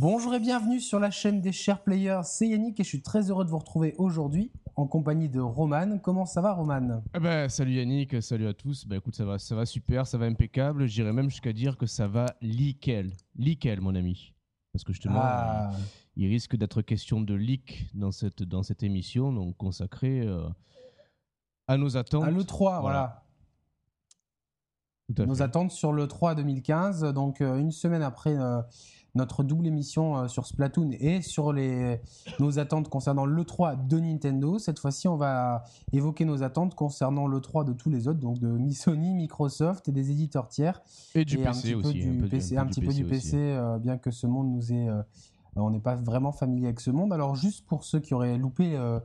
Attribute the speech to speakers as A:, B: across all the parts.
A: Bonjour et bienvenue sur la chaîne des chers players, c'est Yannick et je suis très heureux de vous retrouver aujourd'hui en compagnie de Roman. Comment ça va Roman?
B: Eh ben, Salut Yannick, salut à tous. Bah, écoute, ça va, ça va super, ça va impeccable. J'irais même jusqu'à dire que ça va lickel. Lickel mon ami. Parce que justement, ah. il risque d'être question de leak dans cette, dans cette émission, donc consacrée euh, à nos attentes. À
A: l'E3, voilà. Nos attentes sur l'E3 2015, donc euh, une semaine après... Notre double émission euh, sur Splatoon et sur les, nos attentes concernant l'E3 de Nintendo. Cette fois-ci, on va évoquer nos attentes concernant l'E3 de tous les autres, donc de Sony, Microsoft et des éditeurs tiers.
B: Et du PC aussi.
A: un, PC, un petit peu du PC, euh, bien que ce monde nous est... Euh, on n'est pas vraiment familier avec ce monde. Alors, juste pour ceux qui auraient loupé euh,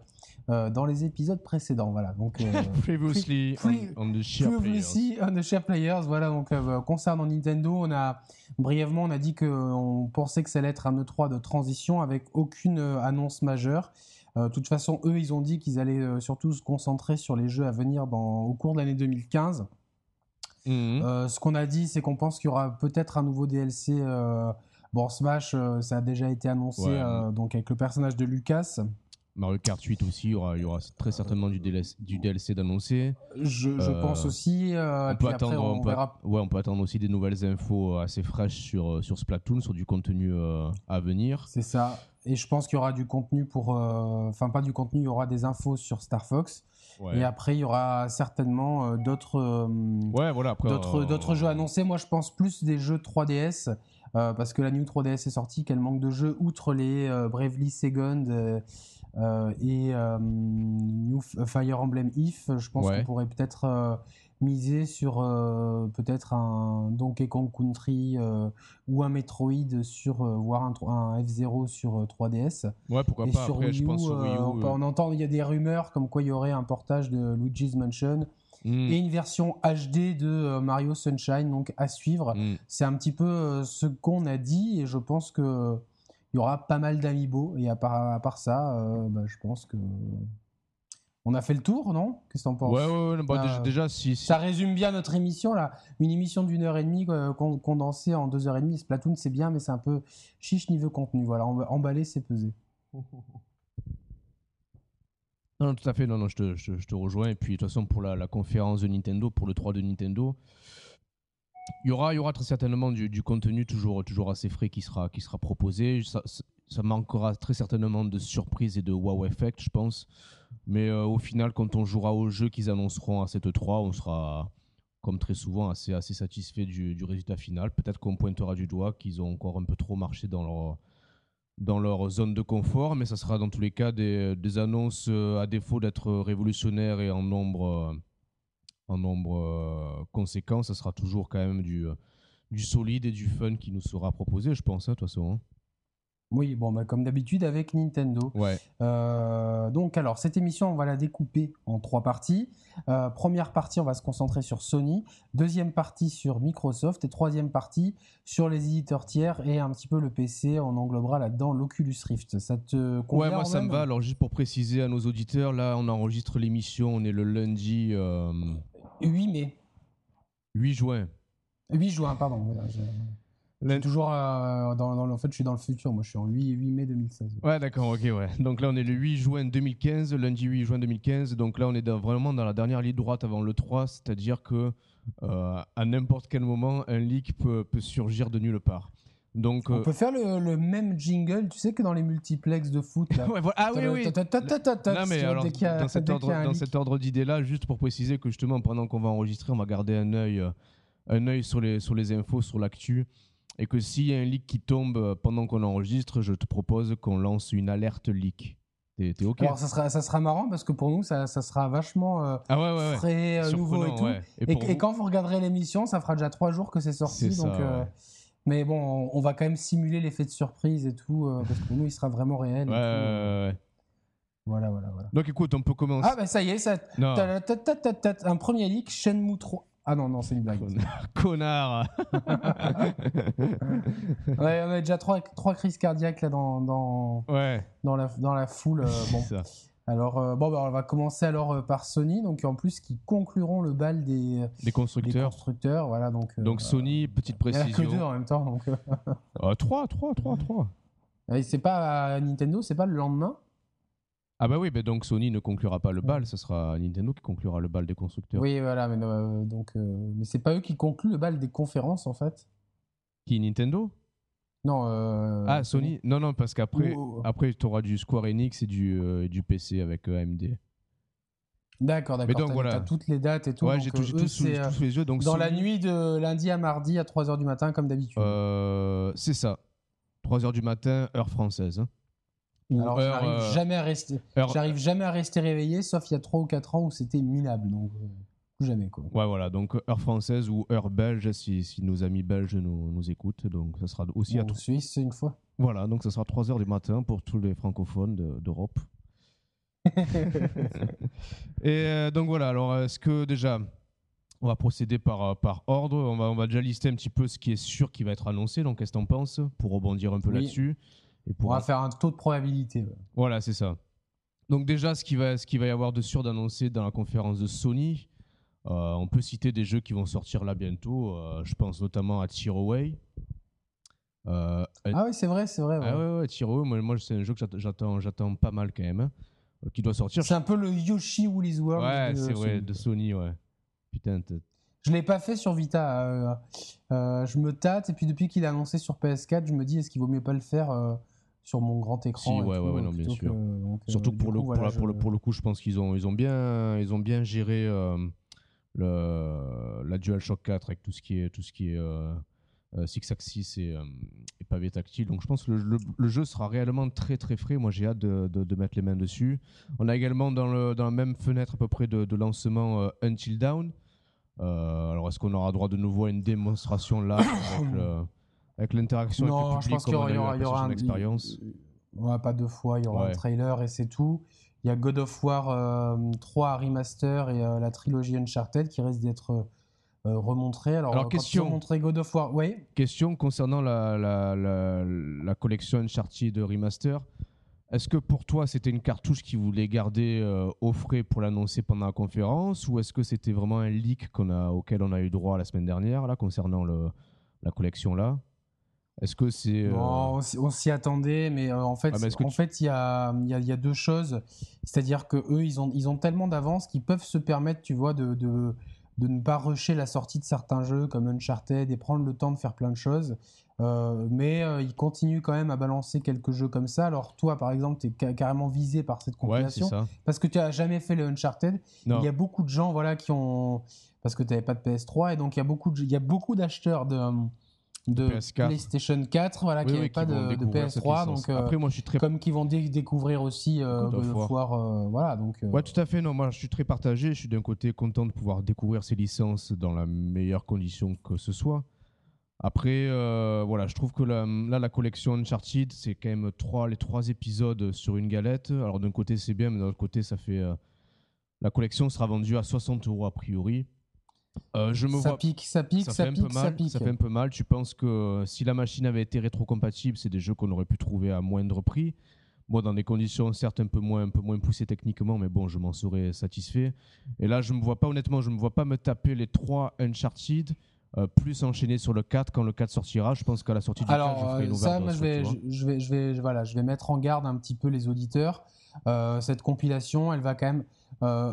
A: dans les épisodes précédents. Voilà. Donc,
B: euh, previously on, the share players.
A: on the share players. Voilà. Donc, euh, concernant Nintendo, on a brièvement, on a dit qu'on pensait que ça allait être un E3 de transition avec aucune annonce majeure. De toute façon, eux, ils ont dit qu'ils allaient surtout se concentrer sur les jeux à venir dans, au cours de l'année 2015. Mhm. ce qu'on a dit, c'est qu'on pense qu'il y aura peut-être un nouveau DLC. bon, Smash, ça a déjà été annoncé, donc avec le personnage de Lucas.
B: Mario Kart 8 aussi, il y aura, il y aura très certainement du DLC, du DLC d'annoncer.
A: Je, je pense aussi. Euh, on, peut attendre, on,
B: peut, ouais, on peut attendre aussi des nouvelles infos assez fraîches sur, euh, sur Splatoon, sur du contenu euh, à venir.
A: C'est ça. Et je pense qu'il y aura du contenu pour. Enfin, pas du contenu, il y aura des infos sur Star Fox. Et après, il y aura certainement d'autres
B: ouais, voilà,
A: d'autres jeux annoncés. Moi, je pense plus des jeux 3DS. parce que la New 3DS est sortie, qu'elle manque de jeux, outre les Bravely Second euh, et euh, New Fire Emblem If, je pense qu'on pourrait peut-être euh, miser sur peut-être un Donkey Kong Country ou un Metroid sur voire un, F0 sur 3DS.
B: Ouais, pourquoi pas. Sur Wii U, je pense
A: on, entend il y a des rumeurs comme quoi il y aurait un portage de Luigi's Mansion. Hmm. Et une version HD de Mario Sunshine, donc à suivre. Hmm. C'est un petit peu ce qu'on a dit, et je pense que il y aura pas mal d'amiibo. Et à part, ça, euh, bah, je pense que. On a fait le tour, non? Qu'est-ce que t'en penses?
B: Ouais, ouais, bah, déjà, si,
A: Ça résume bien notre émission, là. Une émission d'une heure et demie euh, condensée en deux heures et demie. Splatoon, c'est bien, mais c'est un peu chiche niveau contenu. Voilà, emballer, c'est peser.
B: Non, tout à fait. Non, non, je te, je, te rejoins. Et puis, de toute façon, pour la, la, conférence de Nintendo, pour le 3 de Nintendo, il y aura, très certainement du, contenu toujours, assez frais qui sera, proposé. Ça, manquera très certainement de surprises et de wow effect, je pense. Mais euh, au final, quand on jouera au jeu qu'ils annonceront à cette 3, on sera, comme très souvent, assez, satisfait du, résultat final. Peut-être qu'on pointera du doigt qu'ils ont encore un peu trop marché dans leur, zone de confort, mais ça sera dans tous les cas des, des annonces, euh, à défaut d'être révolutionnaires et en nombre euh, en nombre euh, conséquent, ça sera toujours quand même du, euh, du solide et du fun qui nous sera proposé, je pense, hein, de toute façon. Hein.
A: Oui, bon, bah, comme d'habitude avec Nintendo.
B: Ouais.
A: Euh, donc, alors, cette émission, on va la découper en trois parties. première partie, on va se concentrer sur Sony. Deuxième partie sur Microsoft. Et troisième partie sur les éditeurs tiers et un petit peu le PC. On englobera là-dedans l'Oculus Rift. Ça te convient
B: Ouais, moi, ça me va. Alors, juste pour préciser à nos auditeurs, là, on enregistre l'émission. On est le lundi.
A: 8 mai.
B: 8 juin.
A: 8 juin, pardon. toujours euh, dans, En fait, je suis dans le futur. Moi, je suis en 8, 8 mai 2016.
B: Ouais, d'accord, ok, ouais. Donc là, on est le 8 juin 2015, lundi 8 juin 2015. Donc là, on est vraiment dans la dernière ligne droite avant le 3, c'est-à-dire que euh, à n'importe quel moment, un leak peut, peut surgir de nulle part. Donc,
A: on euh, peut faire le, même jingle, tu sais que dans les multiplex de foot. Là.
B: Ah oui, oui. Non, mais alors, dans cet ordre, d'idée-là, juste pour préciser que justement, pendant qu'on va enregistrer, on va garder un œil, euh, un œil sur, les, sur les infos, sur l'actu. Et que s'il y a un leak qui tombe euh, pendant qu'on enregistre, je te propose qu'on lance une alerte leak. T'es OK?
A: Alors, ça sera, ça sera marrant parce que pour nous, ça, ça sera vachement euh,
B: ah
A: frais, nouveau et tout. Et, quand vous regarderez l'émission, ça fera déjà trois jours que c'est sorti. donc, mais bon, on va quand même simuler l'effet de surprise et tout, euh, parce que pour nous, il sera vraiment réel.
B: Ouais, ouais, ouais.
A: Voilà, voilà, voilà.
B: Donc écoute, on peut commencer.
A: Ah, bah ça y est, ça. Un premier leak, Shenmue 3. Ah non, non, c'est une blague.
B: Connard
A: Ouais, on a déjà trois, trois crises cardiaques là dans, dans,
B: ouais.
A: dans, la, dans la foule. Euh, bon. Ça. Alors, euh, bon, bah, on va commencer alors euh, par Sony, donc en plus qui concluront le bal des,
B: des constructeurs.
A: constructeurs voilà, donc,
B: donc Sony, petite précision.
A: Il n'y en a que deux en même temps. Donc...
B: 3, 3, 3, 3.
A: Et c'est pas à Nintendo, c'est pas le lendemain?
B: Ah bah oui, bah donc Sony ne conclura pas le bal, ce sera Nintendo qui conclura le bal des constructeurs.
A: Oui, voilà, mais, euh, donc, euh, mais c'est pas eux qui concluent le bal des conférences en fait
B: Qui Nintendo?
A: Non. euh,
B: Ah, Sony Non, non, parce qu'après, après, tu auras du Square Enix et du, euh, du PC avec euh, AMD.
A: D'accord,
B: Mais
A: d'accord.
B: donc,
A: T'as
B: voilà.
A: t'as toutes les dates et tout.
B: ouais,
A: donc,
B: j'ai tout,
A: euh,
B: tout sous,
A: c'est,
B: tout sous les yeux. Donc
A: dans la nuit de lundi à mardi à 3h du matin, comme d'habitude.
B: euh, c'est ça. 3h du matin, heure française. hein.
A: Alors, j'arrive jamais, à rester...
B: heure-
A: j'arrive jamais à rester réveillé, sauf il y a 3 ou 4 ans où c'était minable. Donc, jamais, quoi.
B: Ouais, voilà, donc heure française ou heure belge si, si nos amis belges nous, nous écoutent. Donc ça sera aussi à
A: Bon,
B: tro-
A: Suisse, une fois.
B: Voilà, donc ça sera 3h du matin pour tous les francophones de- d'Europe. Et euh, donc voilà, alors est-ce que déjà, on va procéder par, euh, par ordre, on va, on va déjà lister un petit peu ce qui est sûr qui va être annoncé, donc qu'est-ce que t'en penses, pour rebondir un peu
A: Oui.
B: là-dessus. Et
A: On
B: pour
A: va faire un taux de probabilité.
B: Voilà, c'est ça. Donc déjà, ce qu'il va, ce qu'il va y avoir de sûr d'annoncer dans la conférence de Sony, on peut citer des jeux qui vont sortir là bientôt. euh, je pense notamment à Tearaway. Euh,
A: Ah oui, c'est vrai, c'est vrai. ouais.
B: ah ouais, ouais, Tearaway, moi, moi, c'est un jeu que j'att- j'attends, j'attends pas mal quand même, hein, euh, qui doit sortir.
A: C'est un peu le Yoshi Woolly's World.
B: Ouais,
A: de
B: c'est vrai,
A: Sony.
B: de Sony, ouais. Putain,
A: Je l'ai pas fait sur Vita. euh, euh, je me tâte et puis depuis qu'il a annoncé sur PS4, je me dis est-ce qu'il vaut mieux pas le faire euh, sur mon grand écran
B: Si, ouais,
A: tout,
B: ouais,
A: euh,
B: non, bien sûr.
A: que- donc, euh,
B: Surtout pour, le,
A: coup,
B: pour,
A: voilà,
B: la- pour, le,
A: je-
B: pour le coup, je pense qu'ils ont, ils ont, bien, ils ont bien géré euh, le, la DualShock 4 avec tout ce qui est, tout ce qui est euh, euh, Six Axis et, euh, et pavé tactile. Donc je pense que le, le- le jeu sera réellement très très frais. Moi j'ai hâte de, de- de mettre les mains dessus. On a également dans, le, dans la même fenêtre à peu près de, de lancement Until. Euh, alors est-ce qu'on aura droit de nouveau à une démonstration là avec le- avec l'interaction avec
A: Non, je pense qu'il y aura, y aura, y aura un
B: Experience
A: Ouais, pas deux fois, il y aura
B: Ouais.
A: un trailer et c'est tout. Il y a God of War euh, 3 remaster et euh, la trilogie Uncharted qui risque d'être euh, euh, remontrée. Alors,
B: Alors,
A: euh,
B: question.
A: God of War, oui.
B: Question concernant la, la, la, la collection Uncharted Remaster. Est-ce que pour toi, c'était une cartouche qu'ils voulaient garder euh, au frais pour l'annoncer pendant la conférence ou est-ce que c'était vraiment un leak qu'on a, auquel on a eu droit la semaine dernière là, concernant le, la collection là Est-ce que c'est. euh,
A: on s'y- attendait, mais euh, en fait,
B: Ah,
A: en
B: tu-
A: fait, il y a, il y, a, il y a deux choses. C'est-à-dire que eux, ils ont, ils ont tellement d'avance qu'ils peuvent se permettre, tu vois, de, de, de ne pas rusher la sortie de certains jeux comme Uncharted et prendre le temps de faire plein de choses. Euh, mais euh, ils continuent quand même à balancer quelques jeux comme ça. Alors toi, par exemple, tu es carrément visé par cette compilation parce que tu as jamais fait le Uncharted. Il y a beaucoup de gens voilà, qui ont... Parce que tu n'avais pas de PS3, et donc il y a beaucoup de- il y a beaucoup d'acheteurs de, de
B: PS4.
A: PlayStation 4 voilà,
B: Oui,
A: qui
B: oui, qui
A: pas de, de
B: découvrir cette
A: PS3.
B: licence.
A: Donc, euh,
B: Après, moi, je suis très
A: comme qui vont dé- découvrir aussi euh,
B: God of
A: War. euh, voilà, donc, euh,
B: Ouais, tout à fait. Non, moi, je suis très partagé. Je suis d'un côté content de pouvoir découvrir ces licences dans la meilleure condition que ce soit. Après, voilà, je trouve que la- là, la collection Uncharted, c'est quand même trois, les trois épisodes sur une galette. Alors, d'un côté, c'est bien, mais d'un autre côté, ça fait. la collection sera vendue à 60 euros a priori. Euh, je me
A: ça
B: vois.
A: pique, ça pique,
B: ça,
A: ça,
B: fait un
A: pique,
B: peu
A: ça
B: mal.
A: pique.
B: Ça fait un peu mal. Tu penses que euh, si la machine avait été rétrocompatible, c'est des jeux qu'on aurait pu trouver à moindre prix. Moi, dans des conditions certes un peu moins, un peu moins poussées techniquement, mais bon, je m'en serais satisfait. Et là, je me vois pas, honnêtement, je me vois pas me taper les trois Uncharted, euh, plus enchaîner sur le 4 quand le 4 sortira. Je pense qu'à la sortie du 4, je
A: Alors,
B: ferai une
A: ça, moi, je vais, je, je vais, je vais, voilà, je vais mettre en garde un petit peu les auditeurs. Euh, cette compilation, elle va quand même. euh,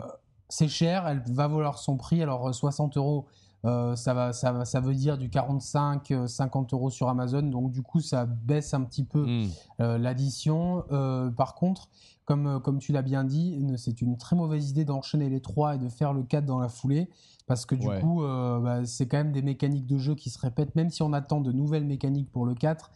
A: c'est cher, elle va valoir son prix. Alors, euh, 60 euros, euh, ça, va, ça, va, ça veut dire du 45, euh, 50 euros sur Amazon. Donc, du coup, ça baisse un petit peu
B: Hmm.
A: euh, l'addition. Euh, par contre, comme, euh, comme tu l'as bien dit, c'est une très mauvaise idée d'enchaîner les trois et de faire le 4 dans la foulée. Parce que du
B: Ouais.
A: coup, euh, bah, c'est quand même des mécaniques de jeu qui se répètent. Même si on attend de nouvelles mécaniques pour le 4,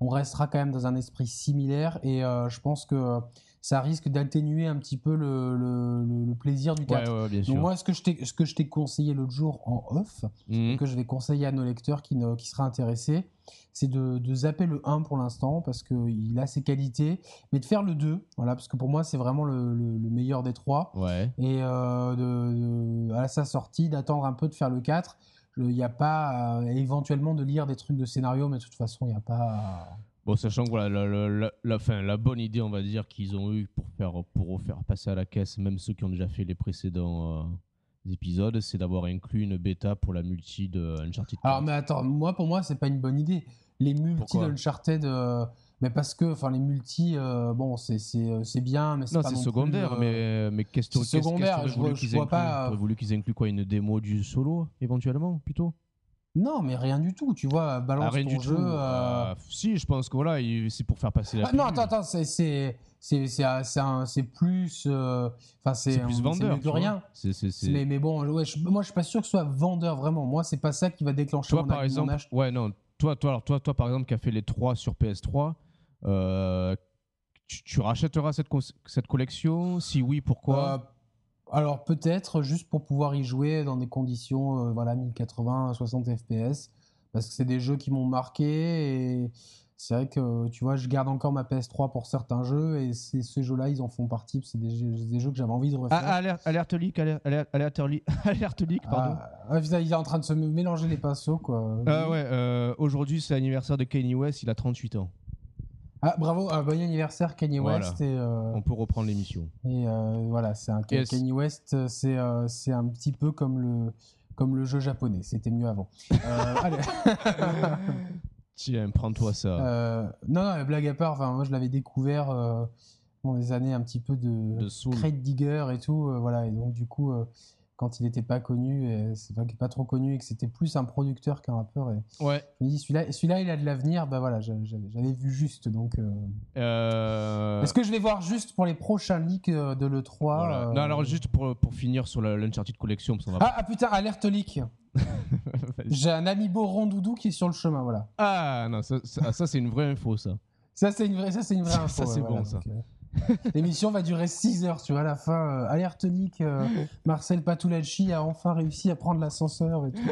A: on restera quand même dans un esprit similaire. Et euh, je pense que euh, ça risque d'atténuer un petit peu le, le- le- le plaisir du 4.
B: Ouais, ouais, bien
A: Donc
B: sûr.
A: moi, ce que je t'ai- conseillé l'autre jour en off,
B: Hmm.
A: que je vais conseiller à nos lecteurs qui, ne, qui seraient intéressés, c'est de, de zapper le 1 pour l'instant parce qu'il a ses qualités, mais de faire le 2, voilà, parce que pour moi c'est vraiment le, le- le meilleur des trois,
B: Ouais.
A: et euh, de, de- à sa sortie d'attendre un peu de faire le 4. Il n'y a pas éventuellement de lire des trucs de scénario, mais de toute façon il n'y a pas...
B: Bon, sachant que voilà, la, la, la- la- fin, la bonne idée, on va dire, qu'ils ont eu pour faire, pour faire passer à la caisse, même ceux qui ont déjà fait les précédents euh, épisodes, c'est d'avoir inclus une bêta pour la multi de Uncharted 4.
A: Alors mais attends, moi pour moi c'est pas une bonne idée. Les multi d'Uncharted, euh, Mais parce que, enfin, les multi, euh, bon, c'est c'est euh, c'est bien, mais c'est
B: Non,
A: pas
B: c'est
A: non
B: secondaire,
A: plus, euh,
B: mais, mais qu'est-ce que
A: c'est
B: qu'est-ce- qu'est-ce que
A: secondaire,
B: t'aurais
A: je
B: voulu
A: je vois
B: incluent?
A: pas,
B: voulu qu'ils incluent quoi? Une démo du solo, éventuellement, plutôt?
A: Non, mais rien du tout. Tu vois, balance
B: Ah, rien
A: ton
B: du
A: jeu.
B: tout.
A: euh,
B: Ah, si, je pense que voilà, il- c'est pour faire passer la
A: Ah, non, attends, attends, c'est c'est c'est c'est plus, euh, enfin c'est
B: plus vendeur.
A: mieux rien. Mais, mais bon, ouais, je- moi je suis pas sûr que ce soit vendeur vraiment. Moi, c'est pas ça qui va déclencher
B: Toi,
A: mon,
B: par
A: mon
B: exemple,
A: achat.
B: ouais, non, toi, toi, alors, toi, toi, par exemple, qui a fait les trois sur PS3, euh, tu, tu rachèteras cette, cette collection? Si oui, pourquoi?
A: Euh, alors peut-être juste pour pouvoir y jouer dans des conditions, euh, voilà, 1080, 60 FPS, parce que c'est des jeux qui m'ont marqué et c'est vrai que tu vois, je garde encore ma PS3 pour certains jeux et ces, ces jeux-là, ils en font partie. C'est des, jeux- des jeux que j'avais envie de refaire.
B: Ah, alerte, alerte leak, alerte, alerte, alerte leak, pardon.
A: Ah, putain, il est en train de se mélanger les pinceaux, quoi.
B: Ah ouais, euh, aujourd'hui c'est l'anniversaire de Kanye West, il a 38 ans.
A: Ah, bravo, un bon anniversaire Kanye
B: Voilà.
A: West. Et, euh,
B: On peut reprendre l'émission.
A: et, euh, voilà, c'est un
B: Yes.
A: Kanye West, euh, c'est euh, c'est un petit peu comme le, comme le jeu japonais. C'était mieux avant. Euh, allez.
B: Tiens, prends-toi ça.
A: Euh, non, non, blague à part, enfin, moi je l'avais découvert euh, dans les années un petit peu de,
B: De Soul.
A: Crate Digger et tout. euh, voilà, et donc du coup, euh, quand il n'était pas connu, et c'est pas, pas trop connu et que c'était plus un producteur qu'un rappeur, et
B: Ouais.
A: je me dis celui-là, celui-là il a de l'avenir, bah voilà, j'a- j'avais vu juste. Donc, euh,
B: Euh,
A: est-ce que je vais voir juste pour les prochains leaks euh, de l'E3
B: voilà.
A: euh,
B: Non, alors juste pour, pour finir sur l'Uncharted Collection, parce va
A: Ah, ah, putain, alerte leak. J'ai un amiibo rondoudou qui est sur le chemin, voilà.
B: Ah non, ça, ça, ça, c'est une vraie info, ça.
A: Ça, c'est une vraie, ça, c'est une vraie info.
B: ça, c'est
A: ouais,
B: bon,
A: voilà,
B: ça.
A: donc, euh, L'émission va durer 6 heures, tu vois, à la fin. euh, alerte leak, euh, Marcel Patulacci a enfin réussi à prendre l'ascenseur et tout.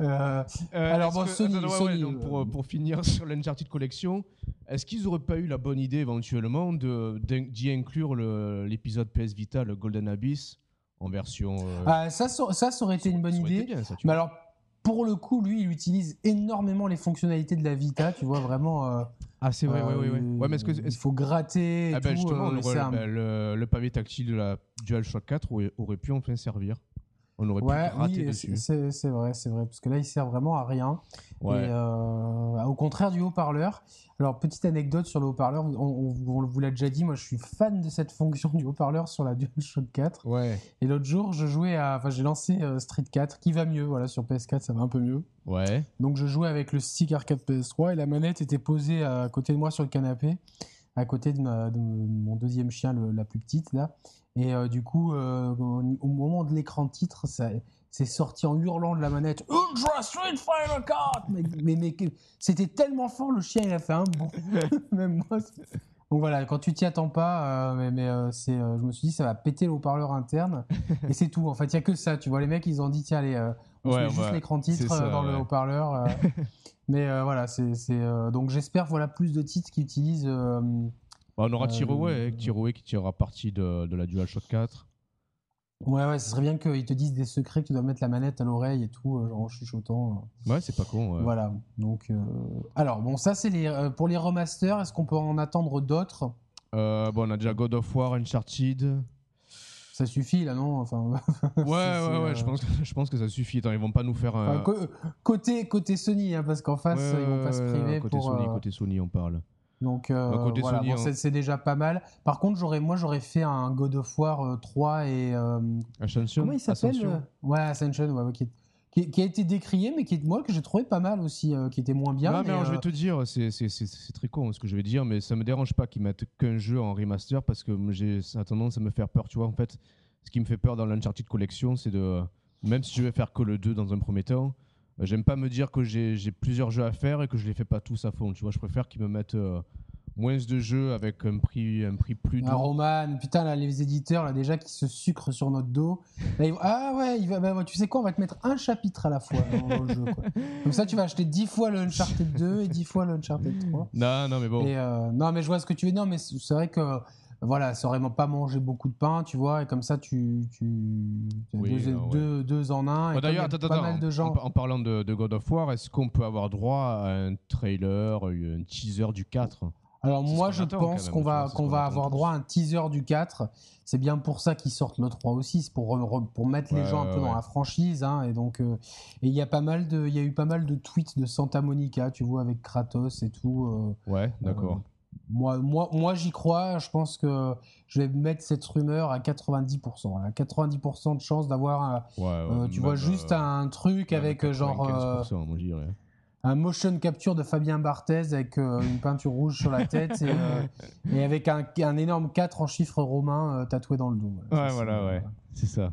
A: Euh,
B: Euh,
A: Alors, bon,
B: que-
A: Sony-
B: attends, ouais,
A: Sony,
B: ouais, donc pour, pour finir sur l'Uncharted Collection, est-ce qu'ils auraient pas eu la bonne idée éventuellement d'y inclure l'épisode PS Vita, le Golden Abyss, en version.
A: ah, ça, ça, aurait été une bonne idée.
B: bien, ça, tu
A: Mais alors, pour le coup, lui, il utilise énormément les fonctionnalités de la Vita, tu vois, vraiment. Euh,
B: Ah, c'est vrai, ouais,
A: euh,
B: ouais, ouais. Ouais, mais est-ce que.
A: Il
B: est-ce-
A: faut gratter et
B: Ah, ben
A: tout.
B: justement,
A: euh,
B: le,
A: c'est un-
B: ben, le- le pavé tactile de la DualShock 4 aurait, aurait pu enfin servir. On aurait
A: Ouais,
B: pu gratter
A: oui,
B: dessus.
A: c'est- vrai, c'est vrai, parce que là, il sert vraiment à rien.
B: Ouais.
A: Et, euh, au contraire du haut-parleur. Alors, petite anecdote sur le haut-parleur, on, on- on vous l'a déjà dit, moi je suis fan de cette fonction du haut-parleur sur la DualShock 4.
B: Ouais,
A: Et l'autre jour, je jouais à. Enfin, j'ai lancé euh, Street 4, qui va mieux, voilà, sur PS4, ça va un peu mieux.
B: ouais.
A: Donc, je jouais avec le stick arcade PS3 et la manette était posée à côté de moi sur le canapé, à côté de, ma- mon deuxième chien, la plus petite, là. Et euh, du coup, euh, au, moment de l'écran titre, ça. C'est sorti en hurlant de la manette Ultra Street Fighter 4 Mais, mais, c'était tellement fort, le chien il a fait un bond. Même moi. Donc voilà, quand tu t'y attends pas, euh, mais, mais, c'est, je me suis dit ça va péter le haut-parleur interne. et c'est tout. En fait, il y a que ça. Tu vois, les mecs ils ont dit tiens, allez, on se met juste
B: va-
A: l'écran titre
B: ça,
A: euh, dans le haut-parleur. euh. mais euh, voilà, c'est. donc j'espère voilà, plus de titres qui utilisent.
B: Bah, on aura Tiroé qui tirera parti de, de la DualShock 4.
A: Ouais, ouais, ce serait bien qu'ils te disent des secrets que tu dois mettre la manette à l'oreille et tout, euh, genre en chuchotant. euh.
B: Ouais, c'est pas con. ouais.
A: Voilà. Donc, euh, alors bon, ça c'est les pour les remasters. Est-ce qu'on peut en attendre d'autres?
B: Bon, on a déjà God of War, Uncharted.
A: Ça suffit là, non? Enfin,
B: Ouais, ouais, ouais,
A: euh,
B: je, pense que, je pense que ça suffit. Attends, ils vont pas nous faire
A: enfin, co- côté côté Sony, hein, parce qu'en face
B: Ouais,
A: ils vont pas se
B: ouais,
A: priver
B: côté
A: pour.
B: Sony,
A: euh,
B: côté Sony, on parle.
A: Donc euh,
B: Bah, côté
A: voilà,
B: Sony,
A: bon,
B: hein.
A: c'est, c'est déjà pas mal. Par contre, j'aurais moi j'aurais fait un God of War euh, 3 et euh,
B: Ascension
A: comment il s'appelle
B: Ascension
A: euh, Ouais, Ascension, ouais, ouais, qui, a été décrié, mais qui est moi que j'ai trouvé pas mal aussi, euh, qui était moins bien.
B: non, mais, alors, je
A: euh,
B: vais te dire, c'est- c'est c'est- c'est très con ce que je vais dire, mais ça me dérange pas qu'ils mettent qu'un jeu en remaster parce que j'ai ça a tendance à me faire peur. Tu vois, en fait, ce qui me fait peur dans l'Uncharted Collection, c'est de. Même si je vais faire que le 2 dans un premier temps, euh, j'aime pas me dire que j'ai j'ai plusieurs jeux à faire et que je les fais pas tous à fond. Tu vois, je préfère qu'ils me mettent euh, moins de jeux avec un prix, un prix plus doux.
A: Un Roman, putain, là, les éditeurs, là, déjà, qui se sucrent sur notre dos. Là, ils vont- Ah ouais, il va, bah, tu sais quoi, on va te mettre un chapitre à la fois dans, dans le jeu. Quoi. Comme ça, tu vas acheter 10 fois le Uncharted 2 et 10 fois le Uncharted 3.
B: Non, non, mais bon.
A: Et, euh, non, mais je vois ce que tu veux dire, mais c'est vrai que voilà, ça aurait pas mangé beaucoup de pain, tu vois, et comme ça, tu. tu
B: Oui,
A: deux,
B: ouais.
A: en un.
B: Bah, D'ailleurs, attends,
A: pas
B: attends,
A: mal de
B: en-
A: gens.
B: en, en parlant de, de God of War, est-ce qu'on peut avoir droit à un trailer, un teaser du 4
A: Alors moi je pense qu'on va, qu'on avoir droit à un teaser du 4. C'est bien pour ça qu'ils sortent le 3 aussi, c'est pour, pour mettre les gens un peu
B: ouais,
A: dans la franchise. hein, et donc, euh, et il y a pas mal de, il y a eu pas mal de tweets de Santa Monica, tu vois, avec Kratos et tout. euh,
B: Ouais, d'accord.
A: moi, moi, moi j'y crois. Je pense que je vais mettre cette rumeur à 90%. À 90% de chance d'avoir,
B: ouais,
A: euh, tu vois, juste
B: euh,
A: un truc avec euh, genre. euh,
B: 95%, moi.
A: Un motion capture de Fabien Barthez avec euh, une peinture rouge sur la tête et, euh, et avec un, un énorme 4 en chiffres romains euh, tatoué dans le dos.
B: Ouais,
A: Ça,
B: voilà, ouais. C'est ça.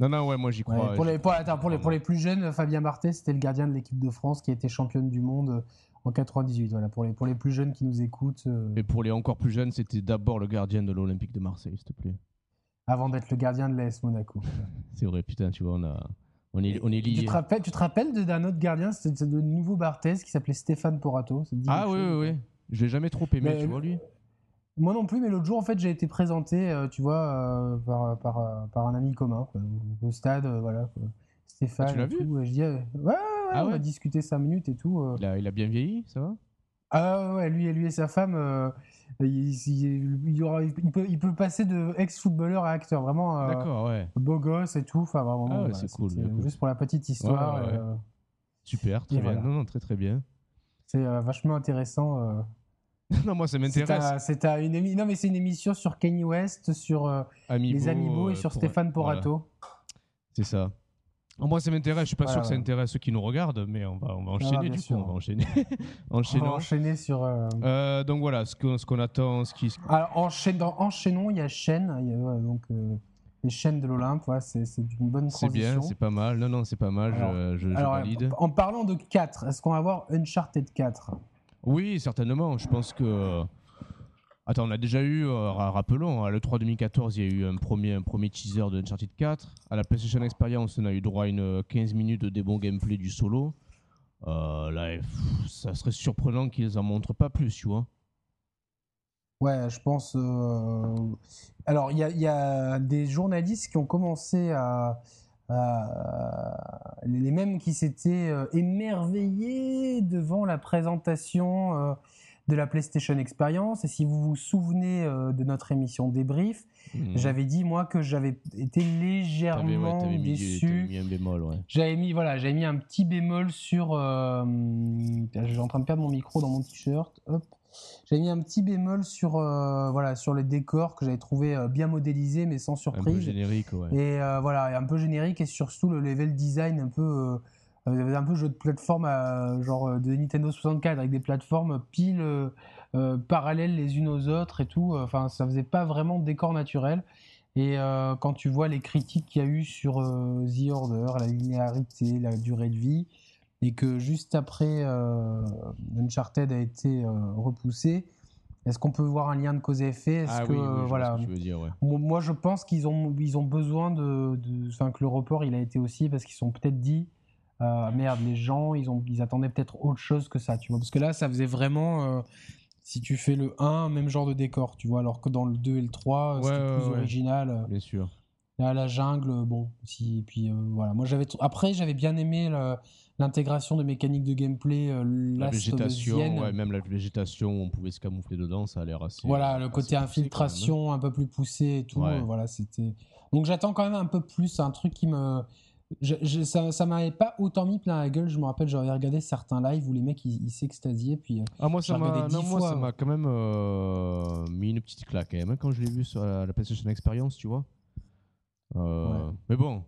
B: Non, non, ouais, moi j'y
A: Ouais,
B: crois.
A: pour, les, pour,
B: crois
A: attends, pour, les, pour les plus jeunes, Fabien Barthez, c'était le gardien de l'équipe de France qui a été championne du monde en 98. Voilà, pour les, pour les plus jeunes qui nous écoutent,
B: Et pour les encore plus jeunes, c'était d'abord le gardien de l'Olympique de Marseille, s'il te plaît.
A: avant d'être le gardien de l'AS Monaco.
B: C'est vrai, putain, tu vois, on, a... on, est, on est
A: tu,
B: liés.
A: te rappelles, tu te rappelles d'un autre gardien, c'était de nouveau Barthez qui s'appelait Stéphane Porato
B: Ah oui, oui, oui. Je l'ai jamais trop aimé,
A: Mais-
B: tu vois, lui.
A: Moi non plus, mais l'autre jour, en fait, j'ai été présenté, euh, tu vois, euh, par, par, euh, par un ami commun, quoi, au stade, euh, voilà. quoi. Stéphane.
B: Ah, tu l'as vu
A: tout, je dis, ouais, ouais, ouais,
B: Ah
A: on a discuté 5 minutes et tout.
B: Il a, il a bien vieilli, ça va?
A: Ah ouais, lui, lui et sa femme, euh, il, il- il y aura- il peut, il peut passer de ex-footballeur à acteur, vraiment euh,
B: D'accord, ouais.
A: beau gosse et tout. Enfin, vraiment,
B: Ah ouais, c'est cool,
A: c'était
B: écoute.
A: Juste pour la petite histoire.
B: Ouais, ouais, ouais.
A: euh,
B: Super, très
A: Et
B: bien.
A: voilà.
B: Non, non, très très bien.
A: c'est euh, vachement intéressant. euh.
B: non, moi ça
A: C'est
B: m'intéresse.
A: c'est un- une émi- non, mais c'est une émission sur Kanye West, sur euh,
B: Amiibo,
A: les Amiibo et sur
B: pour-
A: Stéphane
B: voilà,
A: Porato.
B: c'est ça. Ah, Moi ça m'intéresse, je suis pas
A: Voilà,
B: sûr que ça intéresse ceux qui nous regardent, mais on va, on va enchaîner
A: bien
B: du
A: sûr.
B: coup, on va enchaîner.
A: On va
B: Enchaînons.
A: enchaîner sur. euh,
B: Euh, donc voilà, ce qu'on ce qu'on attend, ce qui.
A: Alors, dans enchaînons, il y a chaîne, il y a, ouais, donc euh, les chaînes de l'Olympe, ouais, c'est c'est une bonne
B: C'est
A: transition.
B: bien, c'est pas mal. Non, non, c'est pas mal, je-
A: Alors-
B: je, je
A: Alors,
B: valide.
A: en parlant de 4, est-ce qu'on va avoir Uncharted 4
B: Oui, certainement. Je pense que. Attends, on a déjà eu, euh, ra- rappelons, à l'E3 2014, il y a eu un premier, un premier teaser de Uncharted 4. À la PlayStation Experience, on a eu droit à une euh, 15 minutes de débon gameplay du solo. Euh, là, ça serait surprenant qu'ils en montrent pas plus, tu vois.
A: Ouais, je pense. euh, Alors, il y a, des journalistes qui ont commencé à. à- Les mêmes qui s'étaient euh, émerveillés devant la présentation euh, de la PlayStation Experience. Et si vous vous souvenez euh, de notre émission débrief,
B: Mhm.
A: j'avais dit moi que j'avais été légèrement déçu.
B: ouais.
A: J'avais mis, voilà, j'avais mis un petit bémol sur. euh, je suis en train de perdre mon micro dans mon t-shirt. Hop. J'avais mis un petit bémol sur, euh, voilà, sur les décors que j'avais trouvé euh, bien modélisés mais sans
B: Un peu
A: surprise.
B: générique, ouais.
A: Et euh, voilà, un peu générique et surtout le level design un peu. Euh, euh, un peu jeu de plateforme à- genre euh, de Nintendo 64 avec des plateformes pile euh, euh, parallèles les unes aux autres et tout. Enfin, ça faisait pas vraiment de décor naturel. Et euh, quand tu vois les critiques qu'il y a eu sur euh, The Order, la linéarité, la durée de vie, et que juste après euh, Uncharted a été euh, repoussé, est-ce qu'on peut voir un lien de cause et effet? Est-ce
B: Ah
A: que
B: oui, oui, je vois
A: voilà,
B: ce que tu veux dire, ouais.
A: Mo- Moi, je pense qu'ils ont, ils ont besoin de, de- enfin, que le report, il a été aussi parce qu'ils sont peut-être dit, euh, merde, les gens, ils, ont, ils attendaient peut-être autre chose que ça, tu vois. Parce que là, ça faisait vraiment, euh, si tu fais le 1, même genre de décor, tu vois, alors que dans le 2 et le 3,
B: Ouais,
A: c'était
B: ouais,
A: plus
B: ouais.
A: original. euh,
B: Bien sûr.
A: Là, la jungle, bon, si, et puis euh, voilà. Moi, j'avais, après, j'avais bien aimé le- l'intégration de mécaniques de gameplay, euh,
B: La végétation, même la végétation on pouvait se camoufler dedans, ça a l'air assez.
A: Voilà, le
B: assez
A: côté
B: poussé, hein.
A: infiltration un peu plus poussé et tout.
B: Ouais.
A: euh, voilà, c'était. Donc j'attends quand même un peu plus, un truc qui me. Je- je- ça ça m'avait pas autant mis plein la gueule. Je me rappelle, j'avais regardé certains lives où les mecs ils ils s'extasiaient. Puis euh,
B: Ah, moi, ça m'a
A: ouais.
B: quand même euh, mis une petite claque quand même, hein, quand je l'ai vu sur la, la PlayStation Experience, tu vois. Euh,
A: Ouais.
B: Mais bon.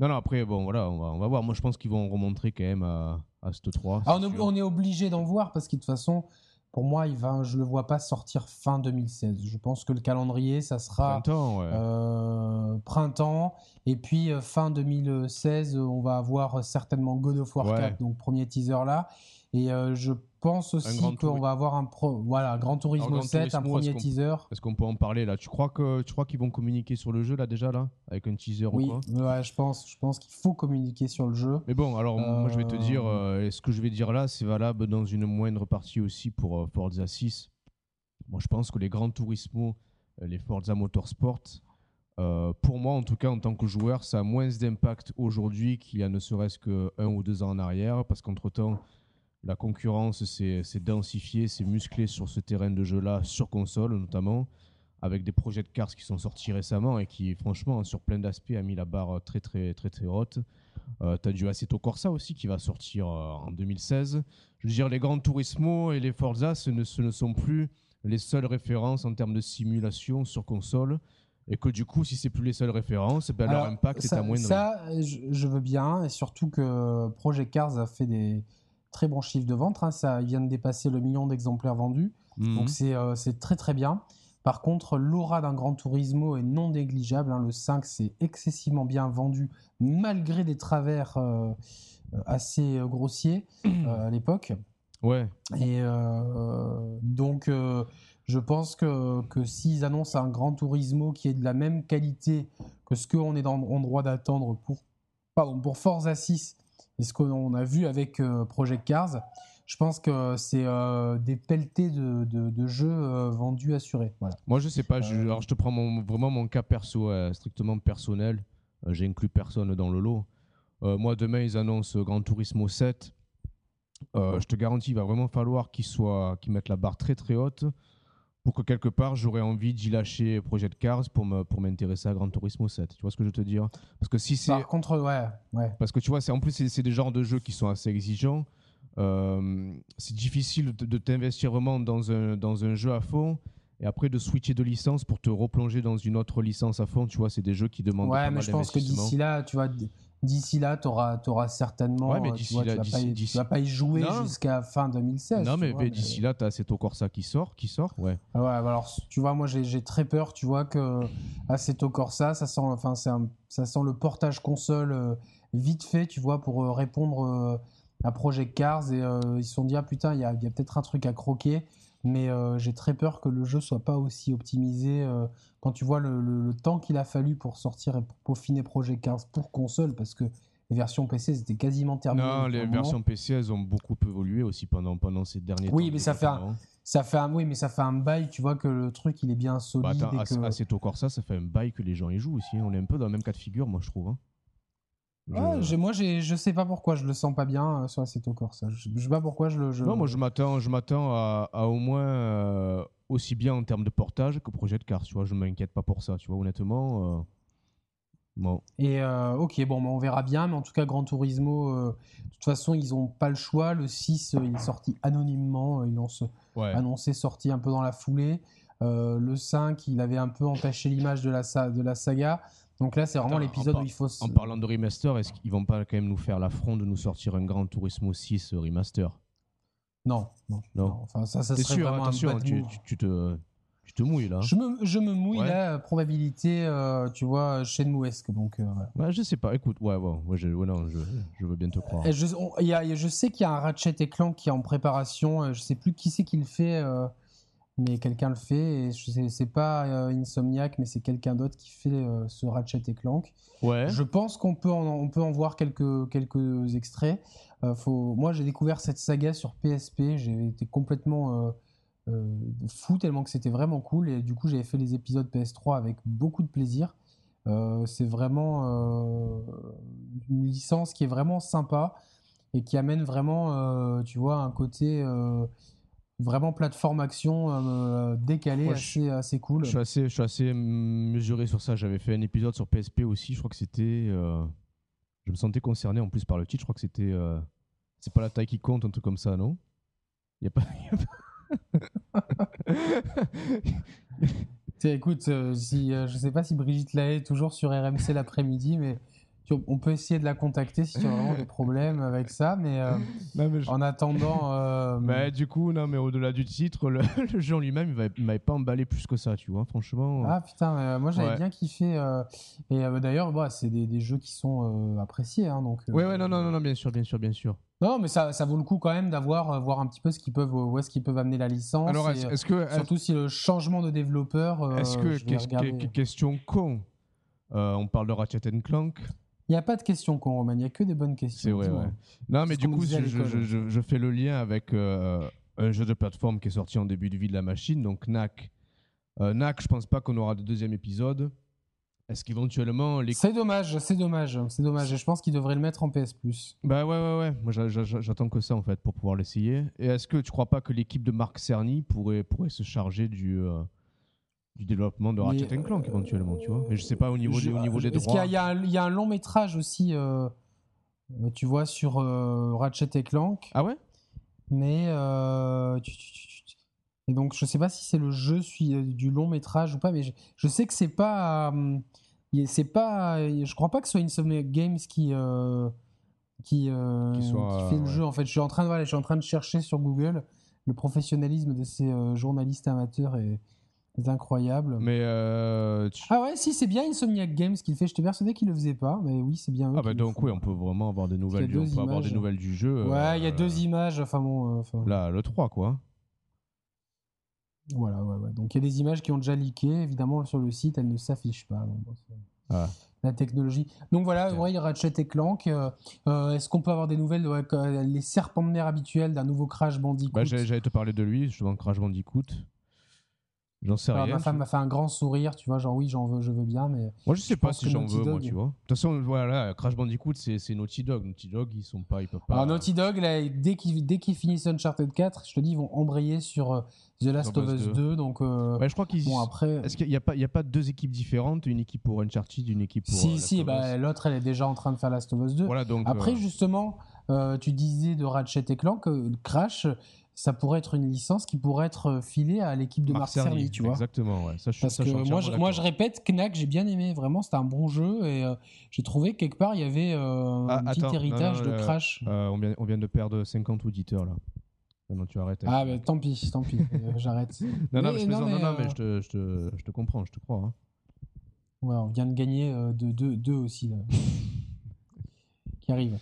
B: Non, non, après, bon, voilà, on va, on va voir. Moi, je pense qu'ils vont remontrer quand même à, à cette 3.
A: ah, on est obligé d'en voir parce que de toute façon, pour moi, il va, je le vois pas sortir fin 2016. Je pense que le calendrier, ça sera.
B: Printemps, ouais.
A: euh, printemps et puis euh, fin 2016 euh, on va avoir certainement God of War
B: Ouais.
A: 4 donc premier teaser là et euh, je pense aussi
B: Grand
A: qu'on va avoir un pro voilà Grand Turismo
B: Alors, Gran
A: 7 un premier teaser.
B: Est-ce qu'on peut en parler là? Tu crois que tu crois qu'ils vont communiquer sur le jeu là déjà là? Avec un teaser
A: oui.
B: ou quoi?
A: Ouais, je pense je pense qu'il faut communiquer sur le jeu.
B: Mais bon, alors moi je vais te
A: Euh,
B: dire, euh, ce que je vais dire là, c'est valable dans une moindre partie aussi pour euh, Forza 6. Moi je pense que les Gran Turismo, les Forza Motorsport, pour moi en tout cas en tant que joueur, ça a moins d'impact aujourd'hui qu'il y a ne serait-ce que un ou deux ans en arrière, parce qu'entre temps, La concurrence s'est densifiée, s'est musclée sur ce terrain de jeu-là, sur console notamment, avec des projets de Cars qui sont sortis récemment et qui, franchement, sur plein d'aspects, a mis la barre très, très, très, très haute. Euh, tu as du Assetto Corsa aussi qui va sortir euh, en 2016. Je veux dire, les Gran Turismo et les Forza, ce ne, ce ne sont plus les seules références en termes de simulation sur console et que du coup, si c'est plus les seules références, ben leur impact
A: ça,
B: est moindre.
A: Ça, je, veux bien, et surtout que Project Cars a fait des très bons chiffres de vente. Hein. Ça, vient de dépasser le million d'exemplaires vendus, mhm. donc euh, c'est très très bien. Par contre, l'aura d'un Gran Turismo est non négligeable. Hein. Le 5, c'est excessivement bien vendu, malgré des travers euh, assez grossiers euh, à l'époque.
B: Ouais.
A: Et donc, je pense que, que s'ils annoncent un Grand Turismo qui est de la même qualité que ce qu'on est en droit d'attendre pour, pardon, pour Forza 6 et ce qu'on a vu avec euh, Project Cars, je pense que c'est euh, des pelletés de, de, jeux euh, vendus assurés. Voilà.
B: Moi, je sais pas. Je, alors, je te prends vraiment mon cas perso, strictement personnel. J'ai inclus personne dans le lot. moi, demain, ils annoncent Grand Turismo 7. je te garantis, il va vraiment falloir qu'ils qu'ils mettent la barre très très haute pour que quelque part j'aurais envie d'y lâcher Project Cars pour me pour m'intéresser à Gran Turismo 7. Tu vois ce que je veux te dire? Parce que si c'est
A: par contre ouais ouais.
B: Parce que tu vois c'est en plus c'est des genres de jeux qui sont assez exigeants. Euh, c'est difficile de, t'investir vraiment dans un dans un jeu à fond et après de switcher de licence pour te replonger dans une autre licence à fond. Tu vois c'est des jeux qui demandent.
A: Ouais mais je pense que d'ici là tu vois D'ici là, tu auras, certainement. Ouais, mais d'ici là, tu, vas pas y jouer jusqu'à fin 2016.
B: Non, mais, d'ici là, tu as Assetto Corsa qui sort, qui sort, ouais.
A: Ah ouais, alors, tu vois, moi, j'ai très peur, tu vois, que Assetto Corsa, ça sent, enfin, ça sent le portage console euh, vite fait, tu vois, pour euh, répondre euh, à Project Cars. Et ils se sont dit, ah putain, il y a, y a peut-être un truc à croquer mais j'ai très peur que le jeu soit pas aussi optimisé quand tu vois le, temps qu'il a fallu pour sortir et pour peaufiner Project Cars pour console, parce que les versions PC c'était quasiment terminé.
B: Non, les versions PC elles ont beaucoup évolué aussi pendant, pendant ces derniers
A: temps. Oui, mais ça fait, un, ça fait un, oui, mais ça fait un bail, tu vois que le truc il est bien solide. Bah
B: attends,
A: et
B: que... Corsa, ça fait un bail que les gens y jouent aussi. Hein. On est un peu dans le même cas de figure, moi je trouve. Hein.
A: Je... moi, je sais pas pourquoi je le sens pas bien euh, sur Assetto Corsa. Je, je sais pas pourquoi je le.
B: Non, moi je m'attends, je m'attends à, au moins euh, aussi bien en termes de portage que projet de carte. Tu vois, je m'inquiète pas pour ça. Tu vois, honnêtement. Euh, bon.
A: Et ok, bon, on verra bien. Mais en tout cas, Gran Turismo, de toute façon, ils ont pas le choix. Le 6, il est sorti anonymement. Ils l'ont annoncé sorti un peu dans la foulée. le 5, il avait un peu entaché l'image de la, de la saga. Donc là, c'est vraiment l'épisode où il faut.
B: En parlant de remaster, est-ce qu'ils vont pas quand même nous faire l'affront de nous sortir un Grand Turismo 6 remaster?
A: Non, non, non, Enfin, ça, ça serait
B: sûr,
A: vraiment
B: attention,
A: un
B: tu, tu, te, tu te mouilles là.
A: Je me, je me mouille là, probabilité, euh, tu vois, Shenmue-esque. Donc, euh,
B: ouais, je sais pas, écoute, ouais, ouais, je, non, je, je, veux bien te croire.
A: je, y a, je sais qu'il y a un Ratchet et Clank qui est en préparation. Euh, je sais plus qui c'est qui le fait mais quelqu'un le fait. Et c'est pas euh, Insomniac, mais c'est quelqu'un d'autre qui fait euh, ce Ratchet et Clank.
B: Ouais.
A: Je pense qu'on peut, en, on peut en voir quelques, quelques extraits. Euh, faut... Moi, j'ai découvert cette saga sur PSP. J'ai été complètement fou tellement que c'était vraiment cool. Et du coup, j'ai fait les épisodes PS3 avec beaucoup de plaisir. c'est vraiment une licence qui est vraiment sympa et qui amène vraiment, tu vois, un côté vraiment plateforme action euh, décalée, assez, assez cool.
B: Je suis assez, je suis assez mesuré sur ça. J'avais fait un épisode sur PSP aussi. Je crois que c'était. Euh, je me sentais concerné en plus par le titre. Je crois que c'était. Euh, c'est pas la taille qui compte, un truc comme ça, non? Il y a pas.
A: écoute, si, je sais pas si Brigitte Lahaye est toujours sur RMC l'après-midi, mais on peut essayer de la contacter si tu as vraiment des problèmes avec ça, mais, euh, en attendant. Euh,
B: mais du coup, non, mais au-delà du titre, le, jeu en lui-même, il m'avait pas emballé plus que ça, tu vois, franchement.
A: Ah putain, euh, moi j'avais bien kiffé. et d'ailleurs, bah, c'est des, jeux qui sont appréciés. Hein, donc,
B: ouais, ouais, non, non, non, bien sûr, bien sûr, bien sûr.
A: Non, mais ça, ça vaut le coup quand même d'avoir voir un petit peu ce qu'ils peuvent, où est-ce qu'ils peuvent amener la licence.
B: Alors, est-ce que
A: surtout si le changement de développeur.
B: est-ce que question con, on parle de Ratchet Clank?
A: Il n'y a pas de questions con, Roman. Il n'y a que des bonnes questions.
B: C'est vrai, ouais. Non, mais du coup, je, fais le lien avec euh, un jeu de plateforme qui est sorti en début de vie de la machine, donc NAC. Euh, NAC, je pense pas qu'on aura de deuxième épisode. Est-ce qu'éventuellement les...
A: C'est dommage, c'est dommage, c'est dommage. Et je pense qu'ils devraient le mettre en PS Plus.
B: Bah ouais, ouais, ouais. Moi, j'attends que ça en fait pour pouvoir l'essayer. Et est-ce que tu crois pas que l'équipe de Marc Cerny pourrait, pourrait se charger du, euh, du développement de Ratchet Clank éventuellement, tu vois. Mais je sais pas au niveau, des, au niveau des droits.
A: Parce qu'il y, y, a un long métrage aussi, euh, euh, tu vois, sur Ratchet et Clank.
B: Ah ouais?
A: Mais et donc je sais pas si c'est le jeu du long métrage ou pas, mais je, sais que c'est pas c'est pas je crois pas que ce soit Insomniac Games qui euh, qui, euh, qui, fait le jeu en fait. Je suis en train de voilà, je suis en train de chercher sur Google le professionnalisme de ces euh, journalistes amateurs est, incroyable
B: mais
A: ah ouais si c'est bien Insomniac Games qui le fait je te persuadé qu'il le faisait pas mais oui c'est bien eux
B: ah bah donc oui on peut vraiment avoir des nouvelles du, on peut avoir des nouvelles du jeu
A: ouais il y a deux images enfin bon
B: là le 3 quoi
A: voilà, ouais, ouais. Donc il y a des images qui ont déjà leaké. Évidemment, sur le site, elles ne s'affichent pas. ah. La technologie. Donc voilà, ouais, il y a Ratchet et Clank. Euh, euh, est-ce qu'on peut avoir des nouvelles Les serpents de mer habituels d'un nouveau Crash Bandicoot?
B: Bah, J'allais te parler de lui, justement, Crash Bandicoot. J'en sais rien.
A: Ma femme m'a fait un grand sourire, tu vois, genre oui, j'en veux, je veux bien, mais.
B: Moi, je sais pas si j'en veux, moi, tu vois. De toute façon, voilà, Crash Bandicoot, c'est Naughty Dog. Naughty Dog, ils sont pas, ils peuvent pas.
A: Alors, Naughty Dog, là, dès qu'ils finissent Uncharted 4, je te dis, ils vont embrayer sur euh, The Last of Us 2. donc. Euh,
B: ouais, je crois qu'ils. Bon, après. Est-ce qu'il n'y a pas, il y a pas deux équipes différentes, une équipe pour Uncharted, une équipe pour.
A: Si, euh, si, bah, l'autre, elle est déjà en train de faire Last of Us 2.
B: Voilà, donc.
A: Après, justement, tu disais de Ratchet et Clank, Crash ça pourrait être une licence qui pourrait être euh, filée à l'équipe de Marc, Cerny, tu vois.
B: Exactement, ouais. Ça,
A: je, Parce que moi, je, moi, je répète, Knack, j'ai bien aimé. Vraiment, c'était un bon jeu et euh, j'ai trouvé quelque part il y avait euh, ah, un petit héritage de Crash.
B: on, vient, on, vient, de perdre 50 auditeurs là. Non, tu arrêtes.
A: Ah, mais tant pis, tant pis, j'arrête.
B: non, non, mais, je, non, mais, je, te, je, te, je, te, comprends, je te crois. Hein.
A: Ouais, on vient de gagner deux, deux, deux aussi là. qui arrive.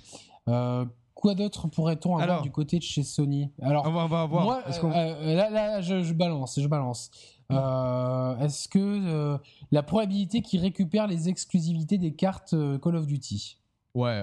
A: Euh, Quoi d'autre pourrait-on avoir du côté de chez Sony?
B: Alors, on va, voir.
A: Moi, euh, là, là je, balance, je balance. Euh, est-ce que euh, la probabilité qu'ils récupèrent les exclusivités des cartes Call of Duty?
B: Ouais,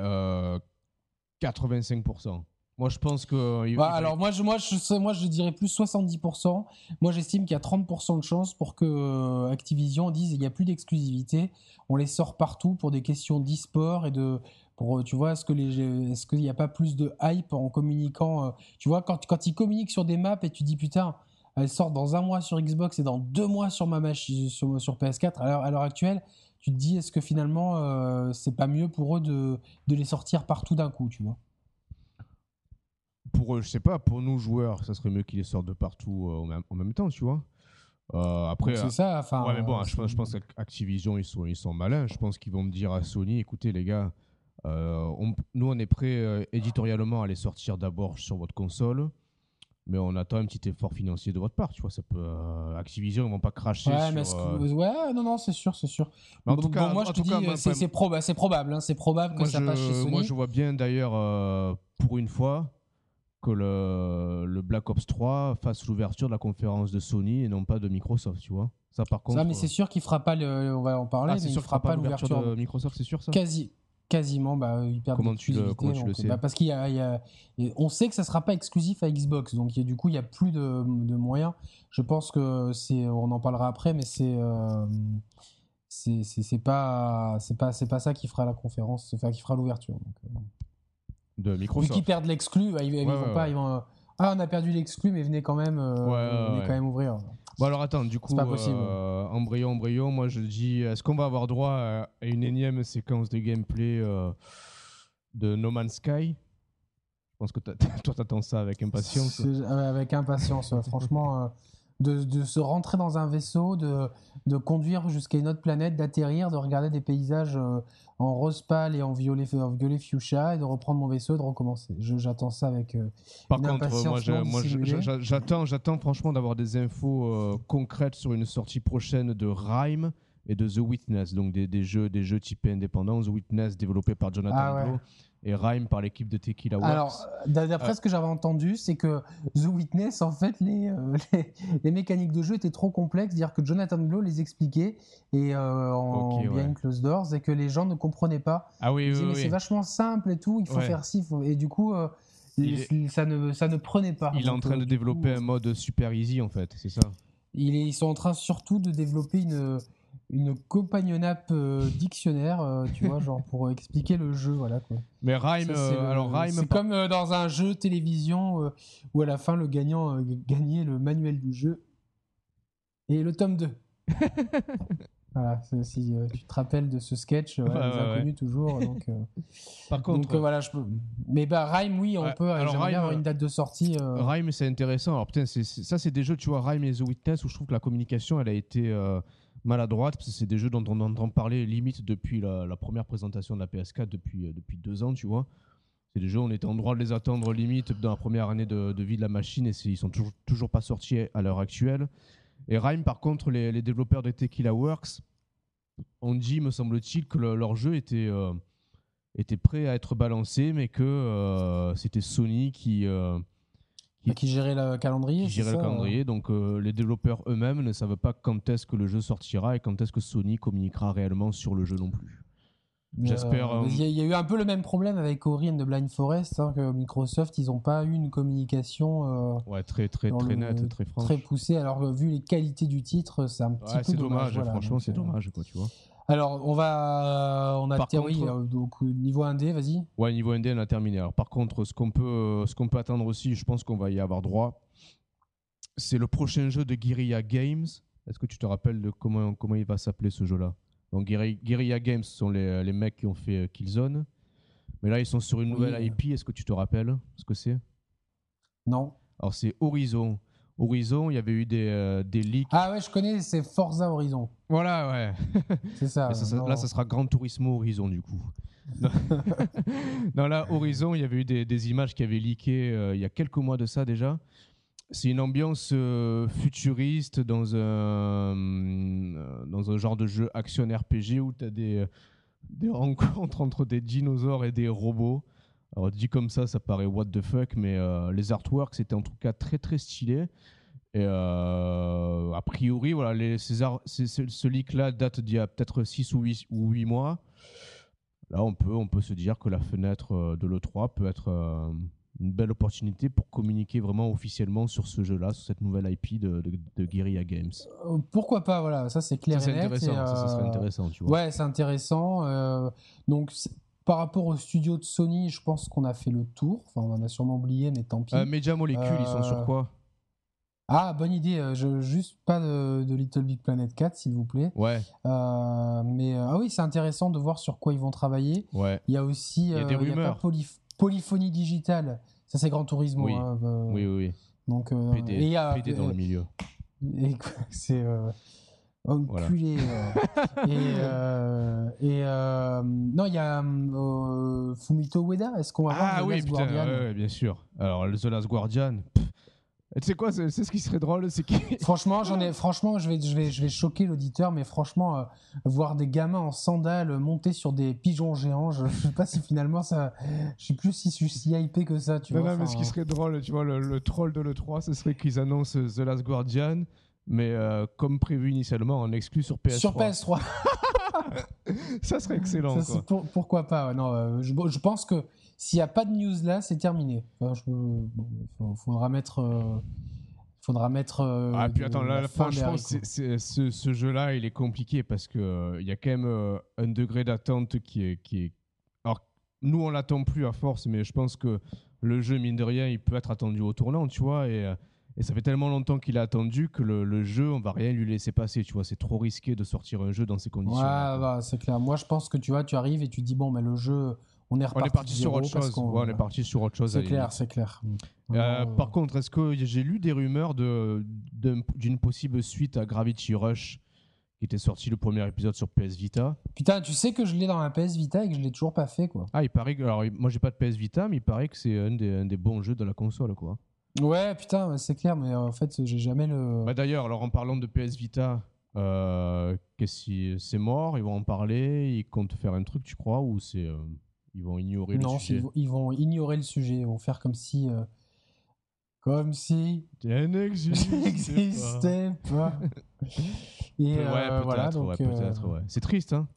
B: 85%. Moi, je pense que.
A: Bah, alors, moi je, moi, je, moi, je dirais plus 70%. Moi, j'estime qu'il y a 30% de chance pour que Activision dise il n'y a plus d'exclusivité. On les sort partout pour des questions d'e-sport et de, pour, tu vois, est-ce que les, est-ce qu'il n'y a pas plus de hype en communiquant euh, Tu vois, quand, quand ils communiquent sur des maps et tu dis putain, elles sortent dans un mois sur Xbox et dans deux mois sur ma machine, sur, sur PS4, à l'heure actuelle, tu te dis est-ce que finalement euh, c'est pas mieux pour eux de, de les sortir partout d'un coup, tu vois?
B: Pour eux, je sais pas, pour nous joueurs, ça serait mieux qu'ils les sortent de partout euh, en, même, en, même, temps, tu vois? après,
A: c'est ça. Enfin,
B: ouais, mais bon, je, je pense qu'Activision ils sont, ils sont malins. Je pense qu'ils vont me dire à Sony, écoutez les gars, euh, nous, on est prêt euh, éditorialement à les sortir d'abord sur votre console mais on attend un petit effort financier de votre part, tu vois. Ça peut, euh, Activision, ils vont pas cracher.
A: Ouais,
B: sur,
A: ouais, non, non, c'est sûr, c'est sûr. en tout cas, moi, je te dis, c'est probable, c'est probable, hein, c'est probable que ça passe chez Sony.
B: Moi, je vois bien d'ailleurs, pour une fois, que le, le Black Ops 3 fasse l'ouverture de la conférence de Sony et non pas de Microsoft, tu vois. Ça, par contre.
A: Ça, mais c'est sûr qu'il fera pas le, on va en parler, ah, mais il fera pas l'ouverture
B: de Microsoft, c'est sûr ça?
A: Quasi, Quasiment, bah, perdent
B: comment tu le, comment tu le sais
A: bah, Parce qu'il y, a, on sait que ça sera pas exclusif à Xbox, donc du coup il y a plus de, de, moyens. Je pense que c'est, on en parlera après, mais c'est euh, c'est pas c'est pas c'est pas ça qui fera la conférence, enfin qui fera l'ouverture. Euh.
B: de Microsoft.
A: Vu qu'ils perdent l'exclu, bah, ils, vont pas, ils vont, ah on a perdu l'exclu, mais venez quand même, euh, venez quand même ouvrir.
B: Bon alors attends, du coup, euh, embryon, embryon, moi je dis, est-ce qu'on va avoir droit à une énième séquence de gameplay euh, de No Man's Sky? Je pense que toi t'attends ça avec impatience.
A: Avec impatience, franchement. Euh, de, se rentrer dans un vaisseau, de, de conduire jusqu'à une autre planète, d'atterrir, de regarder des paysages euh, en rose pâle et en violet, en violet fuchsia et de reprendre mon vaisseau et de recommencer. J'attends ça avec euh,
B: Par contre, moi, j'attends, j'attends franchement d'avoir des infos euh, concrètes sur une sortie prochaine de Rhyme et de The Witness, donc des, des jeux, des jeux typés indépendants. The Witness développé par Jonathan ah, et Rhyme par l'équipe de Tequila Works.
A: Alors, d'après euh, ce que j'avais entendu, c'est que The Witness, en fait, euh, les, les, mécaniques de jeu étaient trop complexes, dire que Jonathan Blow les expliquait et euh, en bien closed doors et que les gens ne comprenaient pas.
B: Ah oui, oui,
A: mais c'est vachement simple et tout, il faut faire ci, et du coup. ça, ne, ça ne prenait pas.
B: Il est en train de développer un mode super easy en fait, c'est ça
A: il est, Ils sont en train surtout de développer une, une companion app euh, dictionnaire, euh, tu vois, genre pour expliquer le jeu, voilà quoi.
B: Mais Rhyme,
A: Ça, c'est
B: euh,
A: le-
B: alors Rhyme,
A: c'est comme euh, dans un jeu télévision euh, où à la fin le gagnant euh, gagnait le manuel du jeu et le tome 2. voilà, c'est- si euh, tu te rappelles de ce sketch, euh,
B: Ouais,
A: les
B: ouais, ouais.
A: inconnus toujours. Donc, euh,
B: par contre,
A: donc, euh, voilà, je peux. Mais bah Rhyme, oui, on
B: Ouais,
A: peut.
B: alors, Rhyme,
A: avoir une date de sortie. euh,
B: Rhyme, c'est intéressant. Alors, putain, c'est- c'est- ça, c'est des jeux, tu vois, Rhyme et The Witness, où je trouve que la communication, elle a été euh, maladroite, parce que c'est des jeux dont on entend parler limite depuis la, première présentation de la PS4, depuis, euh, depuis deux ans, tu vois. C'est des jeux, on était en droit de les attendre limite dans la première année de, vie de la machine, et ils sont toujours, pas sortis à l'heure actuelle. Et Rhyme, par contre, les, développeurs de Tequila Works ont dit, me semble-t-il, que le- leur jeu était, euh, était prêt à être balancé, mais que euh, c'était Sony qui...
A: bah, qui gérait le calendrier.
B: qui gérait le
A: euh.
B: calendrier. Donc euh, les développeurs eux-mêmes ne savent pas quand est-ce que le jeu sortira et quand est-ce que Sony communiquera réellement sur le jeu non plus. J'espère,
A: euh, Il y, a- eu un peu le même problème avec Ori and the Blind Forest, hein, que Microsoft, ils n'ont pas eu une communication. euh,
B: Ouais, très très très
A: le-
B: net, très franche.
A: très poussé. Alors, vu les qualités du titre, c'est un petit
B: Ouais,
A: peu
B: c'est dommage,
A: voilà.
B: franchement, c'est dommage, quoi, tu vois.
A: Alors, on va, on a
B: Par contre-
A: euh, donc euh, niveau 1D, vas-y.
B: Ouais, niveau indé, on a terminé. Alors, par contre, ce qu'on peut, euh, ce qu'on peut attendre aussi, je pense qu'on va y avoir droit, c'est le prochain jeu de Guerrilla Games. Est-ce que tu te rappelles de comment, comment il va s'appeler ce jeu-là? Donc, Guerrilla Games ce sont les, les mecs qui ont fait euh, Killzone. Mais là, ils sont sur une nouvelle
A: euh.
B: IP. Est-ce que tu te rappelles ce que c'est?
A: Non.
B: Alors, c'est Horizon. Horizon, il y avait eu des, euh, des leaks.
A: Ah ouais, je connais, c'est Forza Horizon.
B: Voilà, ouais.
A: C'est ça.
B: Là, ça sera Gran Turismo Horizon, du coup. non, Non, là, Horizon, il y avait eu des, des images qui avaient leaké euh, il y a quelques mois de ça déjà. C'est une ambiance euh, futuriste dans un, dans un genre de jeu action RPG où tu as des, des rencontres entre des dinosaures et des robots. Alors dit comme ça, ça paraît what the fuck, mais euh, les artworks étaient en tout cas très très stylés. Et euh, a priori, voilà, les, ces ar- ces- ce, ce leak-là date d'il y a peut-être 6 ou 8, ou 8 mois. Là, on peut, on peut se dire que la fenêtre euh, de l'E3 peut être une belle opportunité pour communiquer vraiment officiellement sur ce jeu-là, sur cette nouvelle IP de, de, de Guerrilla Games.
A: Pourquoi pas, voilà, ça c'est clair
B: Ça, c'est
A: et net.
B: intéressant,
A: et,
B: ça, ça serait intéressant, tu vois.
A: Ouais, c'est intéressant. euh, donc, c'est- par rapport au studio de Sony, je pense qu'on a fait le tour. Enfin, on en a sûrement oublié, mais tant pis.
B: Euh, Media Molecule, ils sont sur
A: Euh,
B: quoi?
A: Ah, bonne idée. euh, Je, juste pas de, de Little Big Planet 4, s'il vous plaît.
B: Ouais,
A: Euh, mais ah oui, c'est intéressant de voir sur quoi ils vont travailler.
B: ouais.
A: Il y a aussi
B: y a
A: euh,
B: des
A: pas
B: rumeurs.
A: polyph- polyphonie digitale. Ça, c'est Grand Turismo.
B: Oui.
A: hein, euh,
B: Oui, oui, oui.
A: Donc,
B: PD,
A: et il y a-
B: PD dans le milieu.
A: c'est enculé. euh. et euh, et, euh, non, il y a euh, Fumito Ueda. Est-ce qu'on va voir
B: Ah
A: The
B: oui,
A: Last
B: putain,
A: Guardian
B: ouais, bien sûr. Alors, le The Last Guardian. pff. Tu sais quoi, c'est ce qui serait drôle, c'est
A: Franchement, j'en ai. Franchement, je vais, je vais, je vais choquer l'auditeur, mais franchement, euh, voir des gamins en sandales monter sur des pigeons géants, je, je sais pas si finalement ça. Je sais plus si je suis si hypé que ça, tu
B: Non,
A: vois.
B: non, mais ce qui serait drôle, tu vois, le, le troll de l'E3, ce serait qu'ils annoncent The Last Guardian, mais euh, comme prévu initialement, en exclu sur PS3.
A: Sur PS3.
B: Ça serait excellent,
A: Ça, c'est
B: quoi.
A: pour- pourquoi pas ouais, non, euh, je, je pense que s'il n'y a pas de news là, c'est terminé. Enfin, je- bon, il faudra mettre. euh, faudra mettre. euh,
B: Ah, puis attends, là,
A: la fin
B: ce, ce jeu-là, il est compliqué parce qu'il il y a quand même euh, un degré d'attente qui est, qui est. Alors, nous, on l'attend plus à force, mais je pense que le jeu, mine de rien, il peut être attendu au tournant, tu vois. Et, euh, et ça fait tellement longtemps qu'il est attendu que le, le jeu, on va rien lui laisser passer, tu vois. C'est trop risqué de sortir un jeu dans ces
A: Ouais,
B: conditions.
A: bah, c'est clair. Moi, je pense que tu vois, tu arrives et tu dis bon, mais le jeu, on est
B: on
A: reparti,
B: est parti sur autre chose. Ouais, on est parti sur autre chose.
A: C'est
B: la
A: clair, c'est clair.
B: Euh, par contre, est-ce que j'ai lu des rumeurs de- d'un- d'une possible suite à Gravity Rush qui était sorti le premier épisode sur PS Vita?
A: Putain, tu sais que je l'ai dans la PS Vita et que je l'ai toujours pas fait, quoi.
B: Ah, il paraît que. Alors, moi, j'ai pas de PS Vita, mais il paraît que c'est un des, un des bons jeux de la console, quoi.
A: Ouais, putain, c'est clair, mais euh, en fait, j'ai jamais le.
B: Bah, D'ailleurs, alors en parlant de PS Vita, euh, qu'est-ce qui- c'est mort? Ils vont en parler Ils comptent faire un truc, tu crois? Ou c'est euh, ils vont ignorer
A: non,
B: le sujet
A: vont, ils vont ignorer le sujet, ils vont faire comme si. euh, Comme si
B: n'existe pas.
A: n'existait pas. Et
B: Ouais, peut-être,
A: voilà, donc.
B: ouais, peut-être, ouais. C'est triste, hein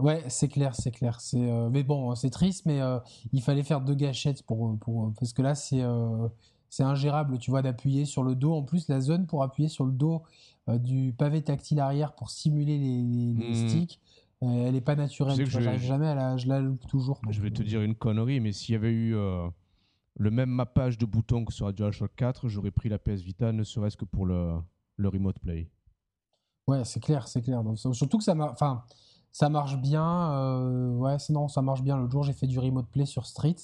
A: Ouais, c'est clair, c'est clair. C'est, euh, mais bon, c'est triste, mais euh, il fallait faire deux gâchettes pour, pour parce que là, c'est, euh, c'est ingérable, tu vois, d'appuyer sur le dos. En plus, la zone pour appuyer sur le dos euh, du pavé tactile arrière pour simuler les, les- les
B: Mhm.
A: sticks, euh, elle est pas naturelle.
B: Tu
A: vois,
B: je-
A: J'arrive jamais à la, je la loupe toujours.
B: Je vais te
A: euh,
B: dire une connerie, mais s'il y avait eu euh, le même mappage de boutons que sur la DualShock 4, j'aurais pris la PS Vita, ne serait-ce que pour le, le Remote Play.
A: Ouais, c'est clair, c'est clair. Donc, surtout que ça, mar- enfin, ça marche bien. euh, ouais, non, ça marche bien. L'autre jour, j'ai fait du remote play sur Street.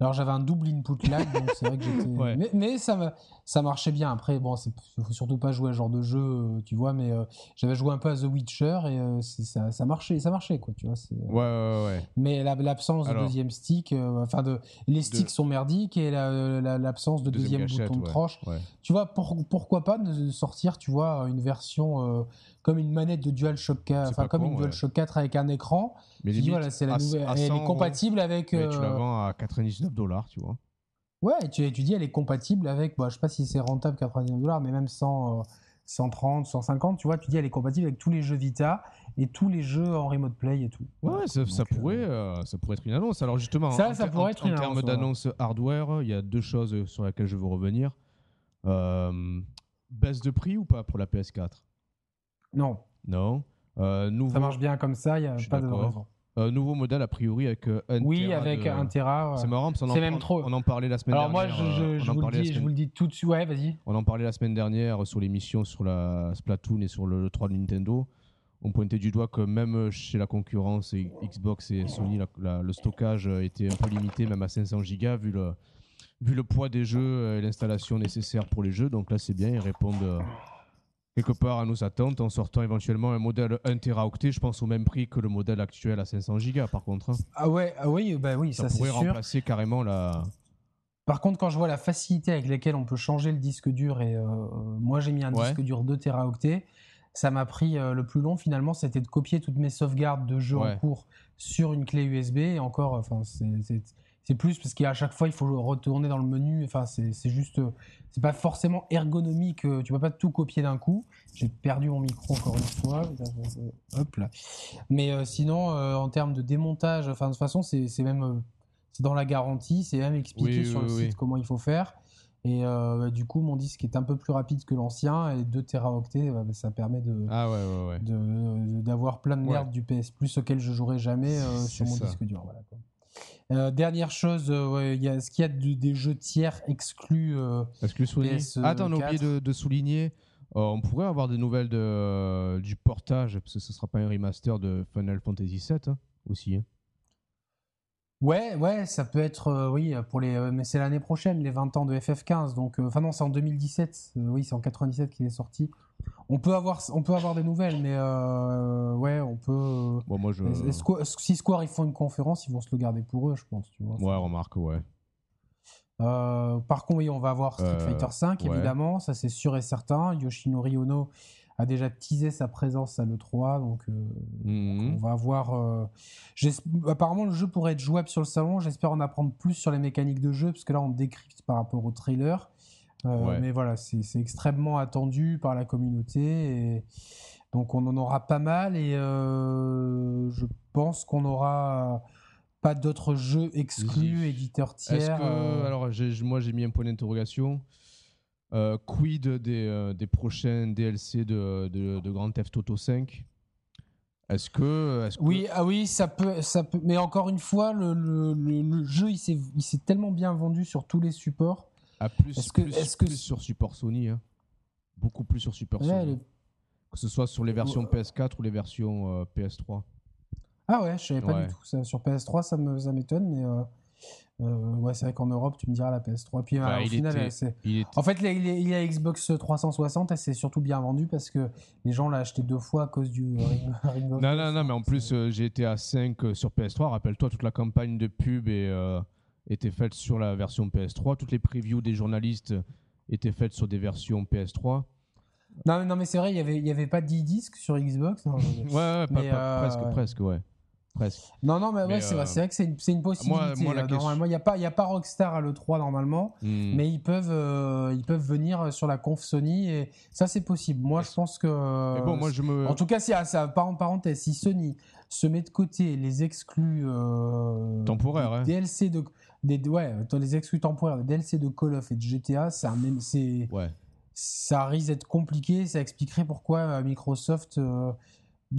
A: Alors, j'avais un double input lag, donc c'est vrai que j'étais.
B: Ouais.
A: Mais, mais ça, ça marchait bien. Après, bon, il faut surtout pas jouer à ce genre de jeu, euh, tu vois. Mais euh, j'avais joué un peu à The Witcher et euh, ça, ça marchait, ça marchait, quoi, tu vois.
B: Ouais, ouais, ouais.
A: Mais la- l'absence de deuxième stick, euh, enfin, de, les sticks sont merdiques et la- la- l'absence de deuxième,
B: gâchette,
A: bouton de
B: ouais,
A: tranche tu vois, pour- pourquoi pas de sortir, tu vois, une version comme une manette de DualShock 4,
B: C'est
A: enfin comme
B: con,
A: une. DualShock 4 avec un écran.
B: Mais
A: dis,
B: limite,
A: voilà, c'est la
B: à-
A: nouvelle,
B: à
A: elle
B: 100
A: est compatible avec.
B: mais tu la
A: euh,
B: vends à 99 dollars, tu vois.
A: Ouais, tu, tu dis, elle est compatible avec, bah, je sais pas si c'est rentable 99 dollars, mais même 100, euh, 130, 150, tu vois, tu dis, elle est compatible avec tous les jeux Vita et tous les jeux en remote play et tout.
B: Ouais, ça, ça
A: Donc, euh,
B: pourrait, euh, ça pourrait être une annonce. Alors justement,
A: Ça,
B: en,
A: ça pourrait
B: en-
A: être
B: en
A: une
B: termes d'annonce hardware, il y a deux choses sur lesquelles je veux revenir. Euh, baisse de prix ou pas pour la PS4
A: Non,
B: Non. Euh, nouveau,
A: ça marche bien comme ça, il n'y a pas de raison.
B: euh, nouveau modèle a priori avec euh, un
A: Oui,
B: Tera
A: avec
B: de-
A: un Tera. ouais.
B: C'est marrant parce qu'on en,
A: même trop.
B: on en parlait la semaine
A: Alors moi,
B: dernière.
A: je,
B: euh,
A: vous le
B: parlait la
A: dis, je
B: semaine-
A: vous le dis tout de suite. Ouais, vas-y.
B: On en parlait la semaine dernière sur l'émission sur la Splatoon et sur le 3 de Nintendo. On pointait du doigt que même chez la concurrence, et Xbox et Sony, la- la- le stockage était un peu limité, même à 500 Go, vu le, vu le poids des jeux et l'installation nécessaire pour les jeux. Donc là, c'est bien, ils répondent euh, quelque part à nos attentes en sortant éventuellement un modèle 1 Teraoctet, je pense au même prix que le modèle actuel à 500 Go par contre. hein.
A: Ah ouais, ah oui, bah oui,
B: Ça,
A: ça,
B: pourrait
A: sûr.
B: remplacer carrément la.
A: Par contre, quand je vois la facilité avec laquelle on peut changer le disque dur, et euh, moi j'ai mis un
B: Ouais.
A: disque dur 2 Teraoctets, ça m'a pris euh, le plus long finalement, c'était de copier toutes mes sauvegardes de jeux
B: Ouais.
A: en cours sur une clé USB. Et encore, enfin, c'est- c'est plus parce qu'à chaque fois il faut retourner dans le menu. Enfin, c'est juste, c'est pas forcément ergonomique. euh, Tu peux pas tout copier d'un coup. J'ai perdu mon micro encore une fois. Hop là. Mais euh, sinon, euh, en termes de démontage, enfin de toute façon, c'est même c'est dans la garantie, c'est même expliqué
B: Oui,
A: sur
B: oui,
A: le
B: oui.
A: site comment il faut faire. Et euh, bah, du coup, mon disque est un peu plus rapide que l'ancien et 2 Teraoctets, bah, ça permet de
B: Ah ouais, ouais, ouais.
A: de- d'avoir plein de merde du PS Plus auquel je jouerai jamais euh, sur mon
B: ça.
A: disque dur. Voilà, quoi. Euh, dernière chose, euh, ouais, il y a, est-ce qu'il y a du- des jeux tiers exclus euh,
B: Est-ce que Sony.
A: PS4.
B: Ah, Attends, on a oublié de, de souligner. euh, on pourrait avoir des nouvelles de, du portage, parce que ce ne sera pas un remaster de Final Fantasy VII hein, aussi. hein.
A: Ouais, ouais, ça peut être, euh, oui, pour les, euh, mais c'est l'année prochaine, les 20 ans de FF15. Donc, euh, enfin non, c'est en 2017. euh, oui, c'est en 97 qu'il est sorti. On peut avoir, on peut avoir des nouvelles, mais ouais, on peut.
B: Bon, moi, je.
A: si Square ils font une conférence, ils vont se le garder pour eux, je pense. Tu vois.
B: Ouais, remarque, ouais.
A: Par contre, oui, on va avoir Street Fighter 5,
B: ouais.
A: évidemment, ça c'est sûr et certain. Yoshinori Ono a déjà teasé sa présence à l'E3, donc euh,
B: Mhm.
A: on va avoir. euh, apparemment, le jeu pourrait être jouable sur le salon. J'espère en apprendre plus sur les mécaniques de jeu, parce que là, on décrypte par rapport au trailer. Euh,
B: Ouais.
A: Mais voilà, c'est extrêmement attendu par la communauté. Et donc, on en aura pas mal. Et je pense qu'on aura pas d'autres jeux exclus, éditeurs tiers.
B: que. Alors, moi, j'ai mis un point d'interrogation. Euh, quid des, euh, des prochains DLC de, de, de Grand Theft Auto 5 Est-ce que. Est que
A: Oui, ah oui, ça peut, ça peut. Mais encore une fois, le, le- le- le jeu, il s'est tellement bien vendu sur tous les supports.
B: Ah, plus,
A: Est-ce que-
B: plus,
A: que-
B: plus sur support Sony. hein. Beaucoup plus sur support
A: Ouais,
B: Sony. Que ce soit sur les versions
A: Ouais.
B: PS4 ou les versions euh, PS3.
A: Ah ouais, je savais pas
B: Ouais.
A: du tout. Ça, sur PS3, ça m'étonne, mais euh, ouais, c'est vrai qu'en Europe, tu me diras la PS3. Puis
B: Bah,
A: euh, au
B: il
A: final,
B: était-
A: c'est.
B: Il est
A: En fait, il y a- il y a- il y a Xbox 360 et c'est surtout bien vendu parce que les gens l'ont acheté deux fois à cause du Ring,
B: Non, non, non, mais en plus, euh, GTA 5 euh, sur PS3. Rappelle-toi, toute la campagne de pub et, euh, était faite sur la version PS3. Toutes les previews des journalistes étaient faites sur des versions PS3.
A: Non, mais- non, mais c'est vrai, il y avait, y avait pas 10 disques sur Xbox. non,
B: Ouais, ouais, pas-
A: Mais,
B: pas- presque, presque, ouais. Presque.
A: Non, non, mais, ouais, c'est
B: euh,
A: vrai, c'est vrai que c'est une, une possibilité.
B: moi, la
A: Euh, Normalement, il n'y a, pas- y a pas Rockstar à l'E3 normalement,
B: Hmm.
A: mais ils peuvent, euh, ils peuvent venir sur la conf Sony et ça, c'est possible. Moi, je pense que.
B: Mais bon, moi je me.
A: En tout cas, si, ah, ça, par en parenthèse, si Sony se met de côté les exclus euh,
B: Temporaires, hein.
A: DLC de, des, ouais, les exclus temporaires, des DLC de Call of et de GTA, même, c'est,
B: Ouais.
A: ça risque d'être compliqué. Ça expliquerait pourquoi Microsoft, euh,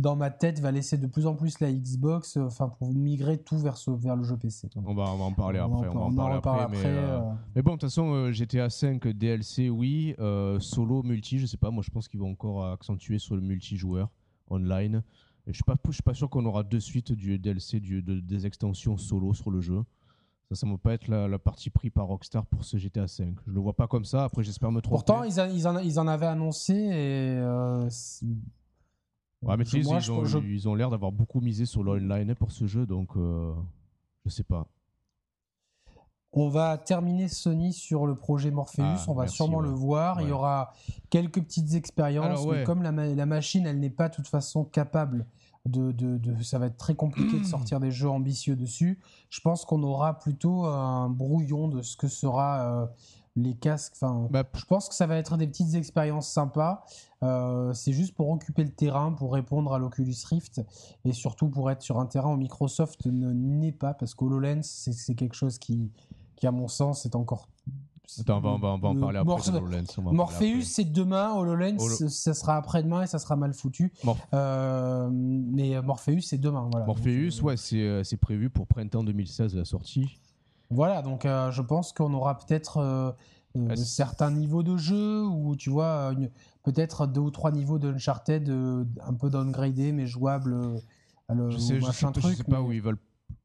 A: dans ma tête, va laisser de plus en plus la Xbox, euh, enfin pour migrer tout vers, ce, vers le jeu PC.
B: On va, on va en parler
A: On
B: après.
A: en-
B: On va en
A: on en
B: parler
A: reparle
B: après. euh,
A: euh,
B: mais bon, de toute façon, GTA 5 DLC, oui. euh, solo, multi, je sais pas. Moi, je pense qu'ils vont encore accentuer sur le multijoueur online. Et je suis pas, je suis pas sûr qu'on aura de suite du DLC, du, de- des extensions solo sur le jeu. Ça, ça ne va pas être la, la partie pris par Rockstar pour ce GTA 5. Je le vois pas comme ça. Après, j'espère me tromper.
A: Pourtant, ils, a- ils en, ils en avaient annoncé et. euh,
B: Ouais, mais tu sais,
A: moi,
B: ils, ont,
A: je-
B: ils ont l'air d'avoir beaucoup misé sur l'online pour ce jeu, donc euh, je sais pas.
A: On va terminer Sony sur le projet Morpheus.
B: Ah,
A: on va
B: merci,
A: sûrement
B: ouais.
A: le voir. Il y aura quelques petites expériences,
B: Alors, ouais.
A: mais comme la, ma- la machine, elle n'est pas de toute façon capable de, de- de- ça va être très compliqué de sortir des jeux ambitieux dessus. Je pense qu'on aura plutôt un brouillon de ce que sera euh, les casques. Enfin,
B: Bah,
A: je pense que ça va être des petites expériences sympas. Euh, c'est juste pour occuper le terrain, pour répondre à l'Oculus Rift et surtout pour être sur un terrain où Microsoft ne n'est pas, parce qu'HoloLens, c'est c'est quelque chose qui, qui, à mon sens, est encore.
B: Attends, on va, on va- on va en
A: Le
B: parler après.
A: Morpheus,
B: après.
A: c'est demain. HoloLens,
B: Holo-
A: ça sera après-demain et ça sera mal foutu.
B: Morph-
A: Euh, mais Morpheus, c'est demain. Voilà.
B: Morpheus,
A: Donc, euh,
B: ouais, c'est c'est prévu pour printemps 2016 la sortie.
A: Voilà, donc euh, je pense qu'on aura peut-être euh, euh, certains niveaux de jeu ou tu vois, peut-être deux ou trois niveaux d'Uncharted euh, un peu downgradés mais jouables. euh, à le-
B: Je sais, je sais, je
A: truc,
B: sais pas
A: mais-
B: où ils veulent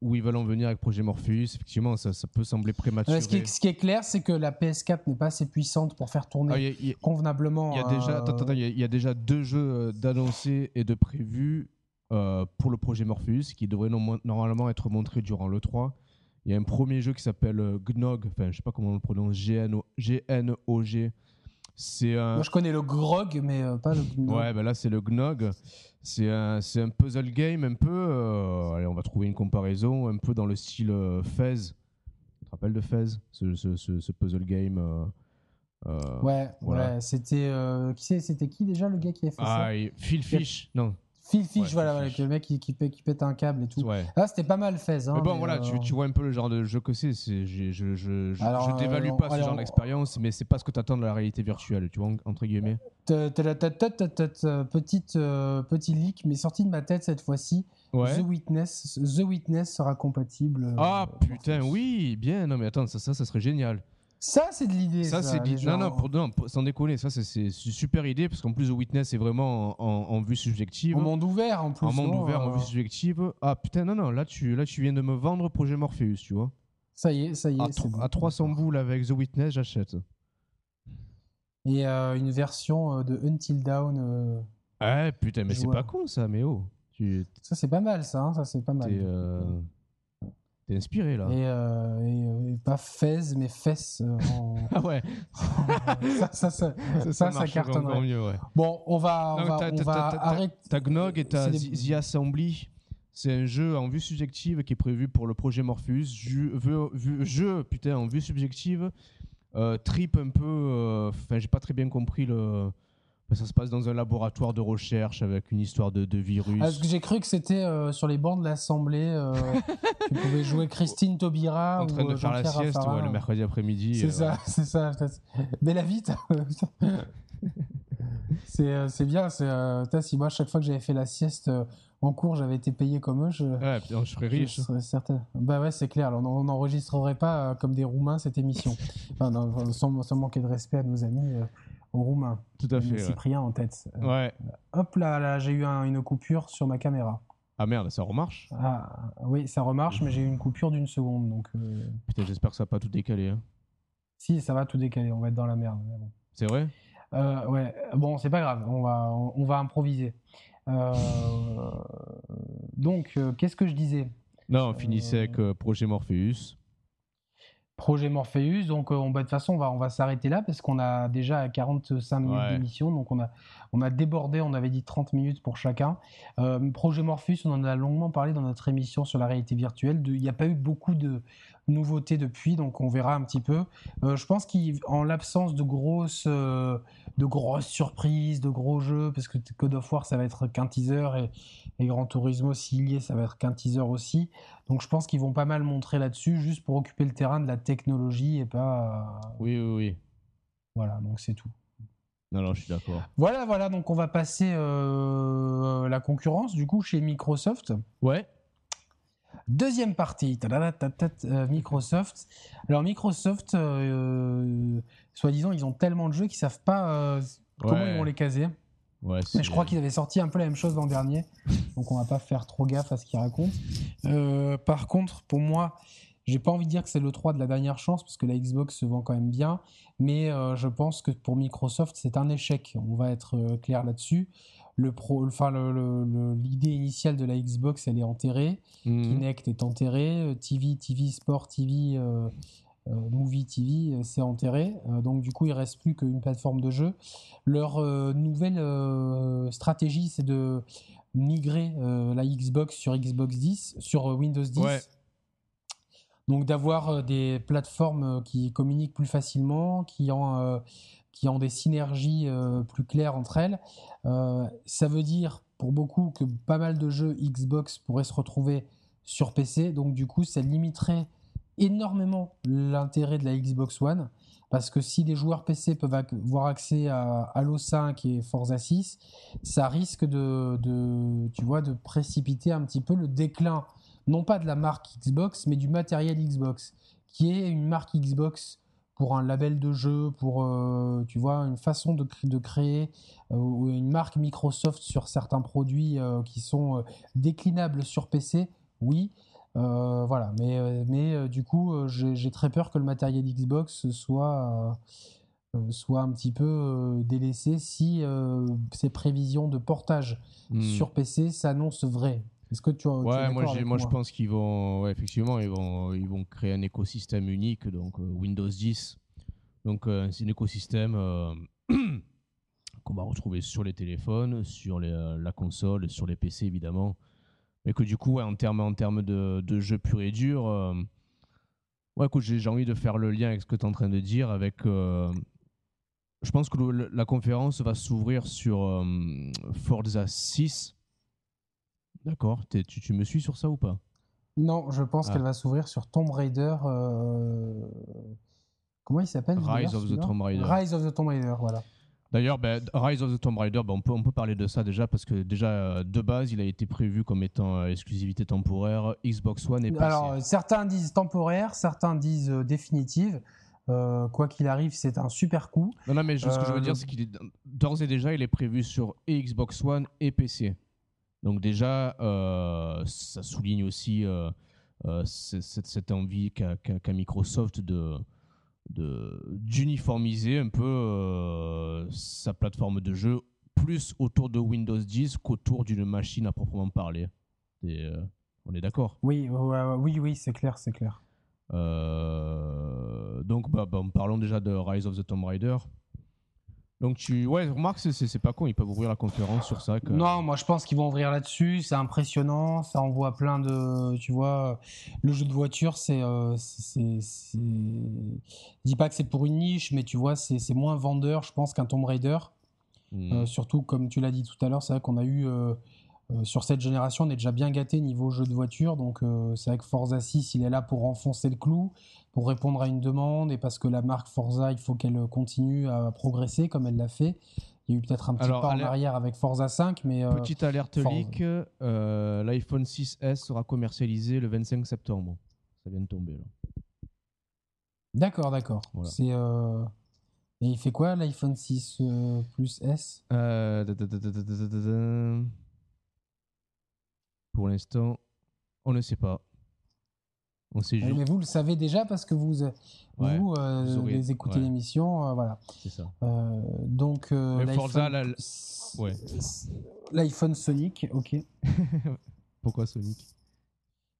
B: où ils veulent en venir avec projet Morpheus. Effectivement, ça, ça peut sembler prématuré.
A: Ce, qui est, ce qui est clair, c'est que la PS4 n'est pas assez puissante pour faire tourner
B: Ah, Il y a- il y a-
A: convenablement.
B: il y a déjà,
A: euh,
B: y y a deux jeux d'annoncés et de prévus euh, pour le projet Morpheus qui devraient no- normalement être montrés durant l'E3. Il y a un premier jeu qui s'appelle euh, Gnog, enfin je sais pas comment on le prononce, G-N-O- G-N-O-G. C'est un,
A: Moi, je connais le Grog, mais euh, pas le.
B: Ouais, ben là c'est le Gnog. C'est un, c'est un puzzle game un peu. euh, allez, on va trouver une comparaison, un peu dans le style euh, Fez. Tu te rappelles de Fez? Ce, ce- ce- ce puzzle game.
A: Ouais,
B: Voilà.
A: ouais, c'était qui c'est? C'était qui déjà le gars qui a fait ça?
B: Ah, Phil Fish Non.
A: Phil Fish, voilà,
B: Fish.
A: le mec qui, qui, pète, qui pète un câble et tout. Là, c'était pas mal fait. Hein,
B: mais bon,
A: mais,
B: voilà,
A: euh,
B: tu, tu vois un peu le genre de jeu que c'est. Je, je, je,
A: Alors,
B: je dévalue
A: euh,
B: pas ce
A: alors,
B: genre d'expérience, mais c'est pas ce que tu attends de la réalité virtuelle, tu vois, entre guillemets.
A: petite, euh, petit leak, mais sorti de ma tête cette fois-ci.
B: Ouais.
A: The Witness, The Witness sera compatible.
B: Ah putain, oui, bien. Non, mais attends, ça, ça, ça serait génial.
A: Ça, c'est de l'idée.
B: Ça, c'est. Non, non, pour, non, pour- sans déconner, ça, c'est c'est une super idée, parce qu'en plus, The Witness est vraiment en, en- en vue subjective.
A: En monde ouvert, en plus.
B: En monde
A: non,
B: ouvert, en
A: euh,
B: vue subjective. Ah putain, non, non, là tu, là, tu viens de me vendre Projet Morpheus, tu vois.
A: Ça y est, ça y est.
B: À,
A: c'est bon.
B: à 300 boules avec The Witness, j'achète.
A: Et euh, une version euh, de Until Dawn. euh,
B: Ah putain, mais c'est pas con ça, mais oh. Tu
A: Ça, c'est pas mal, ça. hein, ça, c'est pas mal.
B: T'es inspiré là.
A: Et, euh, et, euh, et pas Fez, mais Fess. euh, en-
B: Ah ouais,
A: ça, ça, ça, ça, ça,
B: marche
A: cartonnerait.
B: encore mieux, ouais.
A: Bon, on va, on
B: Non,
A: va,
B: t'as-
A: on
B: t'as-
A: va
B: t'as- t'as-
A: arrêter.
B: T'as Gnog et t'as The Assembly. C'est un jeu en vue subjective qui est prévu pour le projet Morpheus. Jeu, vue- jeu, putain, en vue subjective. Euh, trip un peu. Enfin, j'ai pas très bien compris le. Ça se passe dans un laboratoire de recherche avec une histoire de, de virus.
A: Ah, Parce que j'ai cru que c'était euh, sur les bancs de l'Assemblée. euh, tu pouvais jouer Christine Taubira
B: en train
A: ou
B: de
A: euh,
B: faire la sieste
A: Raffarin.
B: ouais, le mercredi après-midi.
A: C'est
B: euh,
A: ça, c'est ça. Bella vite. c'est c'est bien. Euh, si moi chaque fois que j'avais fait la sieste euh, en cours, j'avais été payé comme eux. Je,
B: Ouais, je serais riche.
A: je serais certain. Bah ouais, c'est clair. On on n'enregistrerait pas euh, comme des Roumains cette émission. Enfin, non, sans, sans manquer de respect à nos amis euh, Roumains.
B: Tout à fait. ouais.
A: Cyprien en tête. Euh,
B: Ouais.
A: Hop là, là j'ai eu un- une coupure sur ma caméra.
B: Ah merde, ça remarche.
A: Ah, oui, ça remarche, mais j'ai eu une coupure d'une seconde. Donc, euh,
B: Putain, j'espère que ça va pas tout décalé. hein.
A: si, ça va tout décaler. On va être dans la merde. bon.
B: C'est vrai?
A: Euh, ouais, bon, c'est pas grave, on va, on, on va improviser. Euh, donc, euh, qu'est-ce que je disais?
B: Non, on finissait avec euh, Projet Morpheus.
A: Projet Morpheus. Donc, on, bah, de toute façon, on va, on va s'arrêter là parce qu'on a déjà 45 minutes d'émission. Donc, on a, on a débordé, on avait dit 30 minutes pour chacun. projet Morpheus, on en a longuement parlé dans notre émission sur la réalité virtuelle. Il n'y a pas eu beaucoup de, nouveautés depuis, donc on verra un petit peu. Euh, je pense qu'en l'absence de grosses, euh, de grosses surprises, de gros jeux, parce que Code of War ça va être qu'un teaser et, et Gran Turismo s'il y est ça va être qu'un teaser aussi. Donc je pense qu'ils vont pas mal montrer là-dessus, juste pour occuper le terrain de la technologie et pas.
B: Oui, oui, oui.
A: Voilà, donc c'est tout.
B: Non, non, je suis d'accord.
A: Voilà, voilà, donc on va passer euh, la concurrence du coup chez Microsoft.
B: Ouais.
A: Deuxième partie, euh, Microsoft. Alors Microsoft, euh, soi-disant, ils ont tellement de jeux qu'ils savent pas euh, comment ils vont les caser.
B: Ouais,
A: Mais je crois qu'ils avaient sorti un peu la même chose l'an dernier, donc on va pas faire trop gaffe à ce qu'ils racontent. par contre, pour moi, j'ai pas envie de dire que c'est le 3 de la dernière chance parce que la Xbox se vend quand même bien, mais je pense que pour Microsoft, c'est un échec. On va être clair là-dessus le pro, enfin l'idée initiale de la Xbox, elle est enterrée. Mhm. Kinect est enterré. TV, TV Sport, TV, euh, euh, Movie TV, euh, c'est enterré. donc du coup, il reste plus qu'une plateforme de jeu. Leur nouvelle stratégie, c'est de migrer la Xbox sur Xbox 10, sur Windows 10. Donc d'avoir des plateformes qui communiquent plus facilement, qui ont qui ont des synergies plus claires entre elles. Euh, ça veut dire pour beaucoup que pas mal de jeux Xbox pourraient se retrouver sur PC. Donc du coup, ça limiterait énormément l'intérêt de la Xbox One. Parce que si les joueurs PC peuvent avoir accès à Halo 5 et Forza 6, ça risque de, tu vois, de précipiter un petit peu le déclin, non pas de la marque Xbox, mais du matériel Xbox, qui est une marque Xbox pour un label de jeu, pour euh, tu vois une façon de, de créer euh, une marque Microsoft sur certains produits euh, qui sont déclinables sur PC, oui. voilà, mais, mais du coup, j'ai très peur que le matériel Xbox soit, soit un petit peu délaissé si ces prévisions de portage hmm. sur PC s'annoncent vraies. Est-ce que tu,
B: ouais, moi, moi, je pense qu'ils vont, effectivement, ils vont, ils vont créer un écosystème unique, donc euh, Windows 10. Donc euh, c'est un écosystème euh, qu'on va retrouver sur les téléphones, sur la console, sur les PC évidemment, mais que du coup, en termes, en termes de, de jeu pur et dur, ouais, écoute, j'ai envie de faire le lien avec ce que tu es en train de dire, avec je pense que la conférence va s'ouvrir sur Forza 6 D'accord. Tu, tu, me suis sur ça ou pas?
A: Non, je pense ah. qu'elle va s'ouvrir sur Tomb Raider. Euh, comment il s'appelle
B: Rise of the Tomb Raider.
A: Rise of the Tomb Raider, voilà.
B: D'ailleurs, ben, Rise of the Tomb Raider, ben, on, peut, on peut parler de ça déjà parce que déjà euh, de base, il a été prévu comme étant euh, exclusivité temporaire Xbox One et PC.
A: Alors, certains disent temporaire, certains disent définitive. quoi qu'il arrive, c'est un super coup.
B: Non, non, mais ce que je veux dire, c'est qu'il est d'ores et déjà, il est prévu sur Xbox One et PC. Donc déjà, euh, ça souligne aussi euh, euh, cette, envie qu'a Microsoft de d'uniformiser un peu sa plateforme de jeu plus autour de Windows 10 qu'autour d'une machine à proprement parler. on est d'accord?
A: Oui, oui, oui, c'est clair, c'est clair.
B: donc, bah, bah, parlons déjà de Rise of the Tomb Raider. Donc tu, ouais, remarque, c'est pas con, ils peuvent ouvrir la conférence sur ça.
A: Non, moi je pense qu'ils vont ouvrir là-dessus. C'est impressionnant, ça envoie plein de, tu vois, le jeu de voiture, c'est, euh, je dis pas que c'est pour une niche, mais tu vois, c'est moins vendeur, je pense, qu'un Tomb Raider. Hmm. Euh, surtout, comme tu l'as dit tout à l'heure, c'est vrai qu'on a eu euh, euh, sur cette génération, on est déjà bien gâté niveau jeu de voiture. Donc, c'est vrai que Forza 6, il est là pour enfoncer le clou pour répondre à une demande et parce que la marque Forza, il faut qu'elle continue à progresser comme elle l'a fait. Il y a eu peut-être un petit pas en arrière avec Forza 5, mais...
B: Euh, petite alerte leak, euh, l'iPhone 6S sera commercialisé le 25 septembre. Ça vient de tomber là.
A: D'accord, d'accord. C'est... Euh, et il fait quoi l'iPhone 6 plus S?
B: Pour l'instant, on ne sait pas
A: mais vous le savez déjà parce que vous, vous, euh, les écoutez l'émission, euh, voilà.
B: C'est ça.
A: Euh, donc l'iPhone Sonic, ok.
B: Pourquoi Sonic?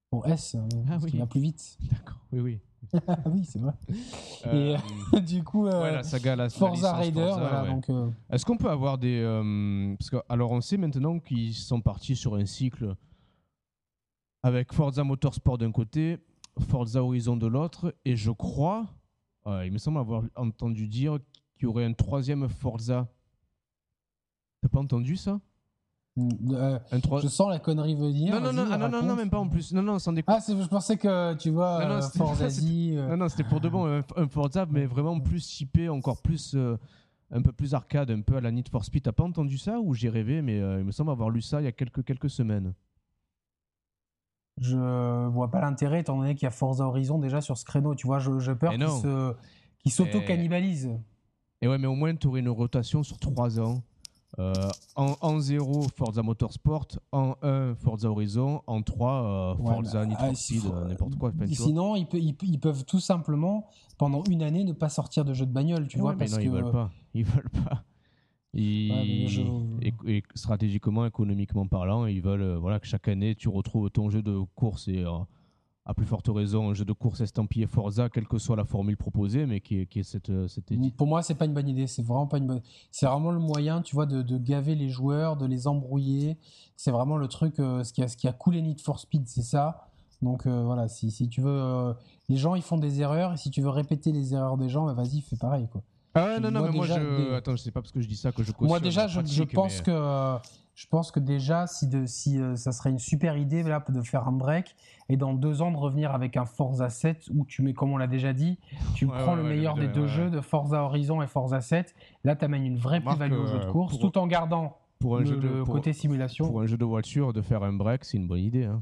A: Pour S, hein, ah, parce qu'il va plus vite.
B: D'accord. Oui, oui.
A: Ah oui, c'est vrai.
B: Euh,
A: Et du coup, euh,
B: ouais, la saga, la, la
A: Forza Raider, voilà.
B: ouais.
A: Donc, euh,
B: Est-ce qu'on peut avoir des. euh, parce que, alors, on sait maintenant qu'ils sont partis sur un cycle avec Forza Motorsport d'un côté, Forza Horizon de l'autre, et je crois, euh, il me semble avoir entendu dire qu'il y aurait un troisième Forza. T'as pas entendu ça?
A: Euh,
B: Un
A: je sens la connerie venir.
B: Non, non, non, ah, non, non, non,
A: raconte.
B: même pas en plus. Non, non, sans déconner.
A: Ah, je pensais que tu vois,
B: Non, non,
A: euh,
B: c'était-
A: Forza euh,
B: Non, non, c'était pour de bon un, un Forza, mais vraiment plus typé, encore plus. un peu plus arcade, un peu à la Need for Speed. T'as pas entendu ça ou j'ai rêvé, mais euh, il me semble avoir lu ça il y a quelques, quelques semaines?
A: Je vois pas l'intérêt étant donné qu'il y a Forza Horizon déjà sur ce créneau. Tu vois, je- j'ai peur qu'il se, qu'il s'auto-cannibalise.
B: Et ouais, mais au moins, tu aurais une rotation sur 3 ans. Euh, en, en 0, Forza Motorsport. En 1, Forza Horizon. En 3,
A: Ouais,
B: Forza Need for
A: ah,
B: euh, n'importe quoi.
A: Sinon, ils, pe- ils pe- ils peuvent tout simplement, pendant une année, ne pas sortir de jeux de bagnole, tu
B: Ouais,
A: vois,
B: mais
A: parce
B: non,
A: que...
B: ils veulent pas. Ils veulent pas. Ils-
A: Ouais, mais je-
B: et, et stratégiquement, économiquement parlant, ils veulent euh, voilà, que chaque année, tu retrouves ton jeu de course et, euh, à plus forte raison, un jeu de course estampillé Forza, quelle que soit la formule proposée, mais qui est, qui est cette, euh, cette
A: Pour moi, c'est pas une bonne idée. C'est vraiment pas une bonne. C'est vraiment le moyen, tu vois, de, de gaver les joueurs, de les embrouiller. C'est vraiment le truc, euh, ce qui a, ce qui a coulé Need for Speed, c'est ça. Donc voilà, si, si tu veux, les gens ils font des erreurs et si tu veux répéter les erreurs des gens, bah, vas-y, fais pareil quoi.
B: Ah ouais, non, non, mais moi,
A: déjà,
B: je.
A: des-
B: Attends, je sais pas parce que je dis ça que je
A: Moi déjà, je, pense
B: mais-
A: que je pense que déjà, si, de, si euh, ça serait une super idée là, de faire un break et dans deux ans de revenir avec un Forza 7 où tu mets, comme on l'a déjà dit, tu
B: Ouais,
A: prends
B: ouais,
A: le meilleur
B: le-
A: des deux jeux, de Forza Horizon et Forza 7. Là, tu amènes une vraie plus-value au jeu de
B: euh,
A: course
B: pour-
A: tout en gardant
B: Pour un,
A: le,
B: jeu de,
A: le
B: pour,
A: côté simulation
B: pour un jeu de voiture, de faire un break, c'est une bonne idée. Hein.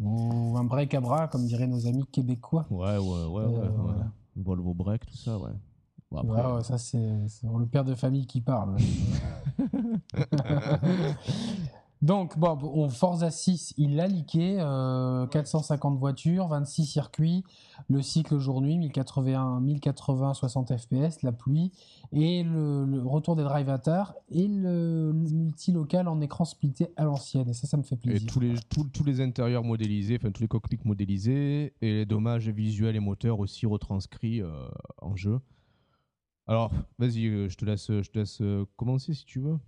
A: ou un break à bras, comme diraient nos amis québécois.
B: Ouais, ouais, ouais.
A: Euh,
B: ouais, ouais.
A: voilà.
B: Volvo break, tout ça, ouais. Bon, après,
A: Ouais, ouais, ça, c'est le père de famille qui parle. Donc, bon, on Forza 6, il l'a liqué. euh, 450 voitures, 26 circuits. Le cycle jour-nuit, 1081, 1080, 60 FPS, la pluie. Et le, le retour des drive à tard. Et le, le multilocal en écran splitté à l'ancienne. Et ça, ça me fait
B: Et
A: plaisir.
B: tous les, tous, tous les intérieurs modélisés, enfin tous les cockpits modélisés, et les dommages visuels et moteurs aussi retranscrits euh, en jeu. Alors, vas-y, euh, je te laisse, je te euh, commencer si tu veux.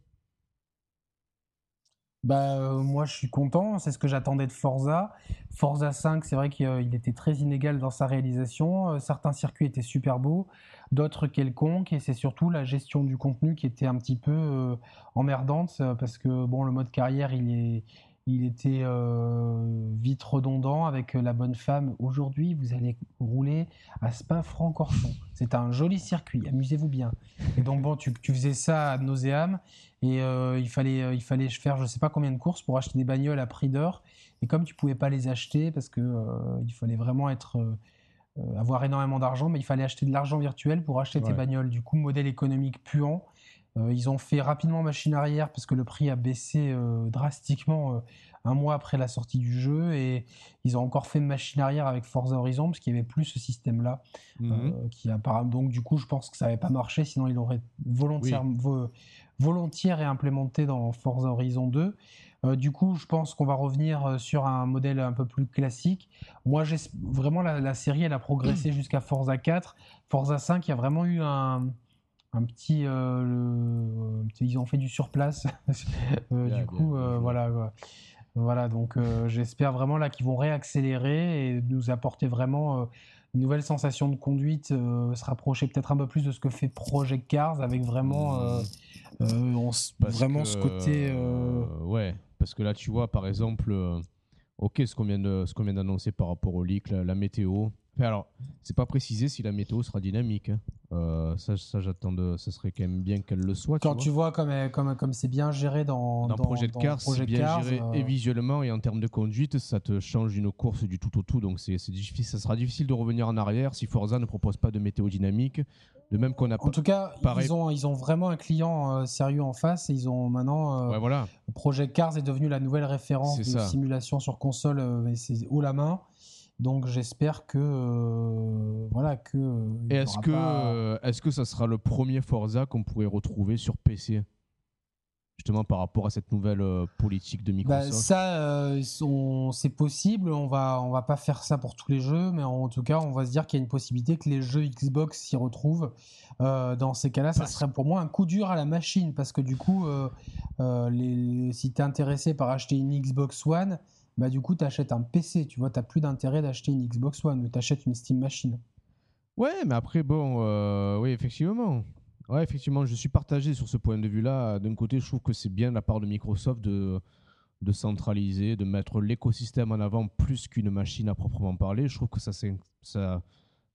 A: Bah, euh, moi, je suis content. C'est ce que j'attendais de Forza. Forza 5, c'est vrai qu'il euh, il était très inégal dans sa réalisation. Euh, certains circuits étaient super beaux, d'autres quelconques. Et c'est surtout la gestion du contenu qui était un petit peu euh, emmerdante euh, parce que bon, le mode carrière, il est. Il était euh, vite redondant avec euh, la bonne femme. Aujourd'hui, vous allez rouler à Spa-Francorchamps. C'est un joli circuit, amusez-vous bien. Et donc, bon, tu, tu faisais ça à nauséam. Et euh, il, fallait, il fallait faire je sais pas combien de courses pour acheter des bagnoles à prix d'or. Et comme tu pouvais pas les acheter parce que euh, il fallait vraiment être avoir énormément d'argent, mais il fallait acheter de l'argent virtuel pour acheter tes bagnoles. Du coup, modèle économique puant. Euh, ils ont fait rapidement machine arrière parce que le prix a baissé euh, drastiquement euh, un mois après la sortie du jeu et ils ont encore fait machine arrière avec Forza Horizon parce qu'il n'y avait plus ce système-là
B: Mhm.
A: euh, qui apparemment donc du coup je pense que ça n'avait pas marché sinon il aurait volontaire- vo- volontiers réimplémenté dans Forza Horizon 2 Euh, du coup je pense qu'on va revenir sur un modèle un peu plus classique. Moi j'ai vraiment la, la série elle a progressé jusqu'à Forza 4 Forza 5 il y a vraiment eu un un petit, euh, le- un petit- ils ont fait du surplace Euh, du coup
B: bien
A: euh, voilà quoi. Voilà, donc euh, j'espère vraiment là qu'ils vont réaccélérer et nous apporter vraiment euh, une nouvelle sensation de conduite, euh, se rapprocher peut-être un peu plus de ce que fait Project Cars avec vraiment, on
B: Parce
A: vraiment
B: que,
A: ce côté.
B: ouais, parce que là, tu vois, par exemple, ok, ce qu'on vient d'annoncer par rapport au leak, la, la météo. Alors, c'est pas précisé si la météo sera dynamique. hein. Euh, ça, ça j'attends de. Ça serait quand même bien qu'elle le soit.
A: quand
B: tu vois.
A: vois comme, comme, comme c'est bien géré dans,
B: dans, Project
A: dans
B: Cars, c'est
A: Project
B: bien
A: Cars,
B: géré
A: euh,
B: et visuellement et en termes de conduite, ça te change une course du tout au tout. Donc c'est c'est difficile, ça sera difficile de revenir en arrière si Forza ne propose pas de météo dynamique. De même qu'on a
A: En
B: pas.
A: tout cas,
B: pareil.
A: ils ont, ils ont vraiment un client euh, sérieux en face et ils ont maintenant. euh,
B: Ouais, voilà.
A: Project Cars est devenu la nouvelle référence de
B: ça.
A: simulation sur console euh, et c'est haut la main. Donc j'espère que euh, voilà que. euh,
B: Et
A: y
B: est-ce que,
A: pas-
B: euh, est-ce que ça sera le premier Forza qu'on pourrait retrouver sur PC justement par rapport à cette nouvelle euh, politique de
A: Bah,
B: Microsoft
A: ça, euh, on- c'est possible. On va, on va pas faire ça pour tous les jeux, mais en tout cas, on va se dire qu'il y a une possibilité que les jeux Xbox s'y retrouvent. Euh, dans ces cas-là, ça serait pour moi un coup dur à la machine, parce que du coup, euh, euh, les, si tu es intéressé par acheter une Xbox One, bah du coup, tu achètes un PC. Tu vois, tu plus d'intérêt d'acheter une Xbox One, ou tu achètes une Steam Machine.
B: Ouais, mais après, bon, euh, oui, effectivement. Ouais, effectivement, je suis partagé sur ce point de vue-là. D'un côté, je trouve que c'est bien de la part de Microsoft de, centraliser, de mettre l'écosystème en avant plus qu'une machine à proprement parler. Je trouve que ça, ça, ça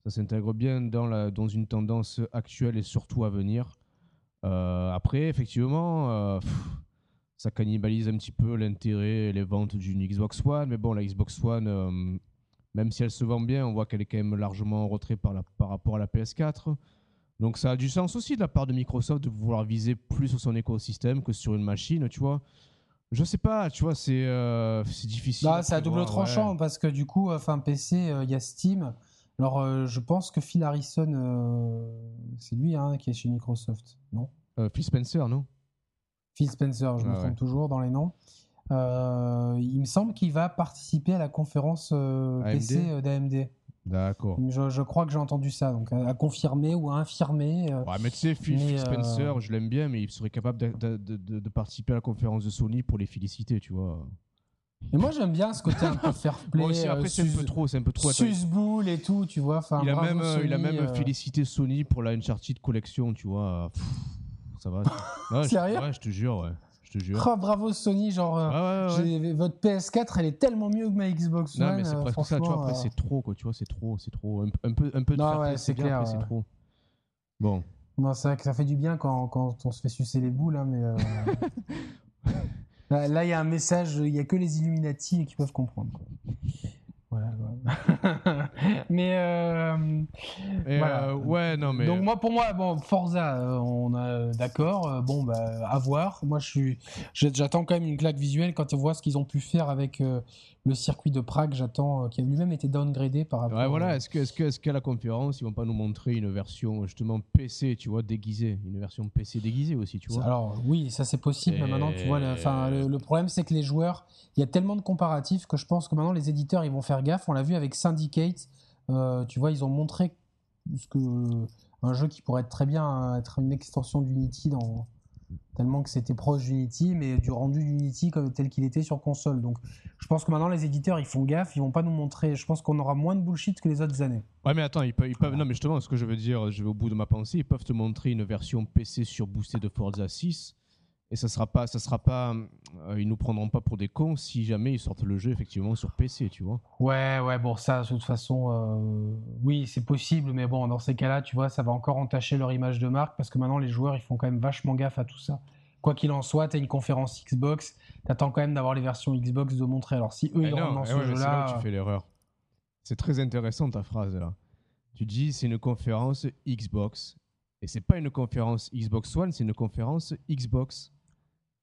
B: s'intègre bien dans, la, dans une tendance actuelle et surtout à venir. Euh, après, effectivement, euh, ça cannibalise un petit peu l'intérêt et les ventes d'une Xbox One. Mais bon, la Xbox One, euh, même si elle se vend bien, on voit qu'elle est quand même largement en retrait par, la- par rapport à la PS4. Donc ça a du sens aussi de la part de Microsoft de vouloir viser plus sur son écosystème que sur une machine, tu vois. Je sais pas, tu vois, c'est euh, difficile.
A: Bah, c'est à double tranchant
B: ouais.
A: parce que du coup, enfin PC, il y a Steam. Alors, euh, je pense que Phil Harrison, euh, c'est lui hein, qui est chez Microsoft, non?
B: Euh, Phil Spencer, non?
A: Phil Spencer, je me trompe
B: ouais.
A: toujours dans les noms. Euh, il me semble qu'il va participer à la conférence euh? PC euh, d'AMD.
B: D'accord.
A: Je, je crois que j'ai entendu ça, donc à, à confirmer ou à infirmer. euh,
B: Ouais, mais tu sais, Phil,
A: Mais,
B: Phil
A: euh,
B: Spencer, je l'aime bien, mais il serait capable de, de- de- de- de participer à la conférence de Sony pour les féliciter, tu vois.
A: Mais moi, j'aime bien ce côté un peu fair play.
B: Moi aussi, après, c'est un peu trop, c'est un peu trop.
A: Susboul et tout, tu vois. Enfin,
B: il a même, il a même félicité Sony pour la Uncharted Collection, tu vois. Pff, ça va. Ouais, je-
A: Sérieux
B: Ouais, je te jure, ouais. Je te jure.
A: Oh, bravo Sony, genre. euh,
B: Ouais, ouais,
A: Votre PS4, elle est tellement mieux que ma Xbox
B: Non, mais c'est
A: euh,
B: presque ça, tu vois. Après,
A: euh,
B: c'est trop, quoi. Tu vois, c'est trop, c'est trop. Un, un peu, un peu de
A: Non, c'est clair,
B: c'est trop. Bon.
A: Non, c'est vrai que ça fait du bien quand, quand on se fait sucer les boules, hein, mais. euh, là, là, il y a un message, il n'y a que les Illuminati qui peuvent comprendre. quoi. Voilà. voilà. mais. euh, Voilà.
B: euh, ouais, non, mais.
A: Donc moi, pour moi, bon, Forza, euh, on a d'accord. euh, bon, bah, à voir. Moi, je suis, j'attends quand même une claque visuelle quand on voit ce qu'ils ont pu faire avec euh, le circuit de Prague. J'attends, euh, qui a lui-même été downgradé par rapport.
B: Ouais, voilà. Est-ce que, est-ce que, est-ce qu'à la conférence, ils vont pas nous montrer une version justement PC, tu vois, déguisée, une version PC déguisée aussi, tu vois.
A: Alors oui, ça c'est possible. Mais maintenant, tu vois, le, le, le problème c'est que les joueurs, il y a tellement de comparatifs que je pense que maintenant les éditeurs ils vont faire gaffe. On l'a vu avec Syndicate. euh, tu vois, ils ont montré ce que un jeu qui pourrait être très bien euh, être une extension d'Unity dans tellement que c'était proche d'Unity, mais du rendu d'Unity tel qu'il était sur console. Donc, je pense que maintenant les éditeurs ils font gaffe, ils vont pas nous montrer. Je pense qu'on aura moins de bullshit que les autres années.
B: Ouais, mais attends, ils peuvent, ils peuvent- non, mais justement, ce que je veux dire, je vais au bout de ma pensée, ils peuvent te montrer une version PC surboostée de Forza 6, et ça sera pas, ça sera pas, euh, ils nous prendront pas pour des cons si jamais ils sortent le jeu effectivement sur PC, tu vois.
A: Ouais, ouais, bon, ça, de toute façon, euh, oui, c'est possible, mais bon, dans ces cas-là, tu vois, ça va encore entacher leur image de marque parce que maintenant, les joueurs, ils font quand même vachement gaffe à tout ça. Quoi qu'il en soit, tu as une conférence Xbox, t'attends quand même d'avoir les versions Xbox de montrer. Alors, si eux,
B: Eh
A: ils rentrent dans
B: eh
A: ce
B: ouais, là
A: jeu-là.
B: où tu fais l'erreur. C'est très intéressant ta phrase là. Tu dis c'est une conférence Xbox, et c'est pas une conférence Xbox One, c'est une conférence Xbox.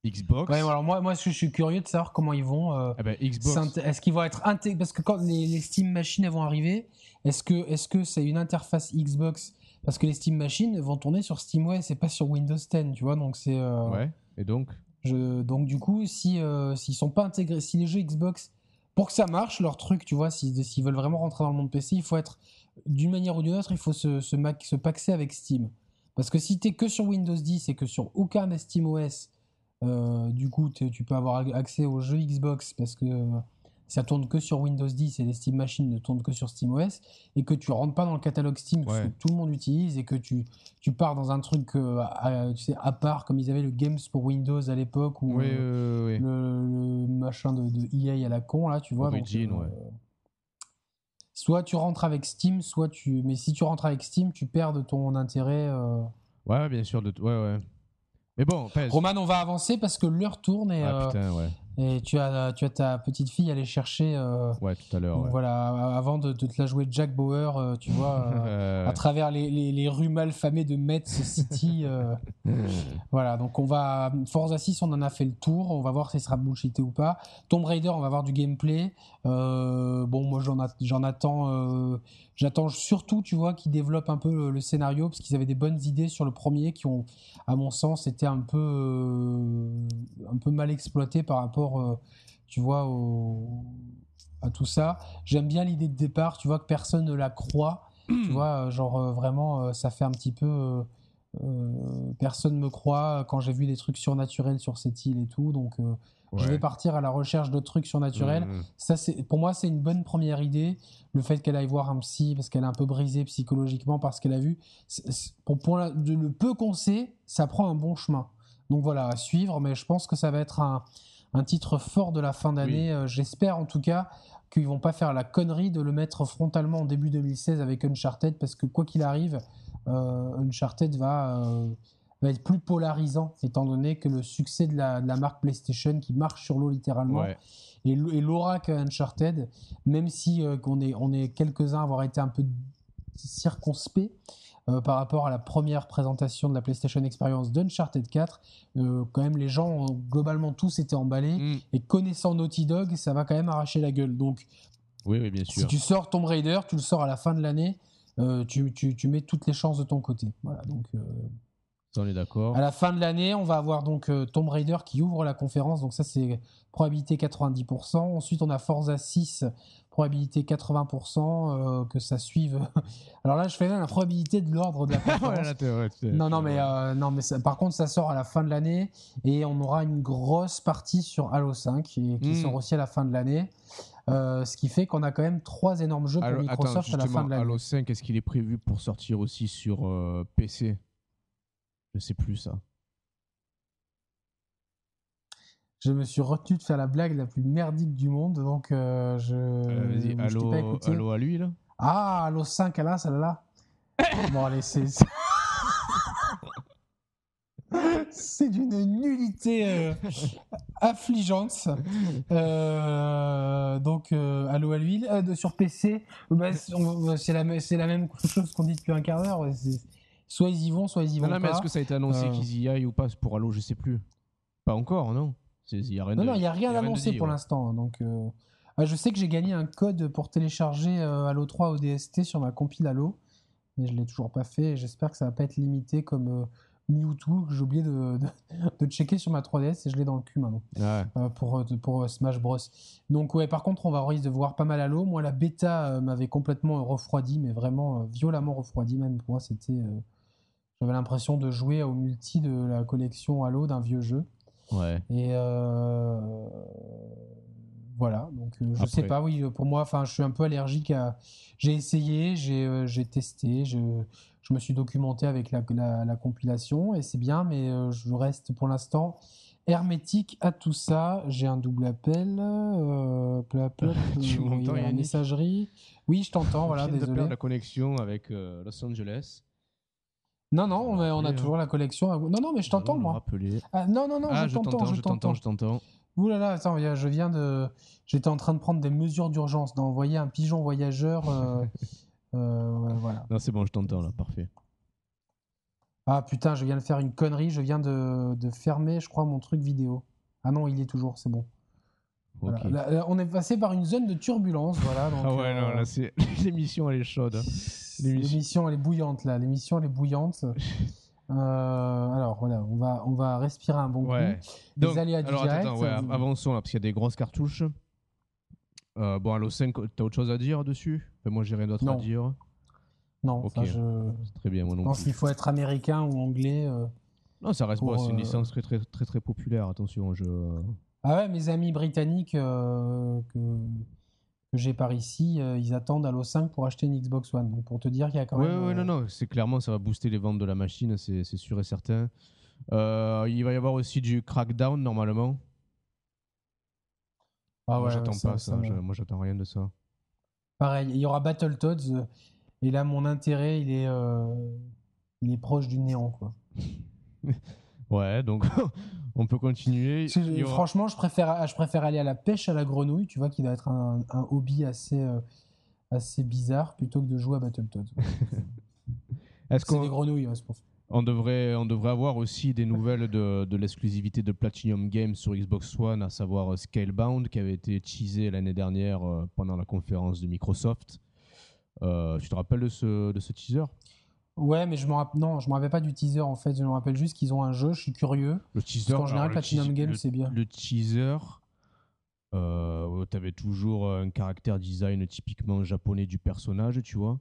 B: Xbox.
A: Ouais, alors moi, moi, je suis curieux de savoir comment ils vont. euh,
B: Xbox.
A: s'int- Est-ce qu'ils vont être intégrés Parce que quand les, les Steam Machines elles vont arriver, est-ce que est-ce que c'est une interface Xbox? Parce que les Steam Machines vont tourner sur SteamOS et pas sur Windows 10, tu vois, donc c'est. euh,
B: Ouais. Et donc?
A: Je, donc du coup, si euh, s'ils sont pas intégrés, si les jeux Xbox, pour que ça marche, leur truc, tu vois, s'ils s'ils veulent vraiment rentrer dans le monde PC, il faut être d'une manière ou d'une autre, il faut se, se, mac- se paxer avec Steam. Parce que si t'es que sur Windows 10 et que sur aucun SteamOS, du coup, tu peux avoir accès aux jeux Xbox parce que euh, ça tourne que sur Windows 10 et les Steam Machines ne tournent que sur SteamOS et que tu rentres pas dans le catalogue Steam
B: Ouais.
A: que tout le monde utilise et que tu, tu pars dans un truc euh, à, tu sais, à part comme ils avaient le Games pour Windows à l'époque ou
B: Oui,
A: euh,
B: oui, oui, oui.
A: le, le machin de, de EA à la con là tu vois donc,
B: Origin, ouais.
A: soit tu rentres avec Steam soit tu mais si tu rentres avec Steam tu perds de ton intérêt euh.
B: Ouais, bien sûr. De... Ouais, ouais. Mais bon,
A: Roman on va avancer parce que l'heure tourne et,
B: Ah
A: euh,
B: putain, ouais.
A: et tu as tu as ta petite fille à aller chercher euh,
B: Ouais, tout à l'heure.
A: donc
B: Ouais.
A: voilà avant de, de te la jouer Jack Bauer euh, tu vois euh,
B: Euh,
A: à travers les, les, les rues malfamées de Metz City euh, Voilà, donc on va. Forza 6, on en a fait le tour. On va voir si ça sera bullshité ou pas. Tomb Raider, on va voir du gameplay. Euh, bon, moi j'en attends. euh, J'attends surtout, tu vois, qu'ils développent un peu le, scénario parce qu'ils avaient des bonnes idées sur le premier qui ont, à mon sens, été un peu, euh, un peu mal exploitées par rapport, euh, tu vois, à tout ça. J'aime bien l'idée de départ, tu vois, que personne ne la croit. tu vois, genre vraiment, ça fait un petit peu. personne me croit quand j'ai vu des trucs surnaturels sur cette île et tout. Donc, je vais partir à la recherche de trucs surnaturels. Mmh. Ça, c'est pour moi, c'est une bonne première idée. Le fait qu'elle aille voir un psy parce qu'elle est un peu brisée psychologiquement parce qu'elle a vu. pour, pour le peu qu'on sait, ça prend un bon chemin. Donc voilà, à suivre. Mais je pense que ça va être un, un titre fort de la fin d'année. Euh, j'espère en tout cas qu'ils vont pas faire la connerie de le mettre frontalement en début 2016 avec Uncharted parce que quoi qu'il arrive, euh, Uncharted va euh, va être plus polarisant, étant donné que le succès de la, marque PlayStation qui marche sur l'eau littéralement et, l'aura qu'a Uncharted, même si euh, on est, on est quelques-uns à avoir été un peu circonspects euh, par rapport à la première présentation de la PlayStation Experience d'Uncharted 4, euh, quand même les gens ont globalement tous été emballés mm. et connaissant Naughty Dog, ça va quand même arracher la gueule. Donc,
B: oui, bien sûr.
A: si tu sors Tomb Raider, tu le sors à la fin de l'année, tu, tu, tu, mets toutes les chances de ton côté. Voilà, donc
B: on est d'accord.
A: À la fin de l'année, on va avoir donc euh, Tomb Raider qui ouvre la conférence. Donc ça, c'est probabilité 90%. Ensuite, on a Forza 6, probabilité 80% euh, que ça suive. Alors là, je fais la probabilité de l'ordre de la conférence. non, non, mais, euh, non, mais par contre, ça sort à la fin de l'année et on aura une grosse partie sur Halo 5 qui, qui hmm. sort aussi à la fin de l'année. ce qui fait qu'on a quand même trois énormes jeux pour Microsoft à la fin de l'année.
B: Halo 5, est-ce qu'il est prévu pour sortir aussi sur PC je sais plus ça.
A: Je me suis retenu de faire la blague la plus merdique du monde, donc euh, je.
B: Euh, vas-y, allô, à lui là
A: Ah, allô 5 à là, celle-là. bon, allez, c'est. c'est d'une nullité euh, affligeante. donc, allô à l'huile. sur PC, bah, c'est la, la, même chose qu'on dit depuis un quart d'heure soit ils y vont, soit ils y vont non,
B: mais est-ce que ça a été annoncé euh. qu'ils y aillent ou pas pour Halo Je sais plus. Pas encore, non?
A: Il y a rien Non, non, il n'y a rien annoncé pour l'instant. Donc, euh, ah, je sais que j'ai gagné un code pour télécharger euh, Halo 3 au DST sur ma compile Halo, mais je ne l'ai toujours pas fait. J'espère que ça va pas être limité comme Mewtwo que j'ai oublié de, de, checker sur ma 3DS et je l'ai dans le cul maintenant pour, pour Smash Bros. Donc ouais, par contre, on va risque de voir pas mal Halo. Moi, la bêta m'avait complètement refroidi, mais vraiment violemment refroidi même. Pour moi, c'était j'avais l'impression de jouer au multi de la collection Halo d'un vieux jeu.
B: Ouais.
A: Et euh, voilà, donc euh, je sais pas, oui, pour moi, enfin, je suis un peu allergique à. J'ai essayé, j'ai euh, testé, je, je, me suis documenté avec la, la, compilation et c'est bien, mais je reste pour l'instant hermétique à tout ça. J'ai un double appel, euh, tu m'entends, une messagerie. Oui, je t'entends, voilà, désolé.
B: de la connexion avec Los Angeles.
A: Non, non, on a, toujours la collection. Non, non, mais je t'entends, moi. Ah, non, non, non,
B: ah, je t'entends, je t'entends, je t'entends.
A: Ouh là là, attends, je viens de. J'étais en train de prendre des mesures d'urgence, d'envoyer un pigeon voyageur. Euh, euh, voilà.
B: Non, c'est bon, je t'entends là, parfait.
A: Ah putain, je viens de faire une connerie, je viens de, de fermer, je crois, mon truc vidéo. Ah non, il est toujours, c'est bon. on est passé par une zone de turbulence, voilà.
B: ah ouais, non, là, l'émission, elle est chaude.
A: L'émission, elle est bouillante là. L'émission, elle est bouillante. Euh, alors voilà, on va, on va respirer un bon
B: ouais. coup.
A: Donc, Les aléas du alors, direct. Attends, ouais,
B: avançons là, parce qu'il y a des grosses cartouches. Euh, bon, Halo 5, t'as autre chose à dire dessus? Moi, j'ai rien d'autre à dire.
A: Non, okay. je...
B: très bien, moi non
A: je pense qu'il faut être américain ou anglais. Euh,
B: non, ça reste bon, c'est une licence très, très, très, très populaire, attention. Je...
A: Ah ouais, mes amis britanniques que que j'ai par ici, euh, ils attendent Halo 5 pour acheter une Xbox One. Donc pour te dire qu'il y a quand même.
B: Oui, non, euh, non, c'est clairement, ça va booster les ventes de la machine, c'est sûr et certain. Euh, il va y avoir aussi du Crackdown normalement. Ah ouais, j'attends pas ça. moi, j'attends rien de ça.
A: Pareil, il y aura Battletoads. Et là, mon intérêt, il est, il est proche du néant, quoi.
B: ouais, donc on peut continuer.
A: Franchement, je préfère, je préfère aller à la pêche à la grenouille, tu vois, qui doit être un, hobby assez, euh, assez bizarre, plutôt que de jouer à Battletoads. Est-ce qu'on des grenouilles, ouais, pour
B: on devrait, on devrait avoir aussi des nouvelles de, de l'exclusivité de Platinum Games sur Xbox One, à savoir euh, Scalebound, qui avait été teasé l'année dernière euh, pendant la conférence de Microsoft. Euh, tu te rappelles de ce, de ce teaser?
A: Ouais, mais je me rappelle non, je me rappelle pas du teaser en fait. Je me rappelle juste qu'ils ont un jeu. Je suis curieux.
B: Le teaser.
A: Qu'en général, Platinum Games c'est bien.
B: Le teaser, euh, tu avais toujours un caractère design typiquement japonais du personnage, tu vois.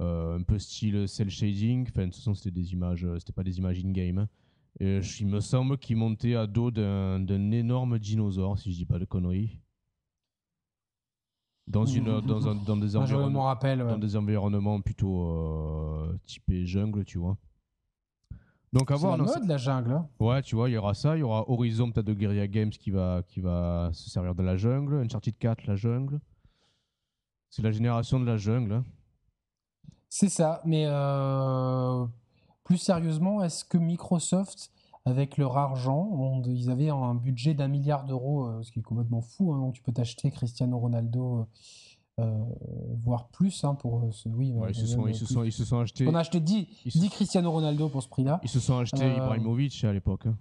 B: Euh, un peu style cel shading. Enfin, de toute façon, c'était des images, euh, c'était pas des images in-game. hein. Et il me semble qu'il montait à dos d'un d'un énorme dinosaure, si je dis pas de conneries. Dans, une, dans, un- dans des environnements
A: rappelle. ouais.
B: dans des environnements plutôt euh, typés jungle, tu vois. Donc à
A: C'est
B: voir.
A: la
B: non,
A: mode la jungle. hein.
B: Ouais, tu vois, il y aura ça. Il y aura Horizon, peut-être de Guerrilla Games qui va, qui va se servir de la jungle. Uncharted 4, la jungle. C'est la génération de la jungle. hein.
A: C'est ça, mais euh, plus sérieusement, est-ce que Microsoft, avec leur argent, ils avaient un budget d'un milliard d'euros, euh, ce qui est complètement fou, hein, donc tu peux t'acheter Cristiano Ronaldo, euh, euh, voire plus, hein, pour ce, oui,
B: Ouais, ils, se sont, ils, se sont, ils se sont achetés,
A: On a acheté 10,
B: ils se-
A: 10 Cristiano Ronaldo pour ce prix-là.
B: ils se sont achetés
A: Euh,
B: Ibrahimovic à l'époque hein,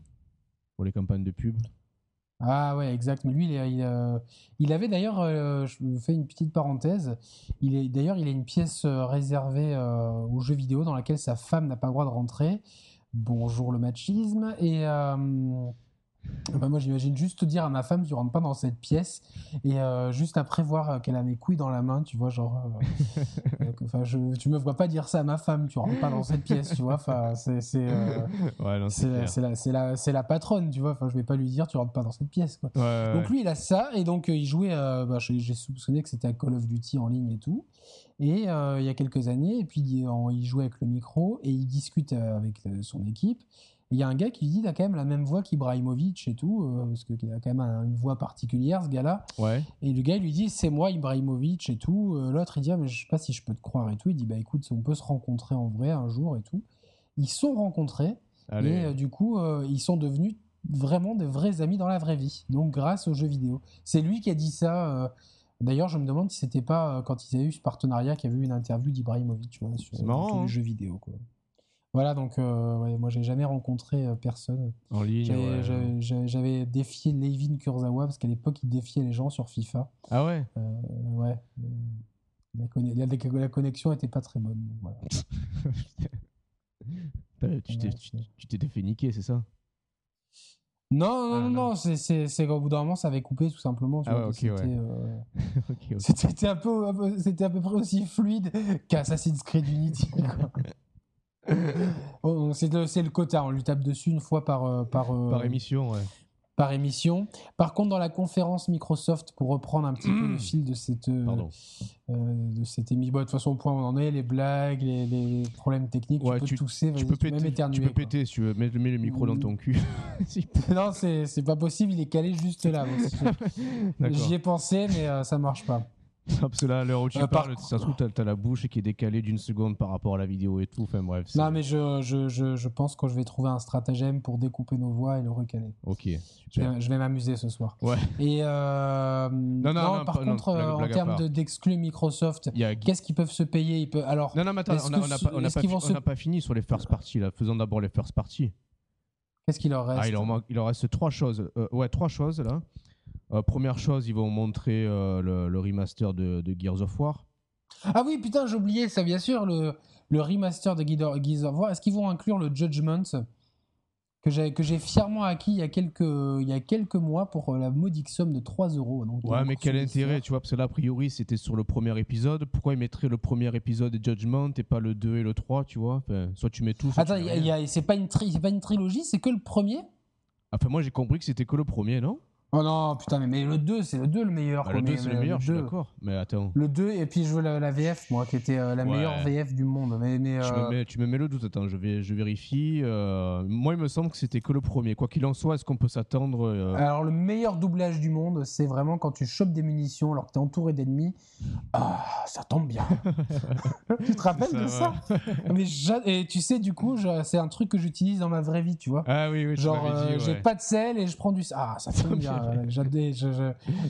B: pour les campagnes de pub.
A: Ah ouais, exact. Mais lui, il, il, il avait d'ailleurs, euh, je fais une petite parenthèse, il est d'ailleurs, il a une pièce réservée aux jeux vidéo dans laquelle sa femme n'a pas le droit de rentrer. Bonjour le machisme. Et euh, bah, moi, j'imagine juste dire à ma femme, tu rentres pas dans cette pièce. Et euh, juste après voir euh, qu'elle a mes couilles dans la main, tu vois, genre, euh, euh, enfin, je, tu me vois pas dire ça à ma femme, tu rentres pas dans cette pièce, tu vois. Enfin, c'est, c'est, euh,
B: ouais, non, c'est
A: c'est la, c'est la, la, la patronne, tu vois. Enfin, je vais pas lui dire, tu rentres pas dans cette pièce, quoi.
B: Ouais, ouais,
A: Donc
B: ouais.
A: lui, il a ça, et donc il jouait, bah, j'ai soupçonné que c'était à Call of Duty en ligne et tout. Et il y a quelques années, et puis il, jouait avec le micro, et il discute avec son équipe. Il y a un gars qui lui dit, il a quand même la même voix qu'Ibrahimovic et tout, euh, parce qu'il a quand même un- une voix particulière, ce gars-là.
B: Ouais.
A: Et le gars, lui dit, c'est moi Ibrahimovic et tout. Euh, L'autre, il dit, ah, mais je sais pas si je peux te croire et tout. Il dit, bah écoute, on peut se rencontrer en vrai un jour et tout. Ils se sont rencontrés.
B: Allez.
A: Et euh, du coup, euh, ils sont devenus vraiment de vrais amis dans la vraie vie. Donc, grâce aux jeux vidéo. C'est lui qui a dit ça. D'ailleurs, je me demande si c'était pas quand ils avaient eu ce partenariat qu'il y avait eu une interview d'Ibrahimovic sur
B: marrant,
A: tous
B: hein.
A: les jeux vidéo. Quoi. Voilà, donc euh, ouais, moi, j'ai jamais rencontré euh, personne.
B: en ligne.
A: J'avais
B: ouais.
A: défié Levin Kurzawa parce qu'à l'époque, il défiait les gens sur FIFA.
B: Ah ouais?
A: Euh, ouais. euh, La, conne- la- la connexion était pas très bonne. donc voilà.
B: Tu t'es
A: Ouais,
B: fait niquer, c'est ça?
A: Non, non,
B: Ah,
A: non,
B: non.
A: non, c'est- qu'au bout d'un moment, ça avait coupé tout simplement.
B: Ah ouais, ouais.
A: c'était, euh, un peu, un peu- c'était à peu près aussi fluide qu'Assassin's Creed Unity. quoi. Bon, c'est le, quota, on lui tape dessus une fois par, euh, par, euh,
B: Par émission, ouais.
A: par émission. Par contre, dans la conférence Microsoft, pour reprendre un petit peu le fil de cette, euh,
B: Pardon.
A: euh, de cette émission, Bon, de toute façon, au point où on en est, les blagues, les, les problèmes techniques,
B: Ouais,
A: tu peux
B: tu-
A: tousser,
B: Tu peux
A: tu peux même
B: péter,
A: éternuer.
B: tu peux
A: quoi.
B: péter si tu veux. Mets, mets le micro dans ton cul.
A: Non, c'est c'est pas possible, il est calé juste là. J'y ai pensé, mais euh, ça marche pas.
B: Parce que là, à l'heure où tu
A: Euh, par
B: parles, ça se trouve, t'as as la bouche qui est décalée d'une seconde par rapport à la vidéo et tout. Enfin bref.
A: Non, mais je, je, je, je pense que je vais trouver un stratagème pour découper nos voix et le recaler.
B: Ok,
A: Je
B: super.
A: vais, je vais m'amuser ce soir.
B: Ouais.
A: Et euh, non,
B: non,
A: par
B: pas- non,
A: contre,
B: blague-
A: euh, en termes
B: part.
A: de- d'exclus Microsoft,
B: a...
A: qu'est-ce qu'ils peuvent se payer? Ils peuvent... Alors,
B: Non, non, mais attends, on n'a pas,
A: se-
B: fini sur les first parties. Là. Faisons d'abord les first parties.
A: qu'est-ce qu'il leur reste?
B: Ah, il, en manque- il en reste trois choses. Euh, ouais, trois choses là. Euh, première chose, ils vont montrer euh, le, le remaster de, de Gears of War.
A: Ah oui, putain, j'ai oublié ça, bien sûr, le, le remaster de Gears of War. Est-ce qu'ils vont inclure le Judgment que j'ai que j'ai fièrement acquis il y, a quelques, il y a quelques mois pour la modique somme de 3 euros donc,
B: Ouais, mais quel intérêt, tu vois, parce que là, a priori, c'était sur le premier épisode. Pourquoi ils mettraient le premier épisode de Judgment et pas le 2 et le 3, tu vois? Enfin, Soit tu mets tout, soit
A: Attends,
B: tu
A: il
B: mets
A: y a- y a- c'est pas, une tri- c'est pas une trilogie, c'est que le premier?
B: Enfin, moi, j'ai compris que c'était que le premier, non?
A: Oh non, putain, mais, mais le 2, c'est le 2 le meilleur.
B: Bah, Le 2,
A: mais-
B: c'est le meilleur, je suis
A: 2.
B: d'accord. Mais attends,
A: Le 2, et puis je veux la, la VF, moi, qui était euh, la
B: Ouais.
A: meilleure VF du monde. Mais, mais,
B: tu,
A: euh,
B: me mets, tu me mets le doute. Attends, je, vais, je vérifie. Euh, moi, il me semble que c'était que le premier. Quoi qu'il en soit, est-ce qu'on peut s'attendre
A: Alors, le meilleur doublage du monde, c'est vraiment quand tu chopes des munitions alors que t'es entouré d'ennemis. Ah, ça tombe bien. tu te rappelles de ça Mais et tu sais, du coup, c'est un truc que j'utilise dans ma vraie vie, tu vois.
B: Ah oui, oui.
A: Genre, j'ai pas de sel et je prends du. Ah, ça fait bien.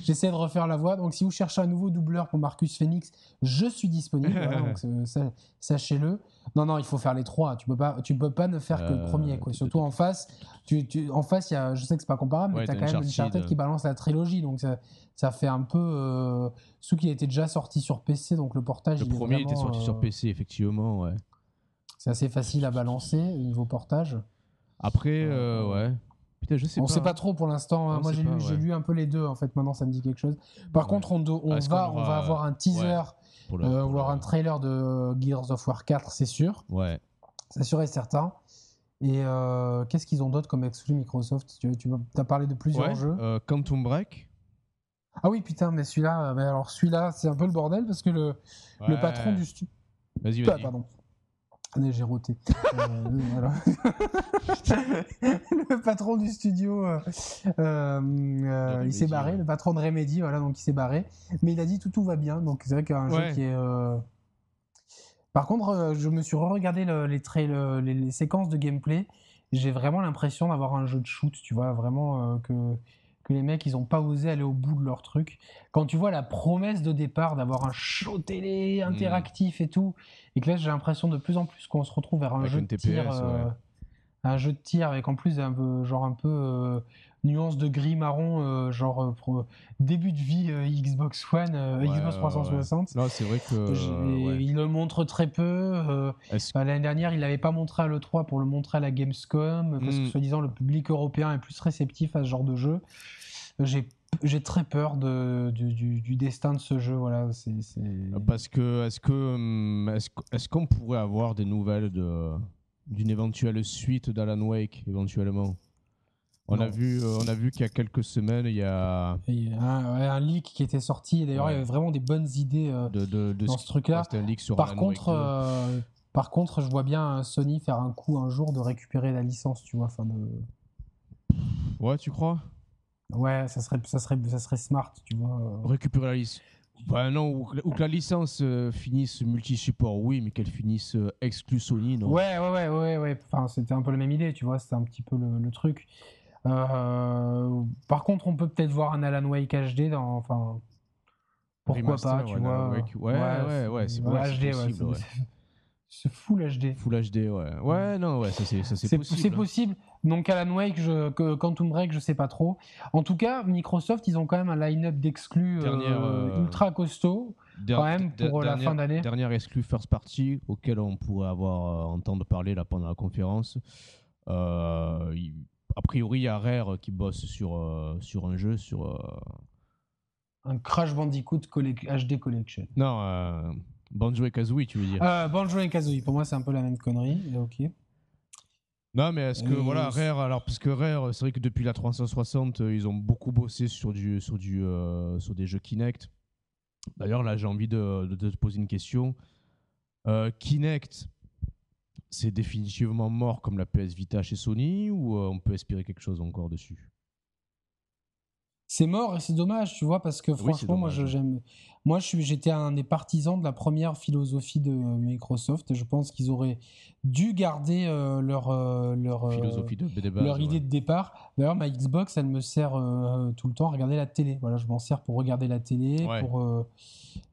A: J'essaie de refaire la voix. Donc, si vous cherchez un nouveau doubleur pour Marcus Phoenix, je suis disponible. sachez-le. Non, non, il faut faire les trois. Tu peux pas, tu peux pas ne faire que le premier, quoi. Surtout en face. Tu, tu, en face, y a, je sais que c'est pas comparable, mais tu as quand même Uncharted qui balance la trilogie, donc ça, ça fait un peu. Euh, ce qui était déjà sorti sur PC, donc le portage.
B: Le premier était sorti sur euh, PC, effectivement, ouais.
A: C'est assez facile à balancer niveau portage.
B: Après, euh, ouais. Putain, je sais
A: on
B: pas.
A: sait pas trop pour l'instant. Hein. Moi, j'ai lu, lu, un peu les deux. En fait, maintenant, ça me dit quelque chose. Par contre, on, on va, on, va avoir un teaser, ou alors un trailer de Gears of War 4, c'est sûr.
B: Ouais.
A: C'est sûr et certain. Et qu'est-ce qu'ils ont d'autre comme exclu Microsoft? Tu, tu as parlé de plusieurs jeux.
B: Quantum Break.
A: Ah oui, putain, mais celui-là, euh, alors celui-là, c'est un peu le bordel parce que le, le patron du studio.
B: Vas-y, vas-y.
A: pardon. J'ai roté. Euh, le patron du studio, euh, il s'est barré. Le patron de Remedy, voilà, donc il s'est barré. Mais il a dit tout, tout va bien. Donc c'est vrai qu'un jeu qui est. Par contre, je me suis re-regardé les, les, séquences de gameplay. J'ai vraiment l'impression d'avoir un jeu de shoot, tu vois, vraiment que que les mecs, ils ont pas osé aller au bout de leur truc. Quand tu vois la promesse de départ d'avoir un show télé interactif et tout, et que là, j'ai l'impression de plus en plus qu'on se retrouve vers un jeu de tir, euh, un jeu de tir avec en plus un peu, genre un peu euh, nuance de gris marron, euh, genre euh, début de vie euh, Xbox One, Xbox 360.
B: Non, c'est vrai que.
A: Il le montre très peu. Bah, l'année dernière, il l'avait pas montré à l'E3 pour le montrer à la Gamescom, parce que hmm. soi-disant, le public européen est plus réceptif à ce genre de jeu. J'ai j'ai très peur de, du, du, destin de ce jeu. Voilà, c'est,
B: Parce que est-ce que hum, est-ce, qu'on pourrait avoir des nouvelles de d'une éventuelle suite d'Alan Wake éventuellement? On a, vu, euh, on a vu qu'il y a quelques semaines, il y a,
A: il y a un, leak qui était sorti. D'ailleurs, il y avait vraiment des bonnes idées euh, de, de, dans ce truc-là.
B: un leak sur
A: par contre, euh, par contre, je vois bien Sony faire un coup un jour de récupérer la licence, tu vois. Enfin, de...
B: Ouais, tu crois?
A: Ouais, ça serait, ça serait, ça serait smart, tu vois.
B: Récupérer la licence. Bah non, ou que, la licence finisse multi-support, oui, mais qu'elle finisse exclus Sony, non
A: Ouais, ouais, ouais, ouais, ouais. Enfin, c'était un peu la même idée, tu vois, c'était un petit peu le, le truc. Euh, par contre, on peut peut-être voir un Alan Wake HD dans. Enfin, pourquoi pas, tu vois.
B: Ouais, ouais, ouais, c'est HD,
A: possible, C'est full HD.
B: Full HD, ouais. Ouais, non, ouais, ça c'est possible.
A: C'est possible. Donc Alan Wake, je, que Quantum Break, je sais pas trop. En tout cas, Microsoft, ils ont quand même un line-up d'exclus euh, euh, ultra costaud. Quand même pour la fin d'année.
B: Dernière exclu first party auquel on pourrait avoir entendre parler là pendant la conférence. Euh, a priori, il y a Rare qui bosse sur, euh, sur un jeu, sur. Euh,
A: un Crash Bandicoot HD Collection.
B: Non, euh, Banjo et Kazooie, tu veux dire
A: Banjo et Kazooie, pour moi, c'est un peu la même connerie. Ok.
B: Non, mais est-ce que, voilà, Rare, alors, parce que Rare, c'est vrai que depuis la 360, ils ont beaucoup bossé sur, du, sur, du, sur des jeux Kinect. D'ailleurs, là, j'ai envie de, de, te poser une question. Kinect, c'est définitivement mort comme la PS Vita chez Sony ou euh, on peut espérer quelque chose encore dessus?
A: C'est mort et c'est dommage, tu vois, parce que franchement, moi, j'aime. Moi, j'étais un des partisans de la première philosophie de Microsoft. Je pense qu'ils auraient dû garder euh, leur euh, leur
B: philosophie
A: leur idée de départ. D'ailleurs, ma Xbox, elle me sert tout le temps à regarder la télé. Voilà, je m'en sers pour regarder la télé, pour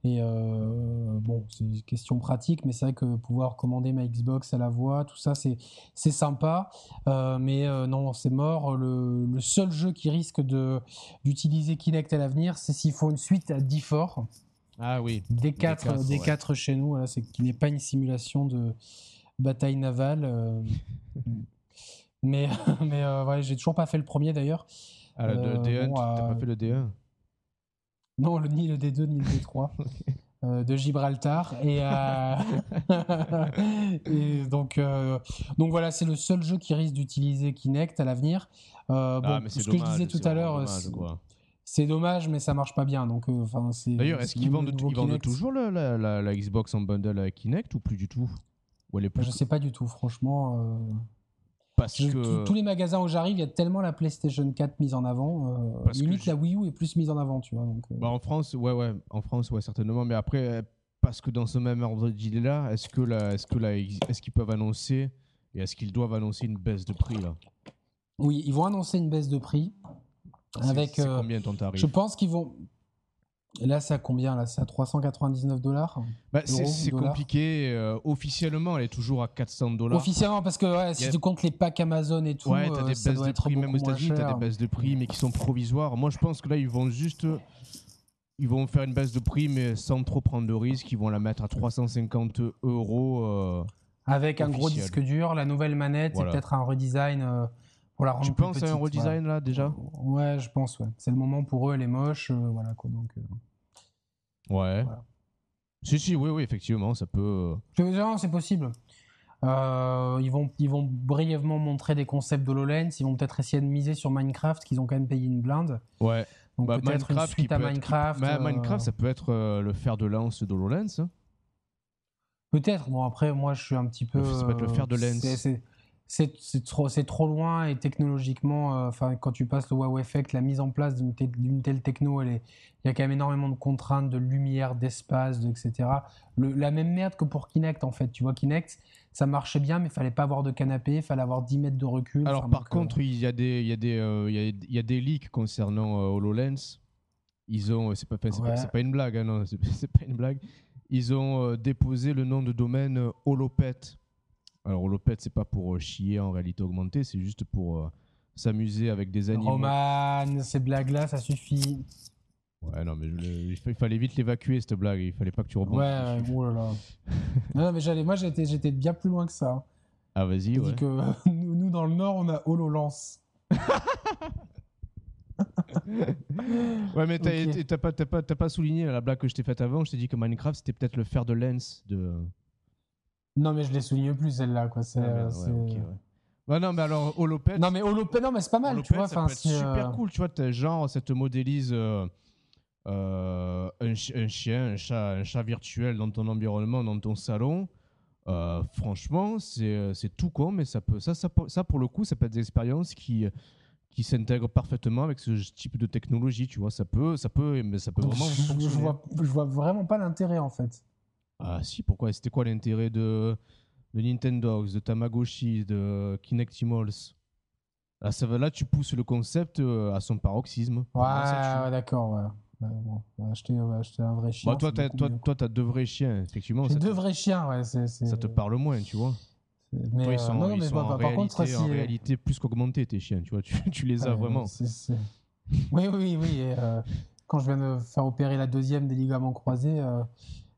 A: et euh, bon, c'est une question pratique, mais c'est vrai que pouvoir commander ma Xbox à la voix, tout ça, c'est, sympa. Euh, mais euh, non, c'est mort. Le, le, seul jeu qui risque de, d'utiliser Kinect à l'avenir, c'est s'il faut une suite à D4.
B: Ah oui.
A: D4, D4, chez nous, voilà, c'est qui n'est pas une simulation de bataille navale. mais mais ouais, j'ai toujours pas fait le premier d'ailleurs.
B: Ah, le D1, t'as pas fait le D1
A: non, le, ni le D2 ni le D3. Euh, de Gibraltar et, euh, et donc euh, donc voilà c'est le seul jeu qui risque d'utiliser Kinect à l'avenir ah, bon, ce que je disais tout à l'heure c'est dommage mais ça marche pas bien donc enfin
B: d'ailleurs est-ce qu'ils vendent, toujours la, la, Xbox en bundle avec Kinect ou plus du tout?
A: Ou elle est plus... je sais pas du tout franchement tous les magasins où j'arrive, il y a tellement la PlayStation 4 mise en avant. Euh, limite, la Wii U est plus mise en avant, tu vois. Donc,
B: euh. bah, en France, ouais, ouais. En France, ouais, certainement. Mais après, parce que dans ce même ordre d'idée-là, est-ce que que est-ce qu'ils peuvent annoncer et est-ce qu'ils doivent annoncer une baisse de prix là?
A: Oui, ils vont annoncer une baisse de prix. Avec,
B: c'est
A: euh,
B: combien ton tarif
A: je pense qu'ils vont. Et là, c'est à combien Là, c'est à 399 dollars.
B: Bah, c'est, compliqué. euh, officiellement, elle est toujours à 400 dollars.
A: Officiellement, parce que ouais, si
B: a-
A: tu comptes les packs Amazon et tout,
B: Ouais, t'as
A: euh,
B: des
A: ça
B: baisses
A: doit
B: de
A: être
B: prix, même aux États-Unis, t'as
A: cher.
B: des baisses de prix, mais qui sont provisoires. Moi, je pense que là, ils vont juste. Ils vont faire une baisse de prix, mais sans trop prendre de risques. Ils vont la mettre à 350 euros. euh.
A: Avec un gros disque dur, la nouvelle manette,
B: Voilà.
A: et peut-être un redesign euh,
B: Tu penses à un redesign là déjà.
A: Ouais, je pense, ouais. C'est le moment pour eux, elle est moche, euh, voilà quoi. Donc, euh.
B: Ouais.
A: Voilà.
B: Si, si, oui, oui, effectivement, ça peut. euh,
A: Je veux dire, non, c'est possible. Euh, ils, vont, ils vont brièvement montrer des concepts d'HoloLens. Ils vont peut-être essayer de miser sur Minecraft, qu'ils ont quand même payé une blinde.
B: Ouais.
A: Donc
B: Bah,
A: peut-être une suite à
B: peut être-
A: Minecraft.
B: Bah,
A: euh,
B: Minecraft, ça peut être le fer de lance d'HoloLens. hein.
A: Peut-être. Bon, après, moi, je suis un petit peu.
B: Ça peut être le fer de
A: C'est c'est trop, c'est trop loin et technologiquement, euh, enfin, quand tu passes le wow effect, la mise en place d'une te- d'une telle techno, elle est- il y a quand même énormément de contraintes, de lumière, d'espace, de- etc. Le- la même merde que pour Kinect, en fait. Tu vois, Kinect, ça marchait bien, mais il fallait pas avoir de canapé, il fallait avoir 10 mètres de recul.
B: Alors, par
A: euh,
B: contre, il y a des, il y a des, euh, y a, il y a des leaks concernant euh, HoloLens. Ils ont, c'est pas, c'est pas, pas une blague, hein, non, c'est pas une blague. Ils ont déposé le nom de domaine Holopet. Alors, Holopet, c'est pas pour euh, chier en réalité augmentée, c'est juste pour euh, s'amuser avec des animaux.
A: Roman, ces blagues-là, ça suffit.
B: Ouais, non, mais je le- il fa- il fallait vite l'évacuer cette blague. Il fallait pas que tu
A: Ouais,
B: rebondisses.
A: ouais, oh là là. non, non, mais j'allais, moi, j'étais, j'étais bien plus loin que ça. hein.
B: Ah, vas-y, ouais.
A: que nous, nous, dans le Nord, on a HoloLens.
B: Ouais, mais t'as
A: Ok.
B: été- t'as pas, t'as pas, t'as pas souligné la blague que je t'ai faite avant. Je t'ai dit que Minecraft, c'était peut-être le fer de lens de.
A: Non, mais je les souligne plus, celle-là. Quoi. C'est,
B: Ah, merde, ouais,
A: c'est-
B: ok, ouais. Ouais, non, mais alors, Holopet.
A: Non, mais Holopet, non, mais c'est pas mal,
B: Holopet,
A: tu vois.
B: ça
A: Enfin,
B: peut être
A: c'est,
B: super
A: euh,
B: cool, tu vois. t'as genre, ça te modélise euh, euh, un, chi- un chien, un chat, un chat virtuel dans ton environnement, dans ton salon. Euh, franchement, c'est c'est tout con, mais ça, peut, ça, ça, pour le coup, ça peut être des expériences qui, qui s'intègrent parfaitement avec ce type de technologie, tu vois. Ça peut, ça peut, mais ça peut vraiment
A: je, je vois, je vois vraiment pas l'intérêt, en fait.
B: Ah si, pourquoi? C'était quoi l'intérêt de, de Nintendogs, de Tamagotchi, de Kinectimals là, ça va, là, tu pousses le concept euh, à son paroxysme.
A: Ouais,
B: ça
A: ouais, d'accord, ouais. Ouais, bon, acheter, un vrai chien.
B: Bah, toi, t'as, toi, toi, t'as deux vrais chiens, effectivement.
A: J'ai
B: Ça,
A: deux
B: te,
A: vrais chiens, ouais. C'est, c'est-
B: ça te parle moins, tu vois.
A: Mais,
B: toi, ils
A: euh,
B: sont,
A: non, non,
B: ils
A: mais
B: sont
A: par,
B: en,
A: par
B: réalité,
A: contre, si,
B: en réalité plus qu'augmentés, tes chiens, tu vois. Tu, tu les as
A: Ouais,
B: vraiment.
A: c'est- c'est- Oui, oui, oui. et, euh, quand je viens de faire opérer la deuxième des ligaments croisés, euh,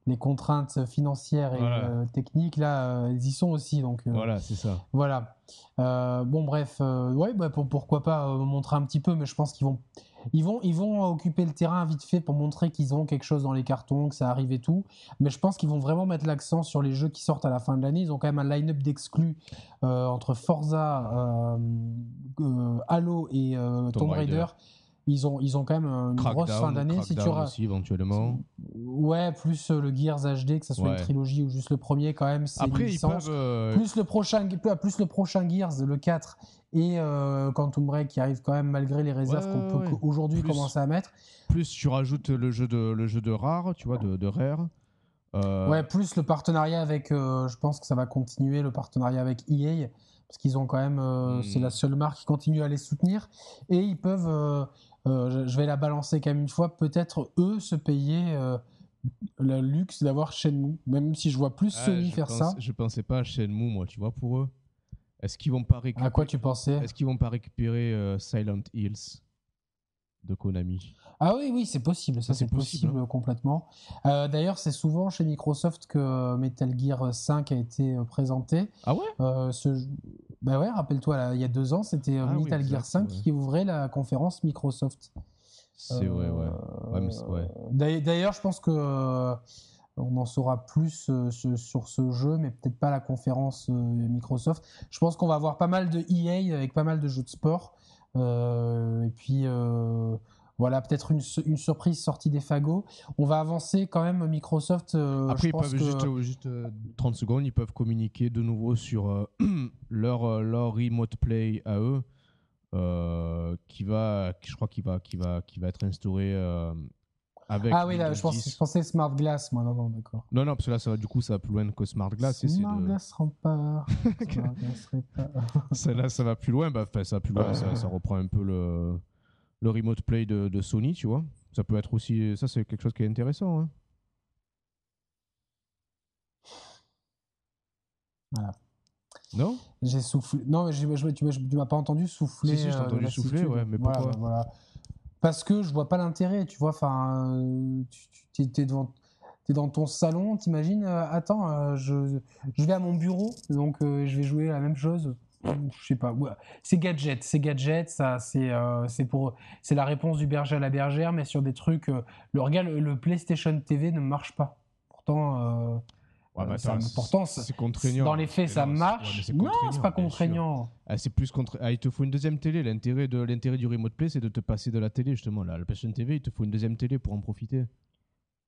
A: les contraintes financières et
B: Voilà.
A: euh, techniques, là, euh, elles y sont aussi. Donc, euh,
B: Voilà, c'est ça.
A: Voilà. Euh, bon, bref, euh, ouais, bah, pour- pourquoi pas euh, montrer un petit peu, mais je pense qu'ils vont, ils vont, ils vont occuper le terrain vite fait pour montrer qu'ils ont quelque chose dans les cartons, que ça arrive et tout. Mais je pense qu'ils vont vraiment mettre l'accent sur les jeux qui sortent à la fin de l'année. Ils ont quand même un line-up d'exclus euh, entre Forza, euh, euh, Halo et euh,
B: Tomb
A: Tomb Raider.
B: Raider.
A: Ils ont, ils ont quand même une grosse fin d'année. Si tu
B: aussi, éventuellement.
A: Ouais, plus euh, le Gears HD, que ça soit
B: Ouais.
A: une trilogie ou juste le premier, quand même. c'est une
B: Après, ils peuvent... euh,
A: plus le prochain plus le prochain Gears le 4 et euh, Quantum Break qui arrive quand même malgré les réserves
B: Ouais,
A: qu'on peut
B: ouais.
A: aujourd'hui commencer à mettre
B: plus tu rajoutes le jeu de, le jeu de rare, tu vois, de, de rare. Euh,
A: ouais plus le partenariat avec euh, je pense que ça va continuer le partenariat avec EA parce qu'ils ont quand même euh,
B: Hmm.
A: c'est la seule marque qui continue à les soutenir et ils peuvent euh, je- vais la balancer quand même une fois. Peut-être eux se payer euh, le luxe d'avoir Shenmue. Même si je vois plus
B: ah,
A: Sony faire
B: pense-
A: ça.
B: Je pensais pas à Shenmue, moi, tu vois, pour eux. Est-ce qu'ils vont pas récupérer...
A: à quoi tu pensais?
B: Est-ce qu'ils vont pas récupérer euh, Silent Hills? De Konami
A: Ah oui, oui, c'est possible. Ça, c'est
B: possible,
A: possible, complètement. Euh, D'ailleurs, c'est souvent chez Microsoft que Metal Gear 5 a été euh, présenté.
B: Ah ouais?
A: Euh, ce... Bah ouais, rappelle-toi, il y a deux ans, c'était
B: Ah oui,
A: Metal Gear
B: exact,
A: 5
B: ouais.
A: qui ouvrait la conférence Microsoft.
B: C'est vrai, ouais. Ouais, ouais.
A: D'ailleurs- je pense que on en saura plus sur, ce jeu, mais peut-être pas la conférence Microsoft. Je pense qu'on va avoir pas mal de EA avec pas mal de jeux de sport. Euh, et puis euh, voilà, peut-être une, su- une surprise sortie des fagots. On va avancer quand même Microsoft. euh,
B: Après,
A: je
B: ils
A: pense
B: peuvent
A: que-
B: juste, juste euh, 30 secondes, ils peuvent communiquer de nouveau sur euh, leur, leur remote play à eux, qui va, qui- je crois qu'il va, qui va, qui va être instauré Avec
A: Ah oui, là, je, pense,
B: 10.
A: je pensais Smart Glass, moi, non, non, d'accord.
B: Non, non, parce que là, ça va, du coup, ça va plus loin que Smart Glass.
A: Smart
B: de-
A: Glass Rempart. Smart Glass Rempart.
B: ça, là, ça va plus loin. Bah, ça va plus loin. Ça, ça reprend un peu le, le remote play de, de Sony, tu vois. Ça peut être aussi. Ça, c'est quelque chose qui est intéressant. hein.
A: Voilà.
B: Non?
A: J'ai soufflé. Non, mais je- tu, m'as- tu m'as pas entendu souffler.
B: Si, si, je t'ai
A: euh,
B: entendu
A: lassitude.
B: souffler, ouais, mais
A: Voilà,
B: pourquoi?
A: voilà. Parce que je vois pas l'intérêt, tu vois. Enfin, euh, tu es dans ton salon, t'imagines, euh, attends, euh, je, vais à mon bureau, donc euh, je vais jouer la même chose. Je sais pas. C'est gadget, c'est gadget, ça, c'est c'est pour, c'est la réponse du berger à la bergère, mais sur des trucs. le le, PlayStation TV ne marche pas. Pourtant,
B: Ouais, mais
A: Euh, ça-
B: c'est contraignant.
A: dans les faits, ça
B: non,
A: marche.
B: ouais,
A: non, c'est pas contraignant.
B: Ah, c'est plus contre. Ah, il te faut une deuxième télé. L'intérêt de l'intérêt du remote play, c'est de te passer de la télé justement. Là, la PlayStation TV, il te faut une deuxième télé pour en profiter.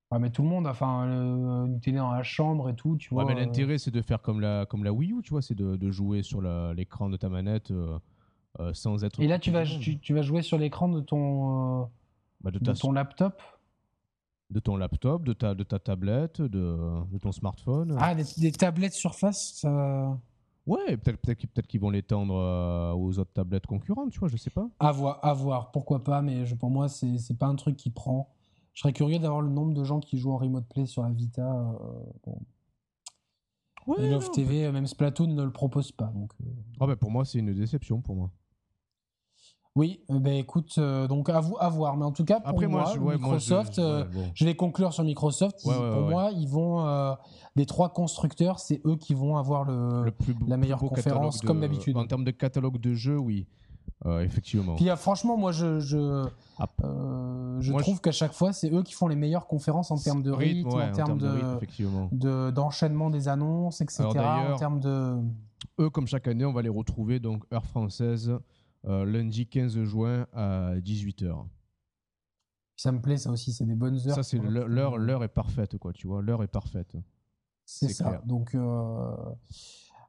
A: Ah, mais tout le monde, enfin, euh, une télé dans la chambre et tout, tu
B: Ouais,
A: vois.
B: mais
A: euh,
B: l'intérêt, c'est de faire comme la comme la Wii U, tu vois, c'est de, de jouer sur l'écran de ta manette euh, sans être.
A: Et là, tu vas, tu, tu vas jouer sur l'écran de ton, euh,
B: Bah, de,
A: ton laptop.
B: De ton laptop, de ta de ta tablette, de, de ton smartphone.
A: Ah, des, des tablettes Surface, ça...
B: Ouais, peut-être peut-être qu'ils peut-être qu'ils vont l'étendre euh, aux autres tablettes concurrentes, tu vois, je sais pas.
A: à voir, à voir, pourquoi pas, mais je, pour moi, c'est pas un truc qui prend. Je serais curieux d'avoir le nombre de gens qui jouent en remote play sur la Vita. euh, bon.
B: Ouais.
A: Et Love. TV, même Splatoon ne le propose pas. Donc, euh,
B: Ah bah pour moi, c'est une déception pour moi.
A: Oui, euh, ben écoute, euh, donc à, vous, à voir. Mais en tout cas, pour
B: Après, moi,
A: moi,
B: je, ouais, moi, je-
A: Microsoft,
B: je-
A: euh,
B: ouais, bon.
A: Je vais conclure sur Microsoft.
B: Ouais,
A: pour moi, ils vont euh, des trois constructeurs, c'est eux qui vont avoir le.
B: le plus beau-
A: la meilleure
B: plus
A: conférence, comme
B: de-
A: d'habitude.
B: En termes de catalogue de jeux, oui, Euh, effectivement.
A: Puis franchement, moi, je je,
B: Ah.
A: euh, je
B: Moi,
A: trouve qu'à chaque fois, c'est eux qui font les meilleures conférences en termes de rythme,
B: ouais,
A: en termes de d'enchaînement des annonces, etc.
B: Alors, d'ailleurs-
A: en termes de.
B: Eux, comme chaque année, on va les retrouver donc heure française lundi 15 juin à 18h.
A: Ça me plaît, ça aussi, c'est des bonnes heures.
B: Ça, c'est l'heure, l'heure- est parfaite, quoi. Tu vois, l'heure est parfaite.
A: C'est
B: c'est
A: ça.
B: clair.
A: Donc, euh,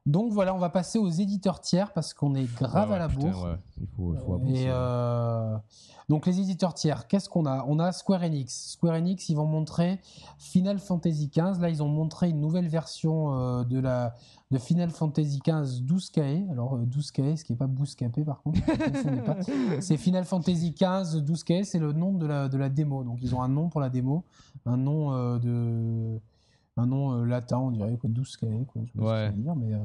A: donc voilà, on va passer aux éditeurs tiers parce qu'on est grave
B: Ouais,
A: à la
B: putain,
A: bourre.
B: ouais, Il faut, il faut avancer.
A: Et euh, donc les éditeurs tiers, qu'est-ce qu'on a? On a Square Enix. Square Enix, ils vont montrer Final Fantasy XV. Là, ils ont montré une nouvelle version euh, de la de Final Fantasy XV 12K. Alors euh, 12K, ce qui n'est pas Bouscapé par contre. C'est Final Fantasy XV 12K, c'est le nom de la, de la démo. Donc ils ont un nom pour la démo, un nom euh, de un nom latin, on dirait quoi 12K quoi. Je
B: Ouais.
A: dire, mais euh,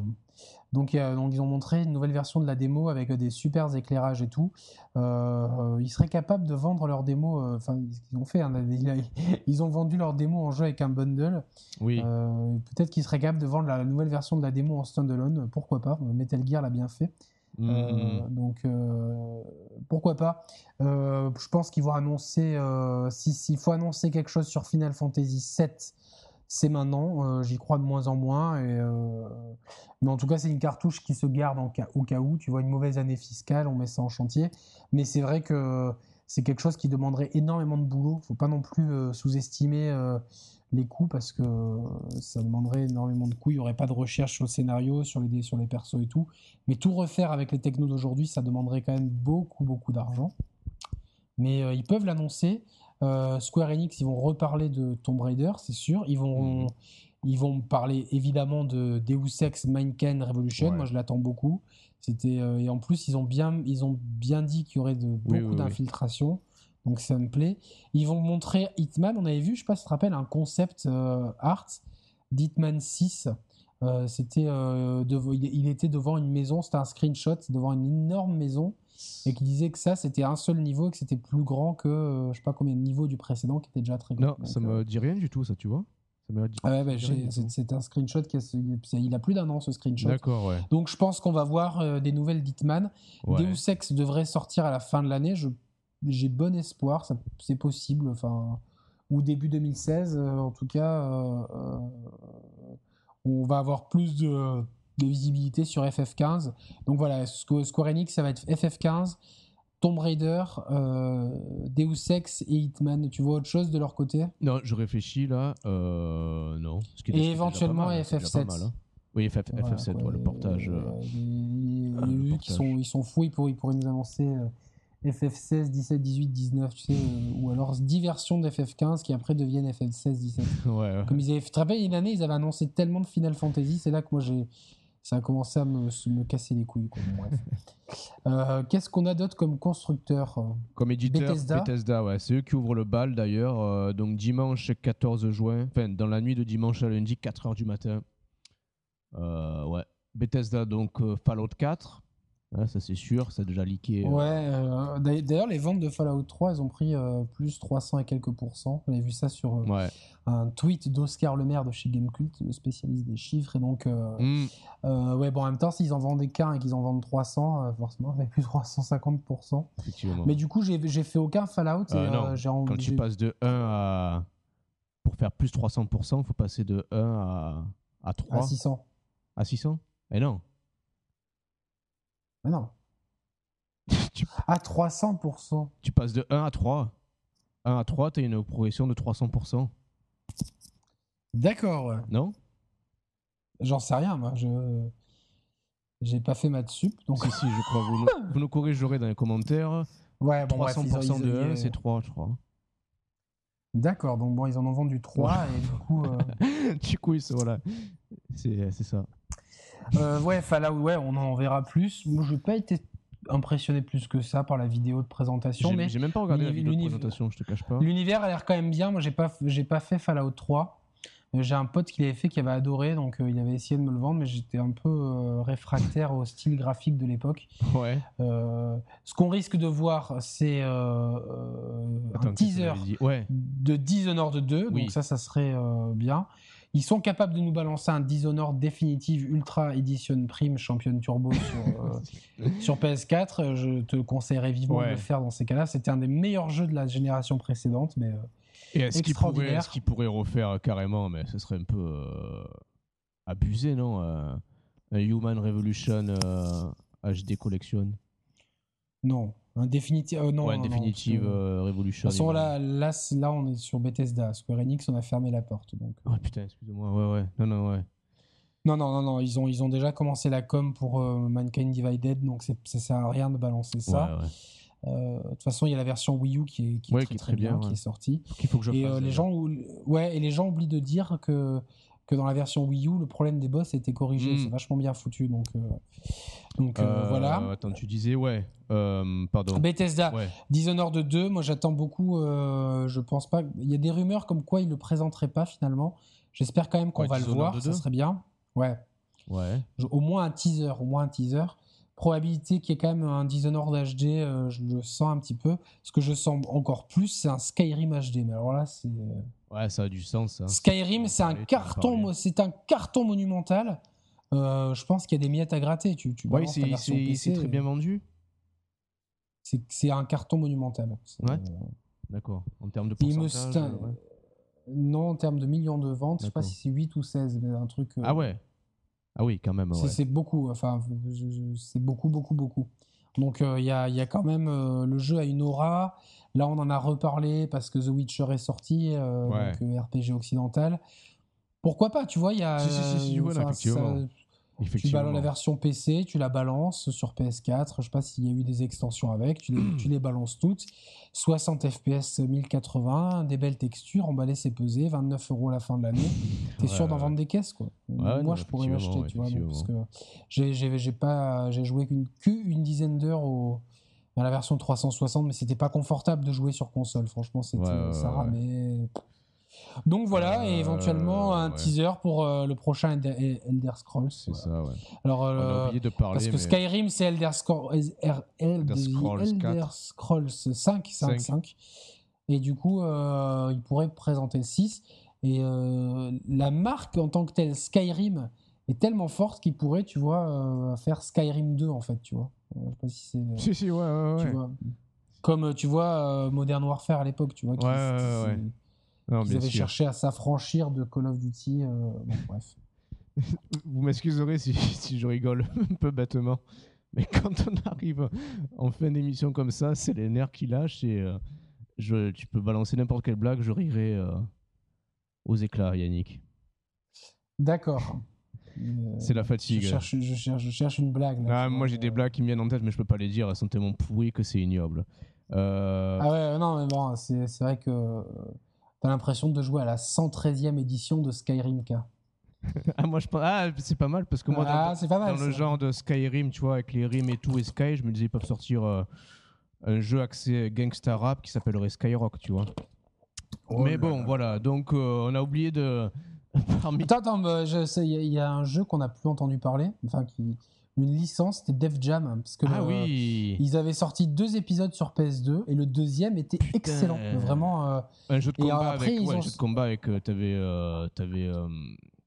A: donc, donc ils ont montré une nouvelle version de la démo avec euh, des super éclairages et tout. Euh, ils seraient capables de vendre leur démo. Enfin, ils ont fait. hein, ils, ont vendu leur démo en jeu avec un bundle.
B: Oui,
A: Euh, Peut-être qu'ils seraient capables de vendre la, nouvelle version de la démo en standalone. Pourquoi pas Metal Gear l'a bien fait. Euh, donc euh, pourquoi pas Euh, Je pense qu'ils vont annoncer si- s'il faut annoncer quelque chose sur Final Fantasy VII, c'est maintenant. Euh, J'y crois de moins en moins. Euh, mais en tout cas, c'est une cartouche qui se garde au cas où. Tu vois une mauvaise année fiscale, on met ça en chantier. Mais c'est vrai que c'est quelque chose qui demanderait énormément de boulot. Faut pas non plus euh, sous-estimer les coûts parce que ça demanderait énormément de coûts. Il n'y aurait pas de recherche sur le scénario, sur les, sur les persos et tout. Mais tout refaire avec les technos d'aujourd'hui, ça demanderait quand même beaucoup, beaucoup d'argent. Mais ils peuvent l'annoncer. Euh, Square Enix, ils vont reparler de Tomb Raider, c'est sûr. Ils vont,
B: Mhm.
A: ils vont parler évidemment de Deus Ex Mankind Revolution.
B: Ouais.
A: Moi, je l'attends beaucoup. C'était euh, et en plus, ils ont bien, ils ont bien dit qu'il y aurait de beaucoup
B: Oui, oui, oui.
A: d'infiltration. Donc ça me plaît. Ils vont montrer Hitman. On avait vu, je sais pas si tu te rappelles, un concept euh, art d'Hitman 6. Euh, c'était euh, dev- il il était devant une maison, c'était un screenshot devant une énorme maison et qui disait que ça c'était un seul niveau et que c'était plus grand que euh, je sais pas combien de niveaux du précédent qui était déjà très grand.
B: non,
A: Donc,
B: ça
A: euh,
B: me dit rien du tout, ça, tu vois.
A: Ah ouais,
B: du
A: c'est un screenshot qui a, il a plus d'un an ce screenshot.
B: D'accord, ouais.
A: Donc je pense qu'on va voir euh, des nouvelles d'Hitman.
B: ouais.
A: Deus Ex devrait sortir à la fin de l'année. J'ai bon espoir, c'est possible. Enfin, ou début 2016. euh, en tout cas, euh, euh, on va avoir plus de, de visibilité sur FF15. Donc voilà, Squ- Square Enix, ça va être FF15, Tomb Raider, euh, Deus Ex et Hitman. Tu vois autre chose de leur côté?
B: Non, je réfléchis là. Euh, non. Ce qui est-
A: Et éventuellement
B: mal, déjà
A: FF7.
B: pas mal, hein. Oui, FF, FF7,
A: Voilà,
B: ouais, le
A: quoi,
B: portage. euh,
A: ils-
B: le
A: ils-
B: portage.
A: Ils sont, ils sont fous, ils pourraient, ils pourraient nous annoncer euh, FF16, 17, 18, 19, tu sais, euh, ou alors 10 versions d'FF15 qui après deviennent FF16, 17.
B: Ouais, ouais.
A: Comme ils avaient, tu te rappelles, une année, ils avaient annoncé tellement de Final Fantasy, c'est là que moi j'ai. Ça a commencé à me, se- me casser les couilles. Euh, Qu'est-ce qu'on a d'autre comme constructeur
B: Comme éditeur,
A: Bethesda.
B: Bethesda, ouais. C'est eux qui ouvrent le bal d'ailleurs. euh, donc dimanche 14 juin, enfin dans la nuit de dimanche à lundi, 4h du matin. Euh, ouais. Bethesda, donc euh, Fallout 4. Ouais, ça c'est sûr, ça a déjà leaké. euh,
A: Ouais, euh, d'ailleurs- les ventes de Fallout 3, elles ont pris euh, plus 300 et quelques pourcents. J'avais vu ça sur euh,
B: Ouais.
A: un tweet d'Oscar Lemaire de chez Gamecult, le spécialiste des chiffres. Et donc, euh, ouais, bon, en même temps, s'ils en vendaient qu'un et qu'ils en vendent 300, euh, forcément, fait plus 350%.
B: effectivement.
A: Mais du coup, j'ai fait aucun Fallout. et,
B: Euh, non, Quand tu passes de 1 à. Pour faire plus 300%, il faut passer de 1 à, à 3.
A: à 600.
B: À 600 Eh non.
A: Mais non.
B: tu,
A: À 300%.
B: tu passes de 1 à 3. 1 à 3, tu as une progression de 300%.
A: D'accord, ouais.
B: Non?
A: J'en sais rien, moi. Je j'ai pas fait maths sup, donc
B: Si, si, je crois. Vous nous, vous nous corrigerez dans les commentaires.
A: ouais, bon, bref,
B: 300%
A: ils ont- ils
B: de
A: ont-
B: 1, c'est 3, je crois.
A: D'accord, donc bon, ils en ont vendu 3 et du coup, euh,
B: du coup, voilà. C'est c'est ça.
A: Euh, ouais, Fallout, ouais, on en verra plus. Moi, je n'ai pas été impressionné plus que ça par la vidéo de présentation,
B: J'ai
A: mais
B: j'ai même pas regardé la vidéo de présentation, je te cache pas.
A: l'univers a l'air quand même bien. Moi, j'ai pas, j'ai pas fait Fallout 3. Euh, J'ai un pote qui l'avait fait, qui avait adoré, donc euh, il avait essayé de me le vendre, mais j'étais un peu euh, réfractaire au style graphique de l'époque.
B: Ouais.
A: Euh, ce qu'on risque de voir, c'est un teaser
B: dit? Ouais.
A: de Dishonored 2,
B: Oui.
A: donc ça, ça serait bien. Ils sont capables de nous balancer un Dishonored définitive Ultra Edition Prime Champion Turbo sur, euh, sur PS4. Je te conseillerais vivement de le faire dans ces cas-là. C'était un des meilleurs jeux de la génération précédente, mais euh,
B: Et est-ce qu'il pourrait,
A: extraordinaire.
B: est-ce qu'il pourrait refaire carrément Mais ce serait un peu euh, abusé, non euh, Un Human Revolution euh, HD Collection?
A: non. Un définitive. euh, non,
B: ouais,
A: non, non, que-
B: euh,
A: De
B: Revolution.
A: toute façon, là, là, là, on est sur Bethesda. Square Enix, on a fermé la porte. Donc, euh,
B: Oh putain, excuse-moi. Ouais, ouais. Non, non, ouais.
A: Non, non, non, non. Ils ont, ils ont déjà commencé la com pour euh, Mankind Divided, donc ça sert à rien de balancer ça.
B: Ouais, ouais.
A: Euh, De toute façon, il y a la version Wii U qui est, qui est
B: Ouais,
A: très,
B: qui est
A: très
B: très
A: bien,
B: bien,
A: qui
B: ouais.
A: est sortie.
B: Qu'il faut que je
A: Et
B: fasse.
A: euh, les gens, ou- ouais, et les gens oublient de dire que que dans la version Wii U, le problème des boss a été corrigé.
B: Mm.
A: C'est vachement bien foutu. Donc, euh, donc euh,
B: Euh,
A: voilà.
B: Attends, tu disais, ouais. Euh, pardon.
A: Bethesda,
B: Ouais.
A: Dishonored 2, moi j'attends beaucoup. je pense pas. Il y a des rumeurs comme quoi ils le présenteraient pas finalement. J'espère quand même qu'on
B: Ouais,
A: va le voir.
B: 2.
A: Ça serait bien. Ouais.
B: Ouais.
A: Je- au moins un teaser, au moins un teaser. Probabilité qu'il y ait quand même un Dishonored HD, euh, je le sens un petit peu. Ce que je sens encore plus, c'est un Skyrim HD. Mais alors là, c'est
B: Ouais, ça a du sens. ça.
A: Skyrim, c'est un carton, c'est un carton monumental. Euh, je pense qu'il y a des miettes à gratter. Tu, tu
B: Ouais, c'est très bien vendu.
A: C'est c'est un carton monumental. C'est,
B: Ouais.
A: euh,
B: D'accord. En termes de
A: me
B: pourcentage. euh, ouais.
A: Non, en termes de millions de ventes, je sais pas
B: D'accord.
A: si c'est 8 ou 16, mais un truc. euh,
B: Ah ouais. Ah oui, quand même.
A: C'est
B: Ouais.
A: c'est beaucoup, enfin, je- je- c'est beaucoup, beaucoup, beaucoup. Donc, euh, il y, a, y a quand même. euh, le jeu a une aura. Là, on en a reparlé parce que The Witcher est sorti, euh,
B: Ouais.
A: donc RPG occidental. Pourquoi pas, tu vois, il y a.
B: Si, si, si, si, voilà,
A: ça- tu balances la version PC, tu la balances sur PS4. Je sais pas s'il y a eu des extensions avec. Tu les, tu les balances toutes. 60 FPS 1080, des belles textures, emballer c'est pesé, 29 euros à la fin de l'année. T'es
B: Ouais,
A: sûr d'en vendre des caisses, quoi. Moi,
B: non,
A: je pourrais l'acheter, tu vois. donc, parce que j'ai- pas, joué qu'une qu'une dizaine d'heures au à la version 360, mais c'était pas confortable de jouer sur console. Franchement, c'était ça ramait. Donc voilà, et
B: Euh,
A: éventuellement un
B: ouais.
A: teaser pour euh, le prochain Elder, Elder Scrolls.
B: C'est ça, ouais.
A: Alors,
B: On a
A: euh,
B: oublié de parler.
A: parce que
B: mais-
A: Skyrim, c'est Elder, Scroll- Er- Elder,
B: Scrolls
A: Elder
B: 4.
A: Scrolls 5, 5,
B: Cinq.
A: 5. Et du coup, il pourrait présenter le 6. Et la marque en tant que telle, Skyrim, est tellement forte qu'il pourrait, tu vois, euh, faire Skyrim 2, en fait, tu vois. Je sais pas si c'est... euh,
B: Si, si, ouais, ouais,
A: tu
B: ouais.
A: vois. Comme, tu vois, euh, Modern Warfare à l'époque, tu vois.
B: Ouais, ouais, ouais. Non,
A: Ils
B: bien
A: avaient
B: sûr.
A: cherché à s'affranchir de Call of Duty. euh, bon, bref.
B: Vous m'excuserez si, si je rigole un peu bêtement, mais quand on arrive en fin d'émission comme ça, c'est les nerfs qui lâchent et euh, je, tu peux balancer n'importe quelle blague, je rirai euh, aux éclats, Yannick.
A: D'accord.
B: C'est la fatigue.
A: Je cherche, je cherche, je cherche une blague.
B: Ah, moi, j'ai des blagues qui me viennent en tête, mais je peux pas les dire. Elles sont tellement pourries que c'est ignoble.
A: Ah ouais, non, mais bon, c'est vrai que t'as l'impression de jouer à la 113e édition de Skyrim K.
B: ah, moi, je pense... ah, c'est pas mal parce que moi, dans-
A: ah, mal.
B: dans le genre de Skyrim, tu vois, avec les rimes et tout, et Sky, je me disais, ils peuvent sortir euh, un jeu axé gangsta rap qui s'appellerait Skyrock, tu vois.
A: Oh
B: Mais bon,
A: là.
B: voilà, donc euh, on a oublié de. Parmi...
A: Attends, attends, bah, il y, y a un jeu qu'on n'a plus entendu parler, enfin, qui, une licence, c'était Def Jam. hein, Parce que
B: Ah
A: le-
B: oui
A: Ils avaient sorti deux épisodes sur PS2 et le deuxième était excellent. Vraiment, euh,
B: Un jeu de
A: Et
B: combat
A: après,
B: avec. Ouais,
A: ont-
B: un jeu de combat avec. euh, T'avais. euh, T'avais.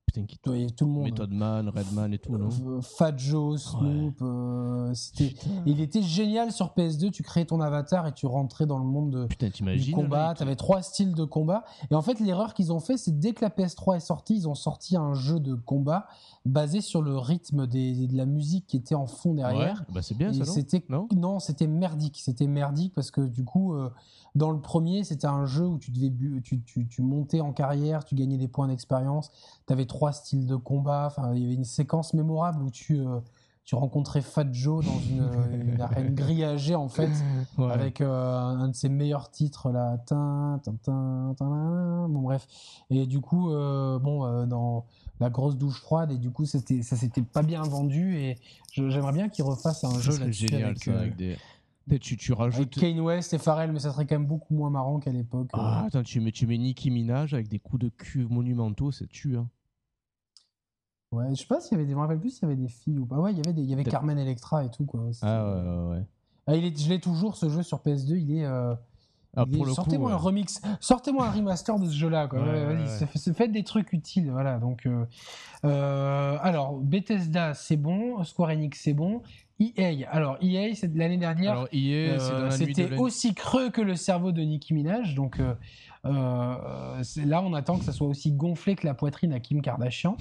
B: Putain, qui.
A: tout tout le monde.
B: Method Man, Redman et tout, non
A: Euh, Fat Joe, Snoop, euh, c'était. Il était génial sur PS2. Tu créais ton avatar et tu rentrais dans le monde de,
B: Putain,
A: du combat. Tu avais trois styles de combat. Et en fait, l'erreur qu'ils ont fait, c'est dès que la PS3 est sortie, ils ont sorti un jeu de combat basé sur le rythme des, de la musique qui était en fond derrière.
B: Ouais, bah c'est bien
A: Et
B: ça, non
A: c'était
B: Non
A: non, c'était merdique. C'était merdique parce que du coup, euh, dans le premier, c'était un jeu où tu devais tu, tu, tu montais en carrière, tu gagnais des points d'expérience. Tu avais trois styles de combat. Enfin, il y avait une séquence mémorable où tu euh, tu rencontrais Fat Joe dans une, une arène grillagée en fait,
B: Ouais.
A: avec euh, un de ses meilleurs titres là. Tin, tin, tin, bon bref. Et du coup, euh, bon, euh, dans la grosse douche froide et du coup, c'était ça s'était pas bien vendu et j'aimerais bien qu'ils refassent un jeu là-dessus avec, euh,
B: avec des. Tu, tu
A: avec
B: rajoutes.
A: Kane West et Pharrell, mais ça serait quand même beaucoup moins marrant qu'à l'époque. euh.
B: Ah, attends, tu mets, tu mets Nicki Minaj avec des coups de cul monumentaux, c'est tue. Hein.
A: Ouais, je sais pas s'il y avait des, je me rappelle plus s'il y avait des filles ou pas. Ouais, il y avait des, il y avait. Carmen Electra et tout quoi.
B: Ah ouais, ouais, ouais.
A: Ah, il est, je l'ai toujours ce jeu sur PS2. Il est. euh,
B: Ah,
A: sortez-moi un remix, sortez-moi un remaster de ce jeu-là. Quoi.
B: Ouais,
A: Ouais, Faites des trucs utiles, voilà. Donc, euh, euh, alors Bethesda, c'est bon. Square Enix, c'est bon. EA, alors EA, c'est de l'année dernière.
B: Dans
A: Euh,
B: de
A: C'était aussi creux que le cerveau de Nicki Minaj, donc euh, euh, c'est- là on attend que ça soit aussi gonflé que la poitrine à Kim Kardashian.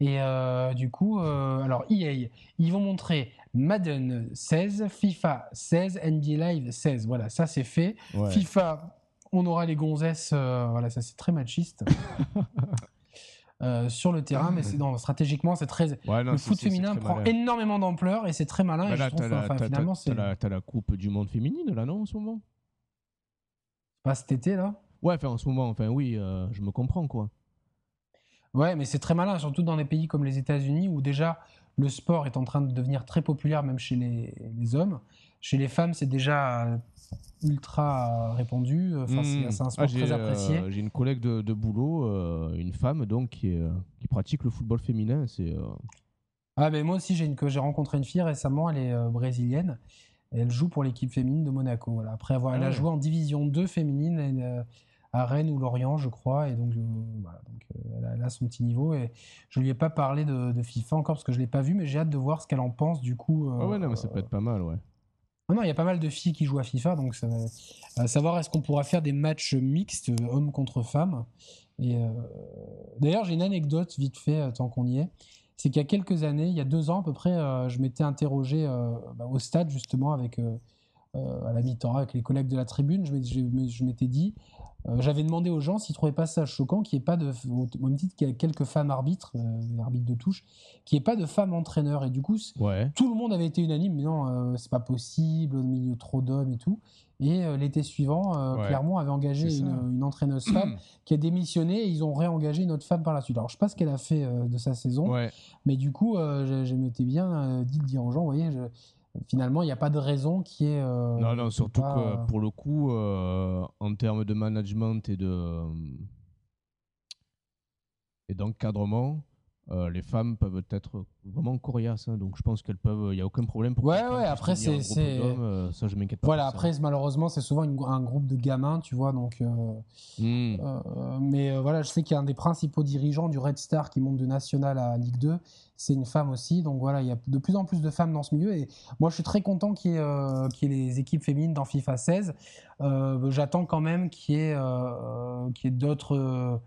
A: Et euh, du coup, euh, alors EA, ils vont montrer Madden 16, FIFA 16, NBA Live 16. Voilà, ça c'est fait.
B: Ouais.
A: FIFA, on aura les gonzesses, euh, voilà, ça c'est très machiste. Euh, sur le terrain, mais c'est non, stratégiquement c'est très.
B: Ouais, non,
A: le foot féminin prend
B: malin.
A: énormément d'ampleur et c'est très malin.
B: Bah
A: et
B: là,
A: je trouve,
B: t'as la,
A: enfin, finalement, c'est
B: la- Coupe du Monde féminine, là, non, en ce moment?
A: Pas cet été là?
B: Ouais, enfin, en ce moment, enfin, oui, euh, je me comprends, quoi.
A: Ouais, mais c'est très malin, surtout dans des pays comme les États-Unis où déjà le sport est en train de devenir très populaire, même chez les, les hommes. Chez les femmes, c'est déjà ultra répandu. Enfin, c'est-
B: Mmh.
A: c'est un
B: Ah,
A: sport
B: j'ai,
A: très
B: euh,
A: apprécié.
B: j'ai une collègue de, de boulot, euh, une femme, donc, qui, est, euh, qui pratique le football féminin. C'est, euh,
A: Ah, mais moi aussi, j'ai rencontré une fille récemment. Elle est euh, brésilienne. Elle joue pour l'équipe féminine de Monaco. Voilà. Après avoir, elle
B: Ah
A: a
B: ouais.
A: joué en division 2 féminine elle, euh, à Rennes ou Lorient, je crois. Et donc, euh, voilà, donc euh, elle, a, elle a son petit niveau. Et je lui ai pas parlé de, de FIFA encore parce que je l'ai pas vu, mais j'ai hâte de voir ce qu'elle en pense du coup.
B: Ah ouais, non, mais
A: euh,
B: ça peut être pas mal, ouais.
A: Ah non, il y a pas mal de filles qui jouent à FIFA, donc ça va- savoir est-ce qu'on pourra faire des matchs mixtes, euh, hommes contre femmes. Euh, d'ailleurs, j'ai une anecdote vite fait euh, tant qu'on y est. C'est qu'il y a quelques années, il y a deux ans à peu près, je m'étais interrogé bah, au stade justement avec à la mi-temps avec les collègues de la tribune. Je m'étais dit, euh, j'avais demandé aux gens s'ils trouvaient pas ça choquant qu'il n'y ait pas de, au même titre qu'il y a quelques femmes arbitres, euh, arbitres de touche, qu'il n'y ait pas de femmes entraîneurs. Et du coup,
B: Ouais.
A: tout le monde avait été unanime, mais non, euh, c'est pas possible, au milieu trop d'hommes et tout. Et euh, l'été suivant, euh,
B: Ouais.
A: Clermont avait engagé une, une entraîneuse femme qui a démissionné et ils ont réengagé une autre femme par la suite. Alors je sais pas ce qu'elle a fait euh, de sa saison,
B: Ouais.
A: mais du coup, euh, m'étais bien euh, dit de dire aux gens, vous voyez, je- finalement, il n'y a pas de raison qui est. euh,
B: Non, non, surtout
A: pas,
B: que
A: euh,
B: pour le coup, euh, en termes de management et de et d'encadrement, euh, les femmes peuvent être vraiment coriaces. hein, donc je pense qu'elles peuvent. Il n'y a aucun problème pour.
A: Ouais, ouais, après, c'est-
B: euh, ça, je m'inquiète pas.
A: Voilà, après, malheureusement, c'est souvent une- un groupe de gamins, tu vois, donc. euh,
B: Hmm.
A: Euh, mais voilà, je sais qu'il y a un des principaux dirigeants du Red Star qui monte de National à Ligue 2. C'est une femme aussi. Donc voilà, il y a de plus en plus de femmes dans ce milieu. Et moi, je suis très content qu'il y ait, qu'il y ait les équipes féminines dans FIFA 16. Euh, J'attends quand même qu'il y ait, qu'il y ait d'autres.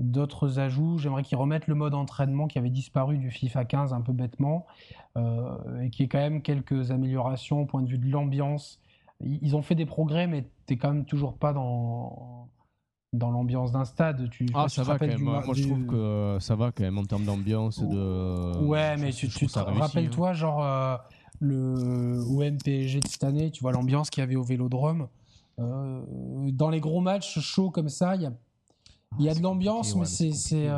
A: Euh, D'autres ajouts, j'aimerais qu'ils remettent le mode entraînement qui avait disparu du FIFA 15 un peu bêtement, euh, et qu'il y ait quand même quelques améliorations au point de vue de l'ambiance. Ils ont fait des progrès, mais t'es quand même toujours pas dans, dans l'ambiance d'un stade. Tu,
B: ah, ça va quand même. Moi, je trouve que ça va quand même en termes d'ambiance. De...
A: Ouais, mais tu, te rappelles-toi, hein. genre le OM PSG de cette année, tu vois l'ambiance qu'il y avait au Vélodrome. dans les gros matchs chauds comme ça, il y a, y a de l'ambiance, mais c'est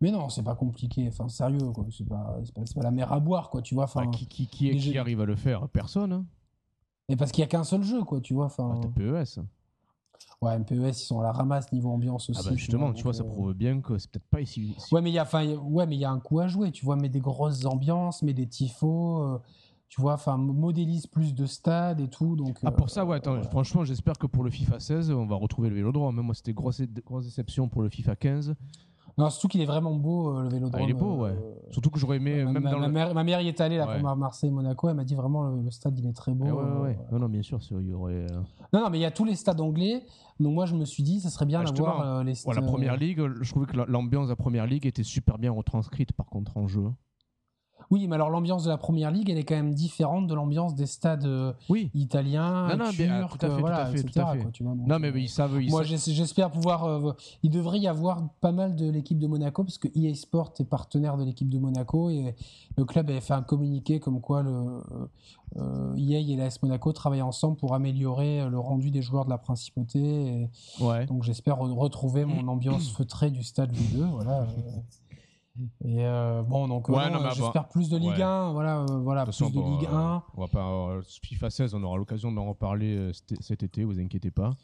A: mais non, c'est pas compliqué. Enfin, sérieux, quoi. C'est pas, pas, pas, la mer à boire, quoi. Tu vois. Enfin,
B: qui, qui, qui, qui arrive à le faire? Personne. Hein.
A: Et parce qu'il y a qu'un seul jeu, quoi. Tu vois. Enfin.
B: Ah, PES.
A: Ouais, MPES, ils sont à la ramasse niveau ambiance aussi.
B: Ah bah justement, tu vois, ça euh, prouve bien que c'est peut-être pas ici.
A: Ouais, mais il y a, enfin, ouais, mais il y a un coup à jouer. Tu vois, mais des grosses ambiances, mais des tifos. Euh, tu vois, enfin, modélise plus de stades et tout. Donc,
B: ah, pour ça, ouais, attends, franchement, j'espère que pour le FIFA 16, on va retrouver le vélodrome. Même moi, c'était grosse, grosse déception pour le FIFA 15.
A: Non, surtout qu'il est vraiment beau, euh, le vélodrome.
B: Ah, il est beau, ouais. Euh, surtout que j'aurais aimé.
A: Ma,
B: même dans
A: ma, mère, ma, mère, y est allée, là, pour Marseille-Monaco. Elle m'a dit vraiment, le, stade, il est très beau.
B: ouais, ouais, ouais. Non, non, bien sûr, il y aurait. Euh,
A: non, non, mais il y a tous les stades anglais. Donc, moi, je me suis dit, ça serait bien ah, d'avoir les
B: stades. la première ligue, je trouvais que l'ambiance de la première ligue était super bien retranscrite, par contre, en jeu.
A: Oui, mais alors l'ambiance de la première ligue, elle est quand même différente de l'ambiance des stades euh, italiens, non, non, turcs, bien, tout à fait, voilà, tout à fait, etc. Tout à fait. Quoi, tu vois,
B: non, mais ils savent.
A: moi, j'espère pouvoir. Euh, il devrait y avoir pas mal de l'équipe de Monaco parce que EA Sport est partenaire de l'équipe de Monaco et le club avait fait un communiqué comme quoi le euh, EA et l'AS Monaco travaillent ensemble pour améliorer le rendu des joueurs de la principauté. Et,
B: ouais.
A: Donc j'espère retrouver mon ambiance feutrée du stade V2. Voilà. Et euh, bon, donc j'espère plus de Ligue 1, voilà, euh, voilà, plus de Ligue 1.
B: on va pas FIFA 16, on aura l'occasion d'en reparler euh, cet été, vous inquiétez pas.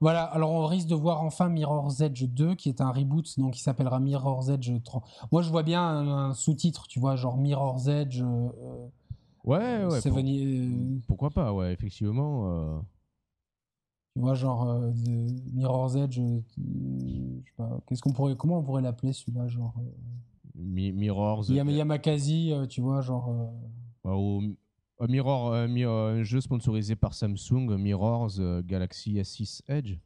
A: Voilà, alors on risque de voir enfin Mirror's Edge 2, qui est un reboot, donc qui s'appellera Mirror's Edge 3. Moi, je vois bien un, sous-titre, tu vois, genre Mirror's Edge.
B: ouais, ouais. Pourquoi pas, ouais, effectivement.
A: Tu vois, genre Mirror's Edge, je sais pas, qu'est-ce qu'on pourrait, comment on pourrait l'appeler celui-là, genre.
B: Mirrors.
A: Il y a Yamakasi, euh, tu vois, genre. Euh.
B: Mirror, euh, un jeu sponsorisé par Samsung, Mirrors Galaxy S6 Edge.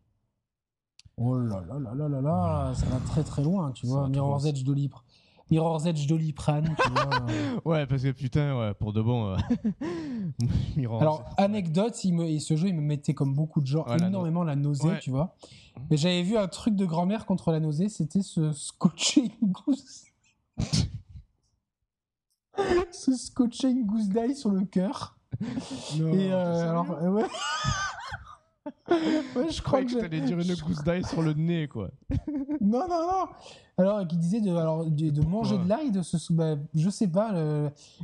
A: Oh là là là là là là, ça va très très loin, tu vois. Mirror's Edge Doliprane. Mirror's Edge Doliprane, tu vois.
B: ouais, parce que putain, ouais, pour de bon.
A: Mirror's Alors, anecdote, il me, ce jeu, il me mettait comme beaucoup de gens énormément la, nausée, tu vois. Mais j'avais vu un truc de grand-mère contre la nausée, c'était ce scotcher se scotcher une gousse d'ail sur le cœur.
B: Non, et euh, alors, euh, ouais. ouais, je crois que, que t'allais dire une gousse d'ail sur le nez, quoi.
A: non, non, non. Alors, qui disait de, alors, de, manger de l'ail, de se, bah, je sais pas.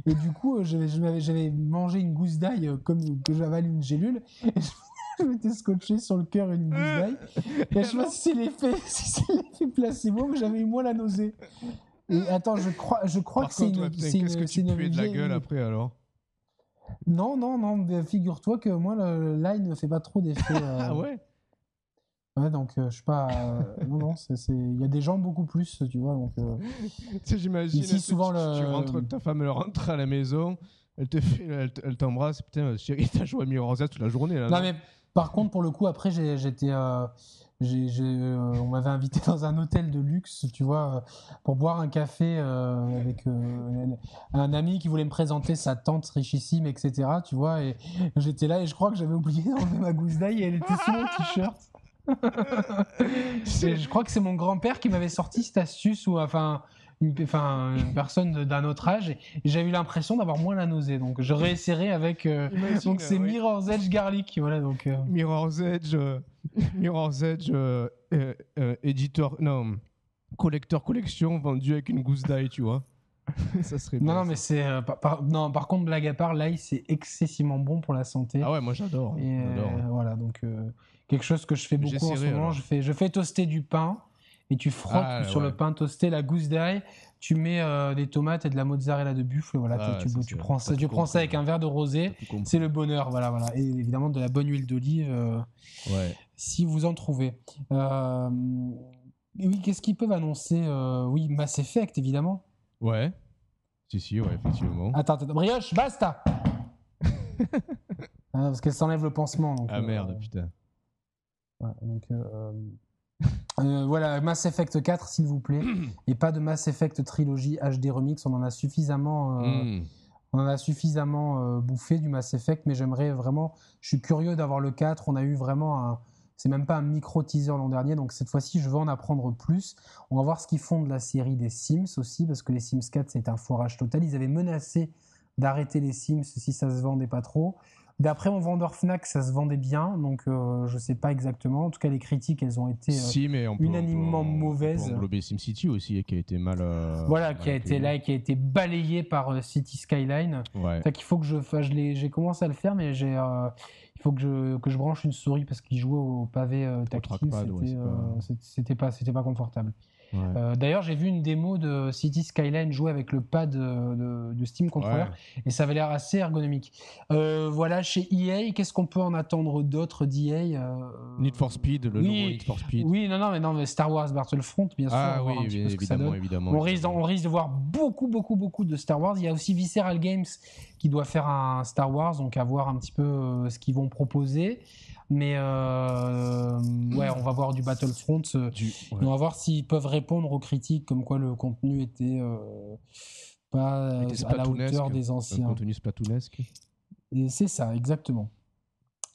A: et du coup, euh, j'avais mangé une gousse d'ail comme que j'avale une gélule. Et je m'étais scotché sur le cœur une gousse d'ail. Et je sais pas si c'est l'effet, si placebo, mais j'avais eu moins la nausée attends, je crois, je crois que c'est une.
B: Qu'est-ce que tu de la gueule après alors
A: Non, non, non. Figure-toi que moi, le line ne fait pas trop d'effet.
B: Euh. ah ouais
A: Ouais, donc euh, je sais pas. Euh, non, non, il y a des gens beaucoup plus, tu vois. Donc,
B: tu sais, j'imagine. Ici, souvent, tu, le... tu rentres, ta femme elle rentre à la maison, elle te fait, elle, t'embrasse. Putain, chérie, t'as joué à Mirror's toute la journée là.
A: Non, non mais par contre, pour le coup, après, j'étais. Euh, on m'avait invité dans un hôtel de luxe, tu vois, euh, pour boire un café euh, avec un ami qui voulait me présenter sa tante richissime, etc. Tu vois, et j'étais là et je crois que j'avais oublié d'enlever ma gousse d'ail et elle était sous mon t-shirt. je crois que c'est mon grand-père qui m'avait sorti cette astuce ou enfin une, enfin, une personne d'un autre âge et, j'ai eu l'impression d'avoir moins la nausée. Donc je réessayerai avec. donc c'est Mirror's Edge Garlic. Voilà, donc,
B: Mirror's Edge. Mirror's Edge, euh, euh, euh, éditeur, non, collecteur collection vendu avec une gousse d'ail, tu vois. ça serait
A: non, non, mais c'est. par, non, par contre, blague à part, l'ail, c'est excessivement bon pour la santé.
B: Ah ouais, moi j'adore.
A: voilà, donc quelque chose que je fais beaucoup en ce moment. Je fais, je fais toaster du pain et tu frottes ah, sur le pain toasté la gousse d'ail. Tu mets des tomates et de la mozzarella de buffle. Voilà, ah, tu, tu, prends ça, tu prends ça avec un verre de rosé. C'est le bonheur. Voilà, voilà. Et évidemment de la bonne huile d'olive.
B: ouais
A: si vous en trouvez. Euh, oui, qu'est-ce qu'ils peuvent annoncer euh, Oui, Mass Effect, évidemment.
B: Ouais. Si, si, ouais, effectivement.
A: Attends, attends, brioche, basta ah, Parce qu'elle s'enlève le pansement.
B: ah merde, euh, putain.
A: donc, voilà, Mass Effect 4, s'il vous plaît. Et pas de Mass Effect Trilogy HD Remix, on en a suffisamment. Hmm. On en a suffisamment bouffé du Mass Effect, mais j'aimerais vraiment. Je suis curieux d'avoir le 4. On a eu vraiment un, C'est même pas un micro teaser l'an dernier, donc cette fois-ci, je veux en apprendre plus. On va voir ce qu'ils font de la série des Sims aussi, parce que les Sims 4, c'est un foirage total. Ils avaient menacé d'arrêter les Sims si ça se vendait pas trop. D'après mon vendeur Fnac, ça se vendait bien, donc euh, je sais pas exactement. En tout cas, les critiques, elles ont été euh,
B: si, mais on peut,
A: unanimement
B: on peut-
A: mauvaises.
B: On peut SimCity aussi, qui a été mal. euh,
A: voilà, qui a été là et qui a été balayé par euh, City Skyline.
B: Ouais.
A: C'est qu'il faut que je J'ai commencé à le faire, mais j'ai. euh, il faut que je, que je branche une souris parce qu'il jouait au pavé tactile.
B: ouais,
A: C'était euh,
B: pas-
A: pas, c'était pas confortable.
B: Ouais.
A: Euh, D'ailleurs, j'ai vu une démo de City Skyline jouer avec le pad euh, de, de Steam Controller
B: Ouais.
A: et ça avait l'air assez ergonomique. Euh, voilà, chez EA, qu'est-ce qu'on peut en attendre d'autre d'EA euh,
B: Need for Speed, le
A: oui,
B: nouveau Need for Speed.
A: Oui, non, non, mais non, mais Star Wars Battlefront, bien sûr.
B: ah
A: va
B: oui, bien
A: ça
B: évidemment, évidemment.
A: On risque, on risque de voir beaucoup, beaucoup, beaucoup de Star Wars. Il y a aussi Visceral Games qui doit faire un Star Wars, donc à voir un petit peu ce qu'ils vont proposer. Mais euh, ouais, on va voir du Battlefront. euh,
B: Du-
A: et
B: ouais.
A: On va voir s'ils peuvent répondre aux critiques comme quoi le contenu était euh, pas
B: Était
A: à la hauteur des anciens.
B: contenu splatoonesque.
A: Et c'est ça, exactement.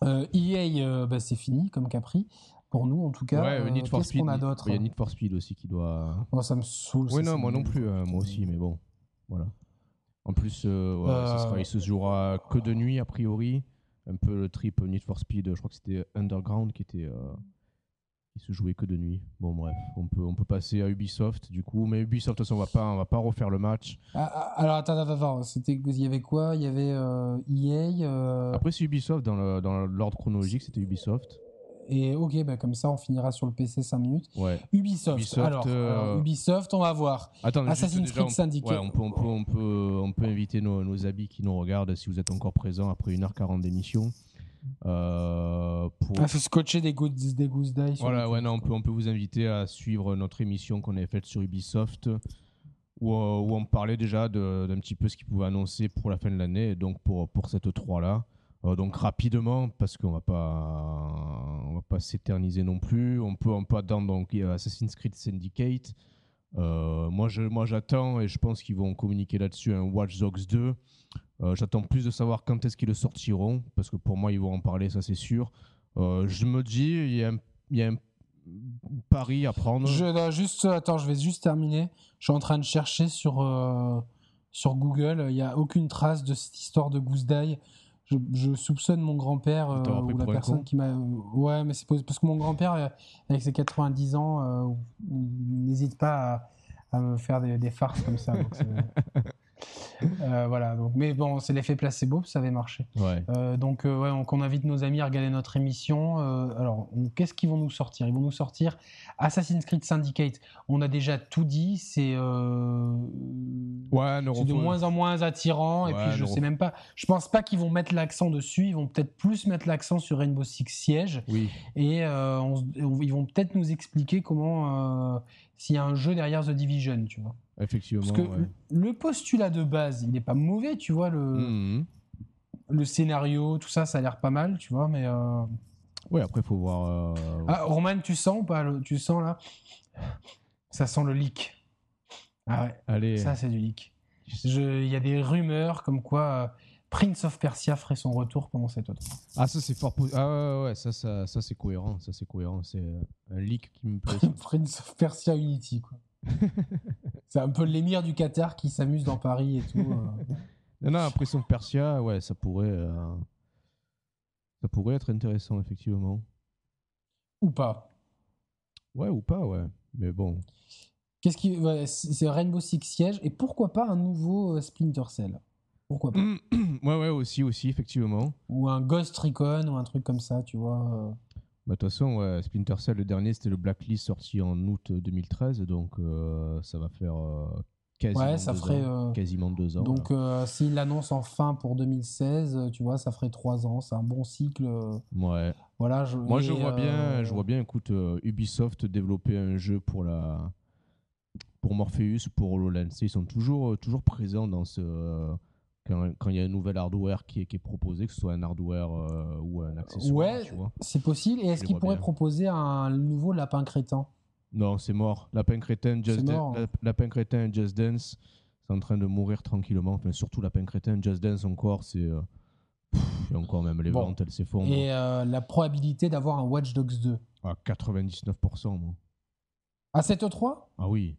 A: EA, euh, bah, c'est fini comme Capri. Pour nous, en tout cas.
B: ouais, Need for
A: Qu'est-ce
B: Speed.
A: qu'on a
B: il-
A: d'autre
B: Il y a Need for Speed aussi qui doit.
A: Oh, Ça me saoule.
B: Oui, non,
A: ça
B: moi non plus, moi aussi, mais bon, voilà. En plus, ouais, ça sera- il se jouera que de nuit, a priori. Un peu le trip Need for Speed, je crois que c'était Underground qui était. euh, qui se jouait que de nuit. Bon, bref, on peut, on peut passer à Ubisoft, du coup. Mais Ubisoft, de toute façon, on va pas, on va pas refaire le match.
A: Ah, ah, alors attends, attends, attends. C'était, il y avait quoi? Il y avait euh, EA. euh,
B: Après, c'est Ubisoft, dans le- dans l'ordre chronologique, c'était Ubisoft.
A: Et ok, bah, comme ça, on finira sur le PC 5 minutes.
B: Ouais.
A: Ubisoft.
B: Ubisoft,
A: alors,
B: euh,
A: Ubisoft, on va voir.
B: Attends, juste
A: Assassin's
B: déjà,
A: Creed Syndicate.
B: ouais, on, peut, on, peut, on, peut, on peut inviter nos, nos amis qui nous regardent, si vous êtes encore présents après 1h40 d'émission. Euh, pour...
A: Ah, faut scotcher des des die. sur
B: Voilà, ouais, non, on peut, on peut vous inviter à suivre notre émission qu'on avait faite sur Ubisoft, où, euh, où on parlait déjà d'un petit peu ce qu'ils pouvaient annoncer pour la fin de l'année, donc pour, pour cette 3-là. Euh, donc rapidement, parce qu'on va pas, on va pas s'éterniser non plus. On peut, on peut attendre donc Assassin's Creed Syndicate. Euh, moi, moi, j'attends et je pense qu'ils vont communiquer là-dessus un Watch Dogs 2. Euh, j'attends plus de savoir quand est-ce qu'ils le sortiront, parce que pour moi, ils vont en parler, ça c'est sûr. Euh, je me dis, il y a un, pari à prendre.
A: Juste, attends, je vais juste terminer. Je suis en train de chercher sur, euh, sur Google. Il n'y a aucune trace de cette histoire de Goose Die. Je, je soupçonne mon grand-père euh, ou la personne qui m'a. euh, ouais, mais c'est parce que mon grand-père, euh, avec ses 90 ans, n'hésite pas à, à me faire des, des farces comme ça. donc Euh, voilà. Donc, mais bon, c'est l'effet placebo, ça avait marché.
B: Ouais.
A: Euh, donc, euh, ouais, donc on invite nos amis à regarder notre émission. Alors, qu'est-ce qu'ils vont nous sortir? Ils vont nous sortir Assassin's Creed Syndicate. On a déjà tout dit. C'est
B: Ouais,
A: de moins en moins attirant. et puis, je sais même pas. Je pense pas qu'ils vont mettre l'accent dessus. Ils vont peut-être plus mettre l'accent sur Rainbow Six Siege.
B: Oui.
A: Et on ils vont peut-être nous expliquer comment. S'il y a un jeu derrière The Division, tu vois.
B: Effectivement.
A: Parce que
B: ouais.
A: le postulat de base, il n'est pas mauvais, tu vois. Le,
B: Mhm.
A: le scénario, tout ça, ça a l'air pas mal, tu vois, mais... euh,
B: Ouais, après, il faut voir. euh,
A: Ah, Roman, tu sens ou pas le- Tu sens, là? Ça sent le leak. Ah ouais,
B: Allez.
A: ça, c'est du leak. Il y a des rumeurs comme quoi euh, Prince of Persia ferait son retour pendant cette autre.
B: Ah, ça, c'est fort. Ah, ouais, ouais, ouais, ça, ça, ça c'est cohérent. Ça, c'est cohérent. C'est euh, un leak qui me plaît.
A: Prince of Persia Unity, quoi. c'est un peu l'émir du Qatar qui s'amuse dans Paris et tout. euh.
B: non, non, après son Persia, ouais, ça pourrait. euh, Ça pourrait être intéressant, effectivement.
A: Ou pas.
B: Ouais, ou pas, ouais. Mais bon.
A: Qu'est-ce qui... ouais, c'est c'est Rainbow Six Siege, et pourquoi pas un nouveau euh, Splinter Cell? Pourquoi pas?
B: Ouais, ouais, aussi, aussi, effectivement.
A: ou un Ghost Recon ou un truc comme ça, tu vois. Euh.
B: Bah, De toute façon, ouais, Splinter Cell, le dernier, c'était le Blacklist sorti en août 2013. Donc, euh, ça va faire euh, quasiment,
A: Ouais, ça
B: deux
A: ferait.
B: ans,
A: euh,
B: quasiment deux ans.
A: donc, euh, s'il l'annonce en fin pour 2016, euh, tu vois, ça ferait trois ans. C'est un bon cycle. euh.
B: Ouais.
A: Voilà. Je,
B: Moi, je vois bien,
A: euh,
B: je vois bien. Écoute, euh, Ubisoft développer un jeu pour la, pour Morpheus, pour HoloLens. Ils sont toujours, euh, toujours présents dans ce, euh, quand, quand il y a un nouvel hardware qui est, qui est proposé, que ce soit un hardware euh, ou un accessoire.
A: Ouais. C'est possible. Et est-ce qu'il pourrait
B: bien.
A: proposer un nouveau lapin crétin?
B: Non, c'est mort. Lapin crétin, Just
A: mort, hein.
B: Lap- Lapin crétin, Just Dance, c'est en train de mourir tranquillement. Enfin, surtout Lapin crétin, Just Dance encore, c'est, euh, Et encore même les
A: Bon.
B: ventes, elles s'effondrent.
A: Et euh, la probabilité d'avoir un Watch Dogs 2
B: À 99%, moi.
A: À cette E3
B: Ah oui.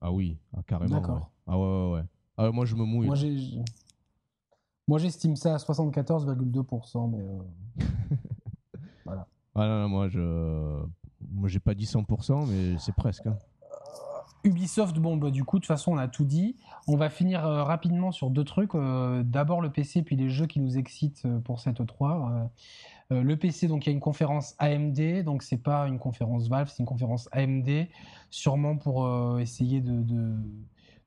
B: Ah oui, ah, carrément.
A: D'accord.
B: ouais. Ah ouais, ouais, ouais. Ah, moi, je me mouille.
A: Moi, j'ai. Moi, j'estime ça à 74,2%, mais euh,
B: Ah non, non, moi, je. Moi, j'ai pas dit 100%, mais c'est presque. hein.
A: Ubisoft, bon, bah, du coup, de toute façon, on a tout dit. On va finir euh, rapidement sur deux trucs. Euh, D'abord le PC, puis les jeux qui nous excitent euh, pour cette E3. Euh, euh, le PC, donc il y a une conférence AMD, donc c'est pas une conférence Valve, c'est une conférence AMD, sûrement pour euh, essayer de, de,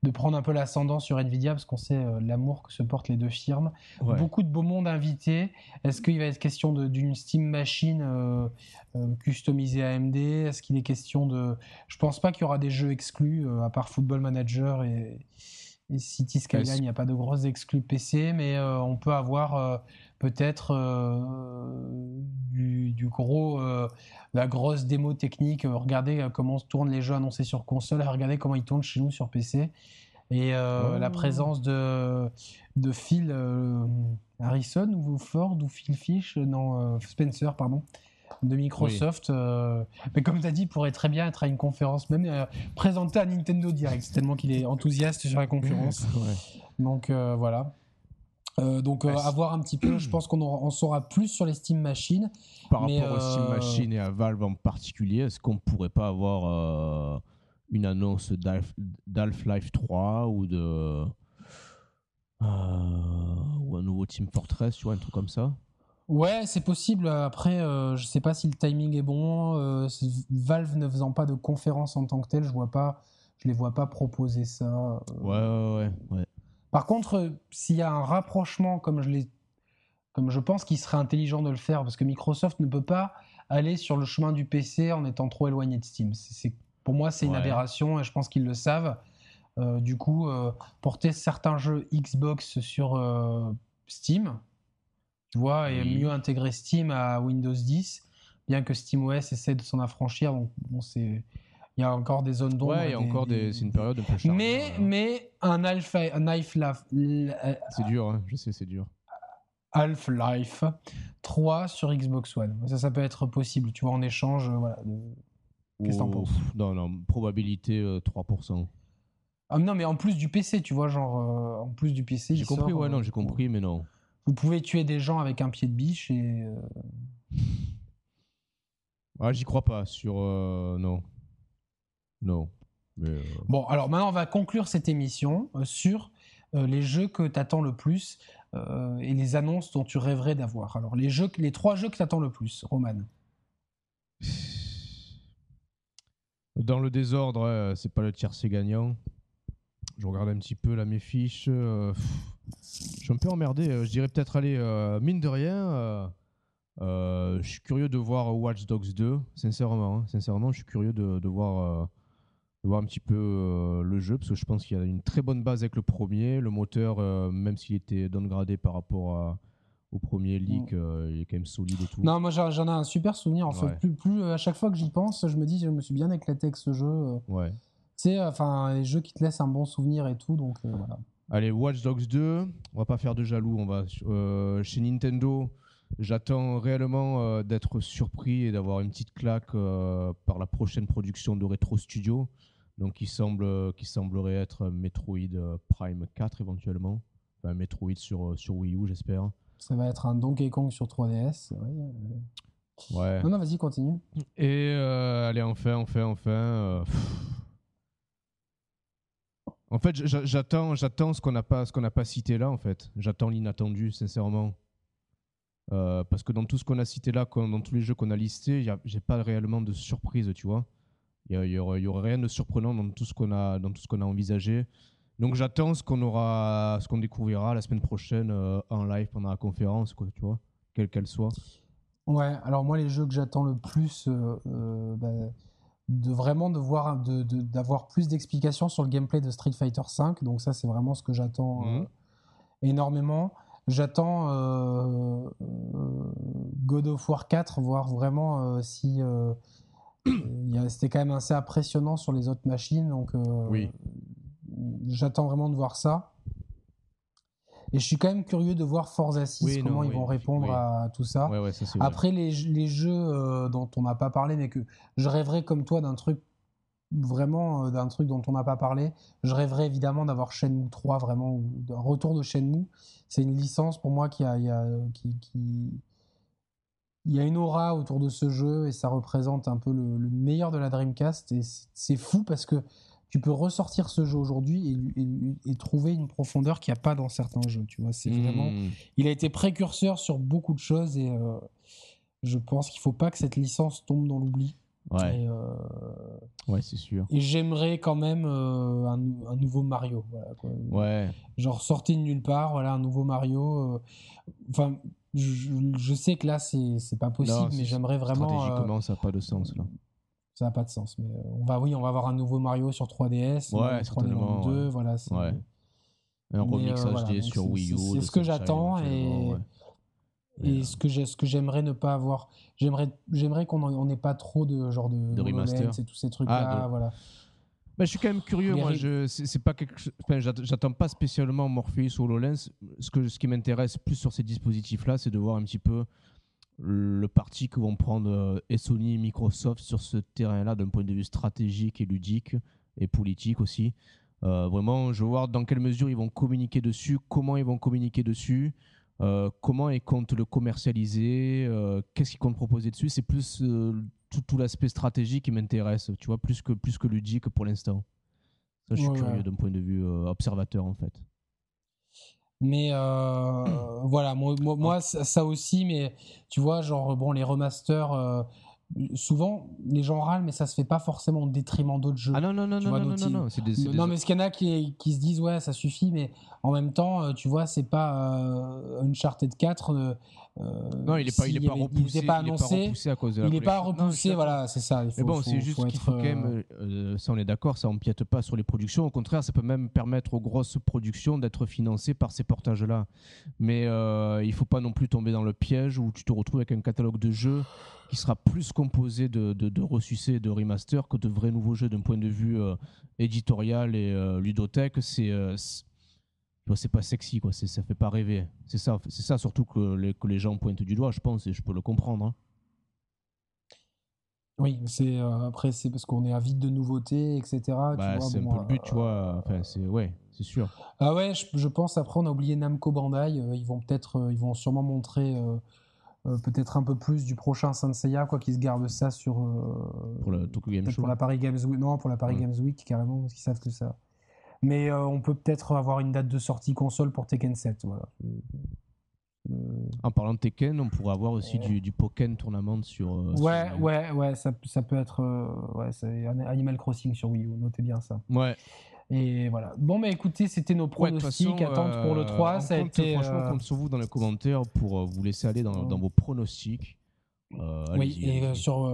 A: de prendre un peu l'ascendant sur Nvidia, parce qu'on sait euh, l'amour que se portent les deux firmes.
B: Ouais.
A: Beaucoup de beau monde invité. Est-ce qu'il va être question d'une Steam Machine euh, euh, customisée AMD Est-ce qu'il est question de... Je pense pas qu'il y aura des jeux exclus, à part Football Manager et City Skyline, il n'y a pas de grosses exclus PC, mais euh, on peut avoir euh, peut-être euh, du, du gros... la grosse démo technique, regardez comment se tournent les jeux annoncés sur console, regardez comment ils tournent chez nous sur PC. Et
B: Oh.
A: la présence de, de Phil Harrison ou Ford ou Phil Fish, non, Spencer, pardon, de Microsoft. euh, mais comme tu as dit, il pourrait très bien être à une conférence, même euh, présenté à Nintendo Direct, tellement qu'il est enthousiaste sur la concurrence.
B: Ouais.
A: Donc euh, voilà. Euh, donc
B: Ouais,
A: à voir un petit peu, je pense qu'on on saura plus sur les Steam Machines.
B: Par
A: Mais,
B: rapport au Steam
A: euh,
B: Machine et à Valve en particulier, est-ce qu'on pourrait pas avoir une annonce d'Half- d'Half-Life 3 ou de. ou un nouveau Team Fortress, vois, un truc comme ça?
A: Ouais, c'est possible. Après, euh, je sais pas si le timing est bon. Euh, Valve ne faisant pas de conférence en tant que telle, je vois pas, je les vois pas proposer ça. Euh,
B: Ouais, ouais, ouais. ouais.
A: Par contre, euh, s'il y a un rapprochement, comme je l'ai, comme je pense qu'il serait intelligent de le faire, parce que Microsoft ne peut pas aller sur le chemin du PC en étant trop éloigné de Steam. C'est, pour moi, c'est une
B: Ouais.
A: aberration et je pense qu'ils le savent. Du coup, porter certains jeux Xbox sur Steam, tu vois, et
B: Oui.
A: mieux intégrer Steam à Windows 10, bien que SteamOS essaie de s'en affranchir. Donc, bon, c'est, il y a encore des zones d'ombre.
B: Ouais, il y a encore des... c'est une période un peu chargée.
A: mais, mais un Alpha, un Half-Life,
B: C'est dur, hein, je sais, c'est dur.
A: Half-Life 3 sur Xbox One. Ça, ça peut être possible, tu vois, en échange. euh, Voilà, de- Qu'est-ce que t'en
B: Ou-
A: penses
B: Non, non, probabilité euh, 3%.
A: Ah, non, mais en plus du PC, tu vois, genre, euh, en plus du PC.
B: J'ai compris,
A: sort,
B: ouais,
A: euh,
B: non, j'ai compris, mais non.
A: Vous pouvez tuer des gens avec un pied de biche et. euh,
B: Ah, j'y crois pas sur. euh, non. Non. Mais, euh,
A: Bon, alors maintenant, on va conclure cette émission sur euh, les jeux que tu attends le plus et les annonces dont tu rêverais d'avoir. Alors, les, jeux, les trois jeux que tu attends le plus, Roman.
B: Dans le désordre, c'est pas le tiercé gagnant. Je regarde un petit peu là mes fiches. pff, je suis un peu emmerdé. euh, Je dirais peut-être aller, euh, mine de rien. euh, je suis curieux de voir Watch Dogs 2, sincèrement. hein. sincèrement, je suis curieux de, de voir, de voir un petit peu le jeu, parce que je pense qu'il y a une très bonne base avec le premier. Le moteur, même s'il était downgradé par rapport à- au premier leak, euh, il est quand même solide et tout.
A: Non, moi j'en ai un super souvenir. En fait,
B: Ouais.
A: plus, plus, euh, à chaque fois que j'y pense, je me dis, je me suis bien éclaté avec ce jeu. euh.
B: Ouais.
A: Tu sais, enfin, les jeux qui te laissent un bon souvenir et tout, donc voilà.
B: Allez, Watch Dogs 2, on va pas faire de jaloux. On va euh, chez Nintendo. J'attends réellement euh, d'être surpris et d'avoir une petite claque euh, par la prochaine production de Retro Studio. Donc, qui semble, qui semblerait être Metroid Prime 4 éventuellement. Enfin, Metroid sur, sur Wii U, j'espère.
A: Ça va être un Donkey Kong sur 3DS. ouais.
B: Ouais.
A: Non, non, vas-y, continue.
B: Et allez, enfin, enfin, enfin. En fait, j'a- j'attends, j'attends ce qu'on n'a pas, ce qu'on n'a pas cité là. En fait, j'attends l'inattendu, sincèrement. Euh, parce que dans tout ce qu'on a cité là, dans tous les jeux qu'on a listés, j'ai pas réellement de surprise, tu vois. Il y, y aurait, rien de surprenant dans tout ce qu'on a, envisagé. Donc j'attends ce qu'on aura, ce qu'on découvrira la semaine prochaine euh, en live pendant la conférence, quoi, tu vois, quelle qu'elle soit.
A: Ouais, alors moi, les jeux que j'attends le plus, euh, bah, de vraiment de voir, de- de- d'avoir plus d'explications sur le gameplay de Street Fighter V. Donc ça, c'est vraiment ce que j'attends euh,
B: Mhm.
A: énormément. J'attends euh, euh, God of War 4, voir vraiment euh, si euh, c'était quand même assez impressionnant sur les autres machines. Donc euh,
B: Oui.
A: j'attends vraiment de voir ça. Et je suis quand même curieux de voir Forza 6, comment ils vont répondre à tout ça. Après, les, les, jeux dont on n'a pas parlé, mais que je rêverais comme toi d'un truc vraiment d'un truc dont on n'a pas parlé. Je rêverais évidemment d'avoir Shenmue 3, vraiment, ou d'un retour de Shenmue. C'est une licence pour moi qui a, qui, qui, il y a une aura autour de ce jeu et ça représente un peu le, meilleur de la Dreamcast. Et c'est fou parce que tu peux ressortir ce jeu aujourd'hui et, trouver une profondeur qu'il n'y a pas dans certains jeux. Tu vois, c'est vraiment. Hmm. Il a été précurseur sur beaucoup de choses et euh, je pense qu'il ne faut pas que cette licence tombe dans l'oubli.
B: Ouais. Euh, ouais, c'est sûr.
A: Et j'aimerais quand même euh, un, nouveau Mario.
B: Ouais.
A: Genre sorti de nulle part, voilà, un nouveau Mario. Enfin, je, sais que là, c'est pas possible, mais j'aimerais vraiment.
B: Stratégiquement, ça n'a pas de sens là.
A: Ça n'a pas de sens, mais euh, on va, oui, on va avoir un nouveau Mario sur 3DS,
B: ouais, 3DS 2,
A: voilà.
B: Ouais. Un remix euh, HD sur Wii U.
A: C'est ce que j'attends et, et ce que ce que j'aimerais ne pas avoir. J'aimerais, j'aimerais qu'on n'ait pas trop de genre de,
B: de remaster
A: et tous ces trucs là, ah, voilà.
B: Bah, je suis quand même curieux. Moi, je c'est pas quelque j'attends pas spécialement Morpheus ou HoloLens. Ce que ce qui m'intéresse plus sur ces dispositifs-là, c'est de voir un petit peu le parti que vont prendre euh, et Sony et Microsoft sur ce terrain-là d'un point de vue stratégique et ludique et politique aussi. Euh, vraiment, je veux voir dans quelle mesure ils vont communiquer dessus, comment ils vont communiquer dessus, euh, comment ils comptent le commercialiser, qu'est-ce qu'ils comptent proposer dessus. C'est plus tout, l'aspect stratégique qui m'intéresse, tu vois, plus que, plus que ludique pour l'instant. je suis curieux d'un point de vue observateur, en fait.
A: Mais euh, voilà, moi, moi, ça, aussi, mais tu vois, genre, bon, les remasters, euh, souvent, les gens râlent, mais ça se fait pas forcément au détriment d'autres jeux.
B: Ah non, non, non, non, non, non, non,
A: des, non, mais ce qu'il y en a qui, qui, se disent, ouais, ça suffit, mais en même temps, tu vois, c'est pas Uncharted 4
B: non, il n'est pas, il est pas repoussé. Il pas annoncé. à cause de
A: la Il n'est pas repoussé, voilà, c'est ça.
B: mais bon, c'est juste qu'il faut quand même. Euh, euh, ça, on est d'accord, ça empiète pas sur les productions. Au contraire, ça peut même permettre aux grosses productions d'être financées par ces portages-là. Mais euh, il faut pas non plus tomber dans le piège où tu te retrouves avec un catalogue de jeux qui sera plus composé de, de, de ressucés de remaster que de vrais nouveaux jeux d'un point de vue euh, éditorial et ludothèque. C'est c'est pas sexy quoi. Ça fait pas rêver. C'est ça c'est ça surtout que les, que les gens pointent du doigt je pense et je peux le comprendre hein.
A: oui c'est euh, après c'est parce qu'on est avide de nouveautés etc
B: bah, c'est un peu le but tu vois. Euh, enfin c'est ouais c'est sûr.
A: Ah ouais je, pense après on a oublié Namco Bandai euh, ils vont peut-être ils vont sûrement montrer peut-être un peu plus du prochain Senseiya quoi qu'ils se gardent ça sur
B: pour le Tokyo Game Show
A: pour la Paris Games Week non pour la Paris Games Week carrément parce qu'ils savent que ça mais euh, on peut peut-être avoir une date de sortie console pour Tekken 7. Voilà.
B: Euh, en parlant de Tekken, on pourrait avoir aussi du, du Pokken Tournament sur.
A: Euh, ouais, ouais, ouais, ça, ça peut être. ouais, c'est Animal Crossing sur Wii U, notez bien ça.
B: Ouais.
A: Et voilà. Bon, bah écoutez, c'était nos pronostics. Attente pour le 3. ça a été,
B: franchement, compte sur vous dans les commentaires pour vous laisser aller dans, dans vos pronostics.
A: oui, et sur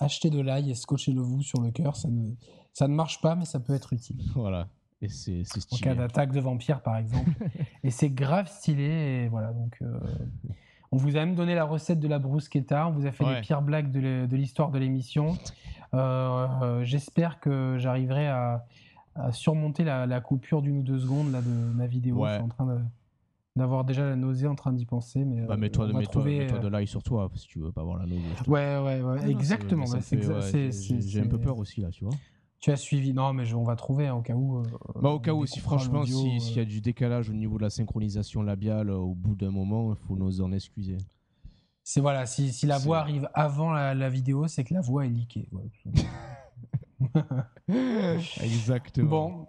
A: acheter de l'ail et scotchez-le vous sur le cœur. Ça ne, ça ne marche pas, mais ça peut être utile.
B: Voilà. Et c'est stylé.
A: En cas d'attaque de vampire, par exemple. et c'est grave stylé. Et voilà, donc. Euh, on vous a même donné la recette de la bruschetta. On vous a fait les pires blagues de l'histoire de l'émission. Euh, euh, j'espère que j'arriverai à, surmonter la, coupure d'une ou deux secondes là, de ma vidéo. Je suis en train d'avoir déjà la nausée en train d'y penser. Mais,
B: bah, mets-toi de, trouver... de l'ail sur toi si tu veux pas avoir la nausée.
A: Ouais, ouais, ouais, exactement.
B: J'ai un peu peur aussi là, tu vois.
A: Tu as suivi Non, mais on va trouver hein, au cas où. Euh,
B: bah, au cas où, si franchement, s'il y a euh. du décalage au niveau de la synchronisation labiale euh, au bout d'un moment, il faut nous en excuser.
A: C'est voilà, si, si la voix arrive avant la, vidéo, c'est que la voix est leakée.
B: Exactement.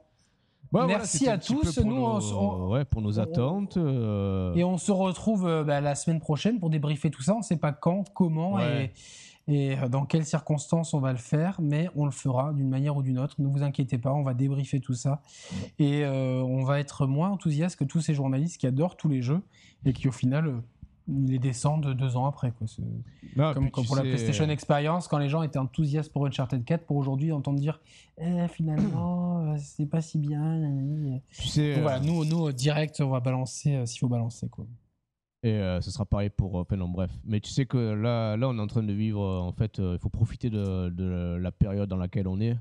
A: Bon. Merci à tous. Nous,
B: on, ouais, pour nos attentes. Et
A: on se retrouve bah, la semaine prochaine pour débriefer tout ça. On ne sait pas quand, comment et et euh, dans quelles circonstances on va le faire, mais on le fera d'une manière ou d'une autre. Ne vous inquiétez pas, on va débriefer tout ça et euh, on va être moins enthousiaste que tous ces journalistes qui adorent tous les jeux et qui au final euh, les descendent deux ans après. Quoi. comme, pour la PlayStation Experience, quand les gens étaient enthousiastes pour Uncharted 4, pour aujourd'hui entendre dire eh, finalement c'est pas si bien. voilà, nous, nous direct on va balancer s'il faut balancer quoi.
B: Et euh, ce sera pareil pour. Enfin, non, bref. Mais tu sais que là, là on est en train de vivre. Euh, en fait, euh, il faut profiter de, de, la période dans laquelle on est.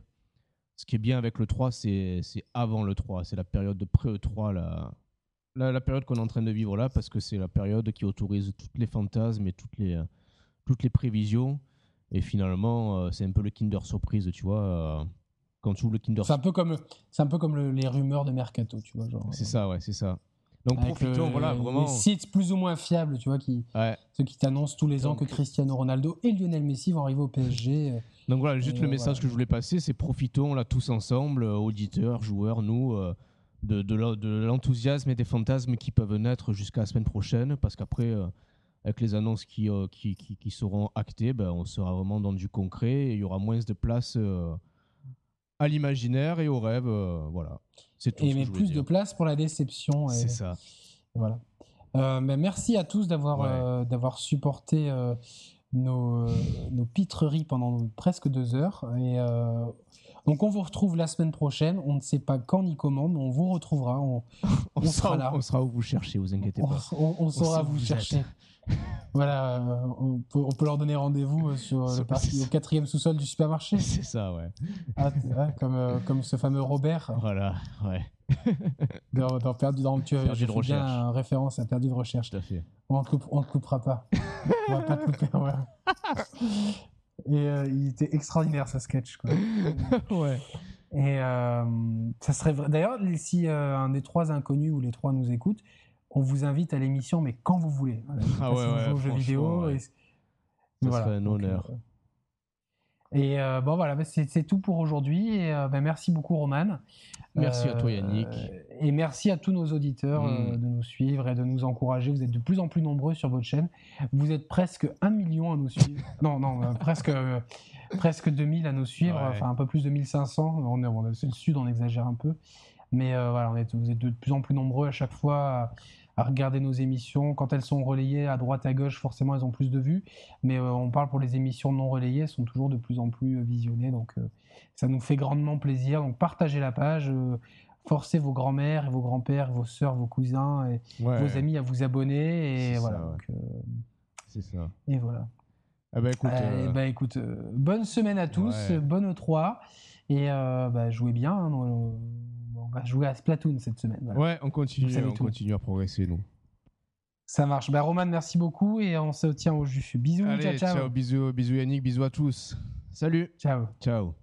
B: Ce qui est bien avec le 3, c'est avant le 3. C'est la période de pré-E3 là, la, période qu'on est en train de vivre là, parce que c'est la période qui autorise toutes les fantasmes et toutes les, toutes les prévisions. Et finalement, c'est un peu le Kinder Surprise, tu vois. quand tu ouvres le Kinder
A: C'est un peu comme, c'est un peu comme les rumeurs de Mercato, tu vois.
B: C'est ça, ouais, c'est ça. Donc profitons, voilà, vraiment. Les
A: sites plus ou moins fiables, tu vois, qui, ceux qui t'annoncent tous les ans que Cristiano Ronaldo et Lionel Messi vont arriver au PSG.
B: Donc voilà, juste le message que je voulais passer, c'est profitons là tous ensemble, auditeurs, joueurs, nous de, l'enthousiasme et des fantasmes qui peuvent naître jusqu'à la semaine prochaine, parce qu'après, euh, avec les annonces qui, euh, qui, qui, seront actées, ben, on sera vraiment dans du concret et il y aura moins de place euh, à l'imaginaire et au rêve. voilà, c'est tout.
A: Et mais plus de place pour la déception.
B: C'est ça.
A: Voilà. Ben, merci à tous d'avoir d'avoir supporté nos, nos pitreries pendant presque deux heures. Et donc on vous retrouve la semaine prochaine. On ne sait pas quand ni comment, mais on vous retrouvera. On,
B: sera, là. On sera où vous cherchez, vous inquiétez pas.
A: On, saura vous, chercher. voilà, euh, on peut, leur donner rendez-vous euh, sur le parti, au quatrième sous-sol du supermarché.
B: C'est ça, ouais.
A: Ah, comme, euh, comme ce fameux Robert.
B: Voilà, ouais.
A: dans, Perdu dans tu,
B: perdu de recherche.
A: bien référence à Perdu de recherche.
B: Tout à fait.
A: On ne te, coupera pas. on va pas te couper. Et euh, il était extraordinaire ce sketch. Quoi.
B: ouais.
A: Et euh, ça serait vrai. D'ailleurs, si euh, un des trois inconnus ou les trois nous écoutent, on vous invite à l'émission, mais quand vous voulez.
B: ah ouais, ouais,
A: jeux vidéo.
B: Ça serait un honneur.
A: Et bon, voilà, bah, c'est tout pour aujourd'hui. Et bah, merci beaucoup, Roman.
B: Merci à toi, Yannick.
A: Et merci à tous nos auditeurs mm. de nous suivre et de nous encourager. Vous êtes de plus en plus nombreux sur votre chaîne. Vous êtes presque un million à nous suivre. non, non, presque, presque 2000 à nous suivre. Enfin, un peu plus de 1500. On est, c'est le sud, on exagère un peu. Mais voilà, on est, vous êtes de plus en plus nombreux à chaque fois à regarder nos émissions. Quand elles sont relayées à droite, à gauche, forcément, elles ont plus de vues. Mais euh, on parle pour les émissions non relayées, elles sont toujours de plus en plus euh, visionnées. Donc, euh, ça nous fait grandement plaisir. Donc, partagez la page. Forcez vos grands-mères et vos grands-pères, vos sœurs, vos cousins et vos amis à vous abonner. Et voilà.
B: C'est ça.
A: Et voilà.
B: Eh ben, écoute,
A: eh ben, écoute bonne semaine à tous, bonne 3 et bah, jouez bien. Hein, va jouer à Splatoon cette semaine.
B: Ouais, on continue, on continue à progresser, nous.
A: Ça marche. Bah, Roman, merci beaucoup et on se tient au jus. Bisous, ciao, ciao.
B: Bisous, bisous Yannick, bisous à tous. Salut.
A: Ciao.
B: Ciao.